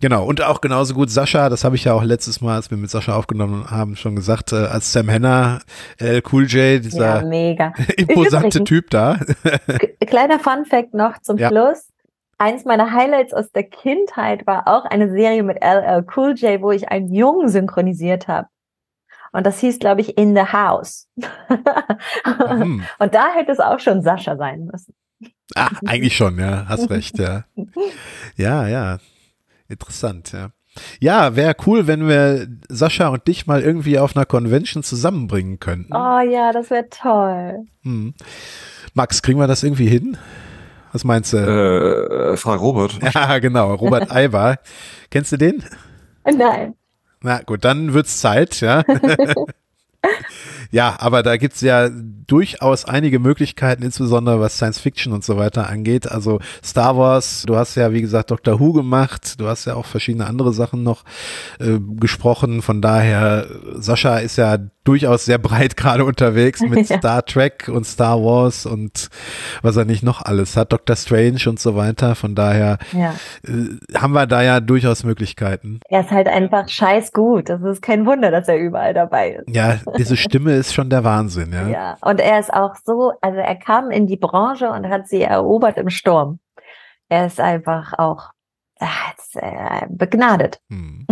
genau. Und auch genauso gut Sascha, das habe ich ja auch letztes Mal, als wir mit Sascha aufgenommen haben, schon gesagt, äh, als Sam Henner, L. Cool J, ja, dieser mega. [LAUGHS] imposante Übrigens- Typ da. Kleiner Fun Fact noch zum Ja. Schluss. Eins meiner Highlights aus der Kindheit war auch eine Serie mit LL Cool J, wo ich einen Jungen synchronisiert habe. Und das hieß, glaube ich, In the House. Hm. [LAUGHS] Und da hätte es auch schon Sascha sein müssen. Ah, eigentlich schon, ja, hast [LAUGHS] recht, ja. Ja, ja. Interessant, ja. Ja, wäre cool, wenn wir Sascha und dich mal irgendwie auf einer Convention zusammenbringen könnten. Oh ja, das wäre toll. Hm. Max, kriegen wir das irgendwie hin? Was meinst du? Äh, frag Robert. [LAUGHS] Ja, genau, Robert [LAUGHS] Aibar. Kennst du den? Nein. Na gut, dann wird's Zeit, ja. [LAUGHS] ja, aber da gibt's ja durchaus einige Möglichkeiten, insbesondere was Science Fiction und so weiter angeht. Also Star Wars, du hast ja, wie gesagt, Doctor Who gemacht, du hast ja auch verschiedene andere Sachen noch äh, gesprochen. Von daher, Sascha ist ja durchaus sehr breit [LAUGHS] gerade unterwegs mit [LAUGHS] Ja. Star Trek und Star Wars und was er nicht noch alles hat, Doctor Strange und so weiter. Von daher Ja. äh, haben wir da ja durchaus Möglichkeiten. Er ist halt einfach scheiß gut. Das ist kein Wunder, dass er überall dabei ist. Ja, diese Stimme ist schon der Wahnsinn, ja. Ja. Und er ist auch so, also er kam in die Branche und hat sie erobert im Sturm. Er ist einfach auch ist, äh, begnadet. Hm.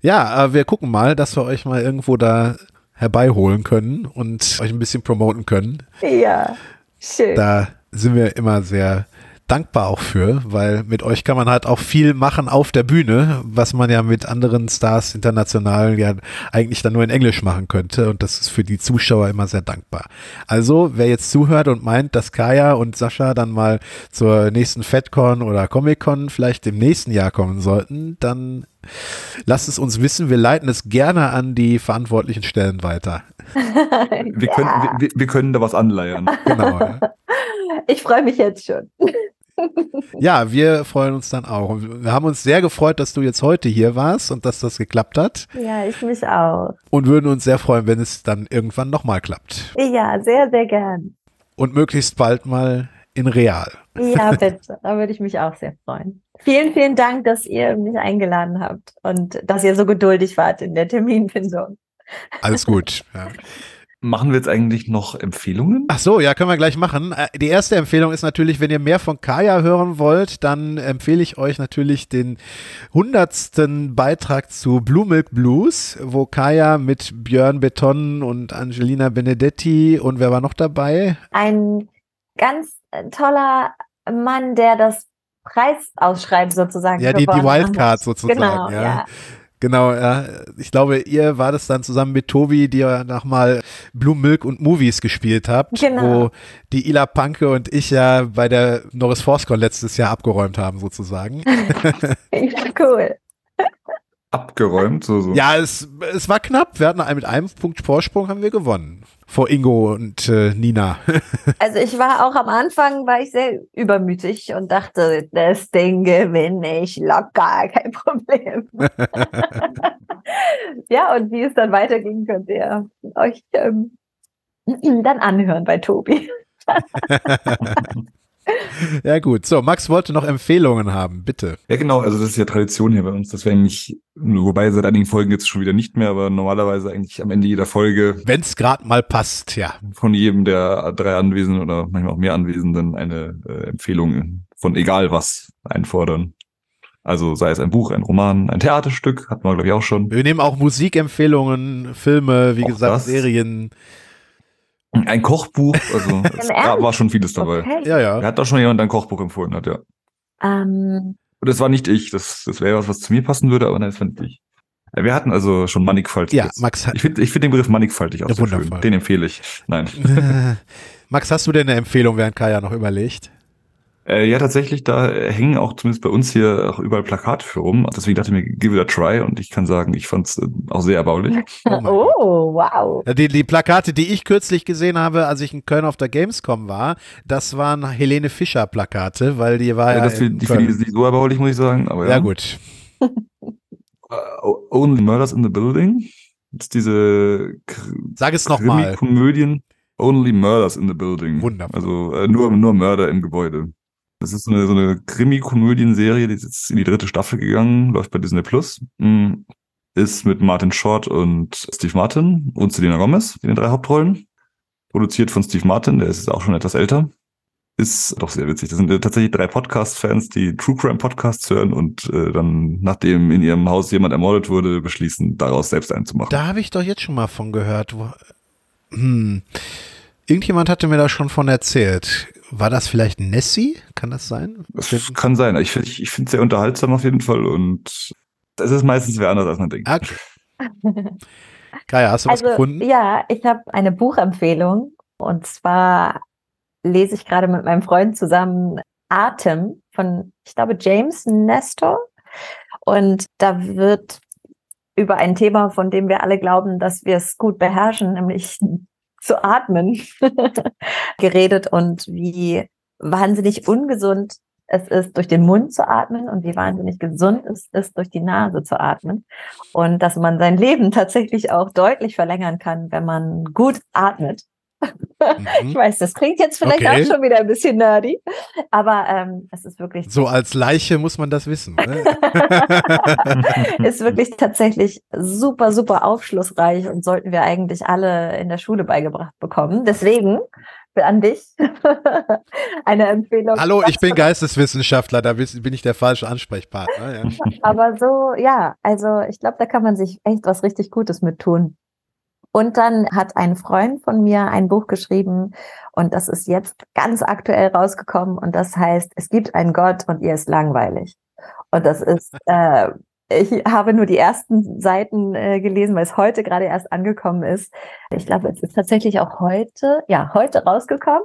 Ja, äh, wir gucken mal, dass wir euch mal irgendwo da herbeiholen können und euch ein bisschen promoten können. ja, schön. Da sind wir immer sehr dankbar auch für, weil mit euch kann man halt auch viel machen auf der Bühne, was man ja mit anderen Stars international ja eigentlich dann nur in Englisch machen könnte und das ist für die Zuschauer immer sehr dankbar. Also, wer jetzt zuhört und meint, dass Kaya und Sascha dann mal zur nächsten FedCon oder Comic-Con vielleicht im nächsten Jahr kommen sollten, dann lasst es uns wissen. Wir leiten es gerne an die verantwortlichen Stellen weiter. Wir, [LAUGHS] können, wir, wir können da was anleiern. Genau. ja. [LAUGHS] Ich freue mich jetzt schon. [LAUGHS] Ja, wir freuen uns dann auch. Und wir haben uns sehr gefreut, dass du jetzt heute hier warst und dass das geklappt hat. Ja, ich mich auch. Und würden uns sehr freuen, wenn es dann irgendwann nochmal klappt. Ja, sehr, sehr gern. Und möglichst bald mal in real. Ja, [LAUGHS] bitte. Da würde ich mich auch sehr freuen. Vielen, vielen Dank, dass ihr mich eingeladen habt und dass ihr so geduldig wart in der Terminfindung. Alles gut. Ja. [LAUGHS] Machen wir jetzt eigentlich noch Empfehlungen? Ach so, ja, können wir gleich machen. Äh, Die erste Empfehlung ist natürlich, wenn ihr mehr von Kaya hören wollt, dann empfehle ich euch natürlich den hundertsten Beitrag zu Blue Milk Blues, wo Kaya mit Björn Beton und Angelina Benedetti und wer war noch dabei? Ein ganz äh, toller Mann, der das Preisausschreiben sozusagen Ja, die, die Wildcard hat. sozusagen. Genau, ja. ja. Genau, ja. Ich glaube, ihr war das dann zusammen mit Tobi, die ja nochmal Blue Milk und Movies gespielt habt, Genau. wo die Ila Panke und ich ja bei der Norris Forscon letztes Jahr abgeräumt haben, sozusagen. cool. Abgeräumt, so, so. ja, es, es war knapp. Wir hatten mit einem Punkt Vorsprung haben wir gewonnen. Vor Ingo und äh, Nina. [LAUGHS] Also ich war auch am Anfang, war ich sehr übermütig und dachte, das Ding gewinne ich locker, [LAUGHS] kein Problem. [LAUGHS] ja, und wie es dann weiterging, könnt ihr euch ähm, [CLEARS THROAT] dann anhören bei Tobi. Ja, gut. So, Max wollte noch Empfehlungen haben, bitte. Ja, genau, also das ist ja Tradition hier bei uns, dass wir eigentlich, wobei seit einigen Folgen jetzt schon wieder nicht mehr, aber normalerweise eigentlich am Ende jeder Folge Wenn es gerade mal passt, ja. von jedem der drei Anwesenden oder manchmal auch mehr Anwesenden eine äh, Empfehlung von egal was einfordern. Also sei es ein Buch, ein Roman, ein Theaterstück, hatten wir glaube ich auch schon. Wir nehmen auch Musikempfehlungen, Filme, wie Auch gesagt, das. Serien. Ein Kochbuch, also [LAUGHS] es war, schon vieles dabei. Okay. Ja, ja. Er hat doch schon jemand ein Kochbuch empfohlen hat, ja. Ähm, Und das war nicht ich, das, das wäre was, was zu mir passen würde, aber nein, das war nicht ich. Ja, Wir hatten also schon mannigfaltig. Ja, Max hat. Ich finde ich find den Begriff mannigfaltig auch Ja, sehr schön. Den empfehle ich. Nein. [LAUGHS] Max, hast du denn eine Empfehlung, während Kaya noch überlegt? Äh, ja, tatsächlich, da hängen auch zumindest bei uns hier auch überall Plakate für rum. Deswegen dachte ich mir, give it a try. Und ich kann sagen, ich fand es äh, auch sehr erbaulich. [LAUGHS] Oh oh, wow. Die, die Plakate, die ich kürzlich gesehen habe, als ich in Köln auf der Gamescom war, das waren Helene Fischer Plakate, weil die war ja, Ja, das in finde die finde ich jetzt nicht so erbaulich, muss ich sagen. Aber ja, Ja gut. O- Only Murders in the Building. Das ist diese Sag es nochmal. Komödien. Only Murders in the Building. Wundervoll. Also äh, nur, nur Mörder im Gebäude. Das ist so eine, so eine Krimi-Komödienserie, die ist jetzt in die dritte Staffel gegangen, läuft bei Disney Plus. Mm, Ist mit Martin Short und Steve Martin und Selena Gomez in den drei Hauptrollen. Produziert von Steve Martin, der ist jetzt auch schon etwas älter. Ist doch sehr witzig. Das sind äh, tatsächlich drei Podcast-Fans, die True Crime Podcasts hören und äh, dann, nachdem in ihrem Haus jemand ermordet wurde, beschließen, daraus selbst einen zu machen. Da habe ich doch jetzt schon mal von gehört. Wo, hm. Irgendjemand hatte mir da schon von erzählt. War das vielleicht Nessie? Kann das sein? Das kann sein. Ich finde ich es sehr unterhaltsam auf jeden Fall und das ist meistens wer anders als man denkt. Okay. Kaya, hast du was Also gefunden? ja, ich habe eine Buchempfehlung und zwar lese ich gerade mit meinem Freund zusammen Atem von, ich glaube, James Nestor. Und da wird über ein Thema, von dem wir alle glauben, dass wir es gut beherrschen, nämlich zu atmen, [LAUGHS] geredet und wie wahnsinnig ungesund es ist, durch den Mund zu atmen und wie wahnsinnig gesund es ist, durch die Nase zu atmen. Und dass man sein Leben tatsächlich auch deutlich verlängern kann, wenn man gut atmet. Ich Mhm. weiß, das klingt jetzt vielleicht Okay. auch schon wieder ein bisschen nerdy, aber ähm, es ist wirklich So als Leiche muss man das wissen. Ne? [LAUGHS] ist wirklich tatsächlich super, super aufschlussreich und sollten wir eigentlich alle in der Schule beigebracht bekommen. Deswegen an dich [LAUGHS] eine Empfehlung. Hallo, ich bin Geisteswissenschaftler, da bin ich der falsche Ansprechpartner. Ja. [LAUGHS] Aber so, ja, also ich glaube, da kann man sich echt was richtig Gutes mit tun. Und dann hat ein Freund von mir ein Buch geschrieben und das ist jetzt ganz aktuell rausgekommen und das heißt, es gibt einen Gott und ihr ist langweilig. Und das ist, [LAUGHS] äh, ich habe nur die ersten Seiten äh, gelesen, weil es heute gerade erst angekommen ist. Ich glaube, es ist tatsächlich auch heute, ja, heute rausgekommen.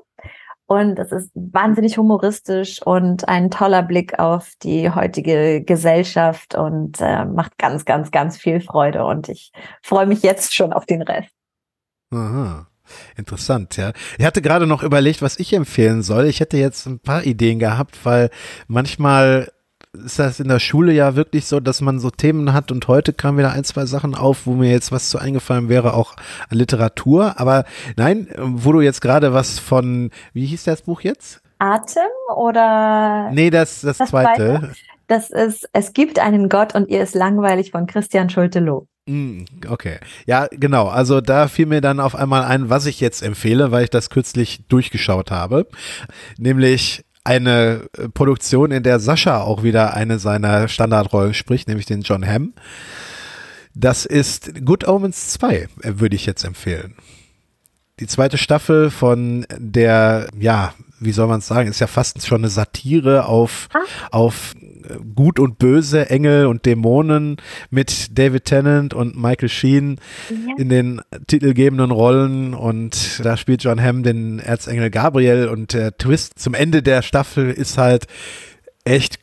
Und es ist wahnsinnig humoristisch und ein toller Blick auf die heutige Gesellschaft und äh, macht ganz, ganz, ganz viel Freude. Und ich freue mich jetzt schon auf den Rest. Aha. Interessant, ja. Ich hatte gerade noch überlegt, was ich empfehlen soll. Ich hätte jetzt ein paar Ideen gehabt, weil manchmal ist das in der Schule ja wirklich so, dass man so Themen hat und heute kamen wieder ein, zwei Sachen auf, wo mir jetzt was zu eingefallen wäre, auch an Literatur. Aber nein, wo du jetzt gerade was von, wie hieß das Buch jetzt? Atem oder Nee, das, das, Das zweite. das ist Es gibt einen Gott und ihr ist langweilig von Christian Schulte-Loh. Mm, Okay. Ja, genau. Also da fiel mir dann auf einmal ein, was ich jetzt empfehle, weil ich das kürzlich durchgeschaut habe. Nämlich eine äh, Produktion, in der Sascha auch wieder eine seiner Standardrollen spricht, nämlich den John Hamm. Das ist Good Omens 2, äh, würde ich jetzt empfehlen. Die zweite Staffel von der, ja, wie soll man es sagen, ist ja fast schon eine Satire auf, auf Gut und Böse, Engel und Dämonen mit David Tennant und Michael Sheen in den titelgebenden Rollen. Und da spielt John Hamm den Erzengel Gabriel. Und der Twist zum Ende der Staffel ist halt echt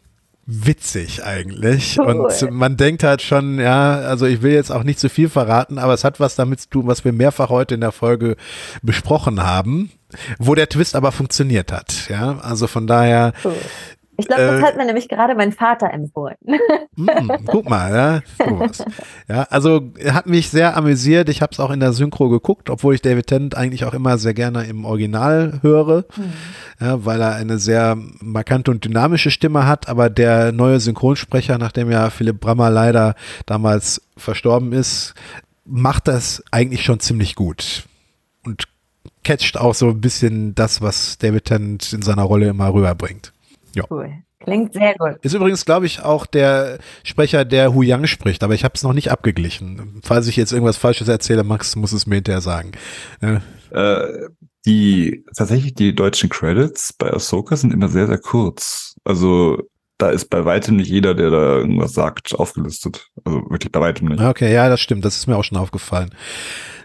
witzig eigentlich. Cool. und man denkt halt schon, ja, also ich will jetzt auch nicht zu viel verraten, aber es hat was damit zu tun, was wir mehrfach heute in der Folge besprochen haben, wo der Twist aber funktioniert hat, ja, also von daher Cool. Ich glaube, das Äh, hat mir nämlich gerade mein Vater empfohlen. Mm, guck mal, ja, sowas. ja, also hat mich sehr amüsiert. Ich habe es auch in der Synchro geguckt, obwohl ich David Tennant eigentlich auch immer sehr gerne im Original höre, ja, weil er eine sehr markante und dynamische Stimme hat. Aber der neue Synchronsprecher, nachdem ja Philipp Brammer leider damals verstorben ist, macht das eigentlich schon ziemlich gut und catcht auch so ein bisschen das, was David Tennant in seiner Rolle immer rüberbringt. Cool. Klingt sehr gut. Ist übrigens, glaube ich, auch der Sprecher, der Hu Yang spricht, aber ich habe es noch nicht abgeglichen. Falls ich jetzt irgendwas Falsches erzähle, Max muss es mir hinterher sagen. Ja. Äh, die tatsächlich die deutschen Credits bei Ahsoka sind immer sehr, sehr kurz. Also da ist bei weitem nicht jeder, der da irgendwas sagt, aufgelistet. Also wirklich bei weitem nicht. Okay, ja, das stimmt. Das ist mir auch schon aufgefallen.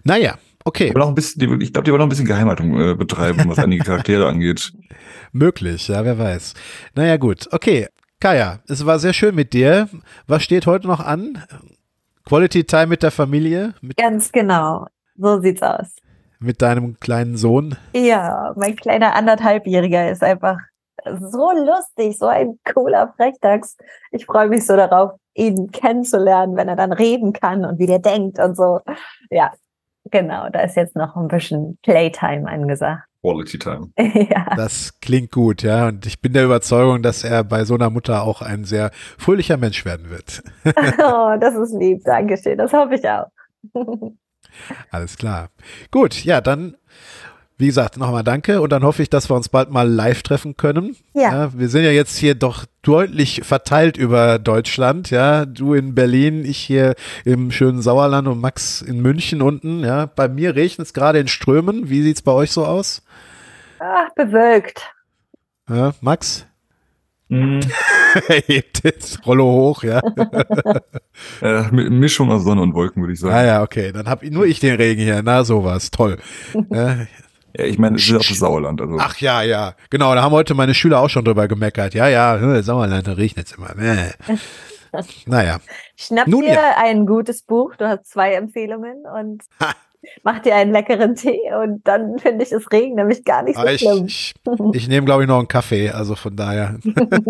Naja, okay, Aber noch ein bisschen, die, ich glaube, die wollen noch ein bisschen Geheimhaltung äh, betreiben, was einige Charaktere angeht. [LAUGHS] möglich, ja, wer weiß. Naja, gut, okay. Kaya, es war sehr schön mit dir. Was steht heute noch an? Quality Time mit der Familie, mit, Ganz genau. So sieht's aus. mit deinem kleinen Sohn. Ja, mein kleiner anderthalbjähriger ist einfach so lustig, so ein cooler Frechdachs. Ich freue mich so darauf, ihn kennenzulernen, wenn er dann reden kann und wie der denkt und so. Ja, genau. Da ist jetzt noch ein bisschen Playtime angesagt. Quality Time. [LAUGHS] ja. Das klingt gut, ja. Und ich bin der Überzeugung, dass er bei so einer Mutter auch ein sehr fröhlicher Mensch werden wird. [LAUGHS] [LAUGHS] oh, das ist lieb. Dankeschön. Das hoffe ich auch. Alles klar. Gut, ja, dann wie gesagt, nochmal danke und dann hoffe ich, dass wir uns bald mal live treffen können. Ja. Wir sind ja jetzt hier doch deutlich verteilt über Deutschland, ja. Du in Berlin, ich hier im schönen Sauerland und Max in München unten, ja. Bei mir regnet es gerade in Strömen. Wie sieht's bei euch so aus? Ach, bewölkt. Ja, Max? Mhm. [LAUGHS] Er hebt jetzt Rollo hoch, ja. [LAUGHS] äh, Mischung aus Sonne und Wolken, würde ich sagen. Ah ja, okay. Dann hab ich, nur ich den Regen hier. Na, sowas. Toll. [LAUGHS] ja. Ja, ich meine, es ist auch das Sauerland. Also. Ach ja, ja. Genau, da haben heute meine Schüler auch schon drüber gemeckert. Ja, ja, Sauerland, da regnet es immer. Nee. [LAUGHS] naja. Schnapp Nun dir ja. ein gutes Buch. Du hast zwei Empfehlungen und mach dir einen leckeren Tee und dann finde ich das Regen nämlich gar nicht so Aber ich, schlimm. ich, ich nehme, glaube ich, noch einen Kaffee, also von daher.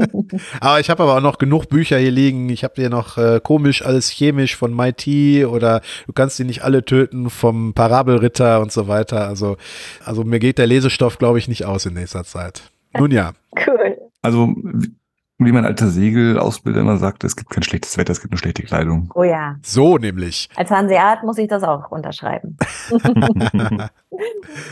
[LAUGHS] aber ich habe aber auch noch genug Bücher hier liegen. Ich habe hier noch äh, komisch alles chemisch von MIT oder du kannst die nicht alle töten vom Parabelritter und so weiter. Also, also mir geht der Lesestoff, glaube ich, nicht aus in nächster Zeit. Nun ja. [LAUGHS] Cool. Also, wie- wie mein alter Segelausbilder immer sagte, es gibt kein schlechtes Wetter, es gibt nur schlechte Kleidung. Oh ja. So nämlich. Als Hanseat muss ich das auch unterschreiben. [LAUGHS]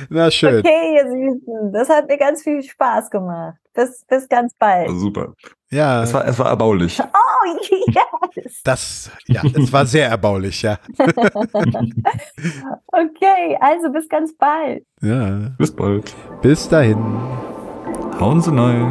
Na schön. Okay, ihr Süßen. Das hat mir ganz viel Spaß gemacht. Bis, bis ganz bald. Also super. Ja, Es war, es war erbaulich. [LAUGHS] Oh, yes. das, ja, es war sehr erbaulich, ja. [LAUGHS] Okay, also bis ganz bald. Ja. Bis bald. Bis dahin. Hauen Sie neu.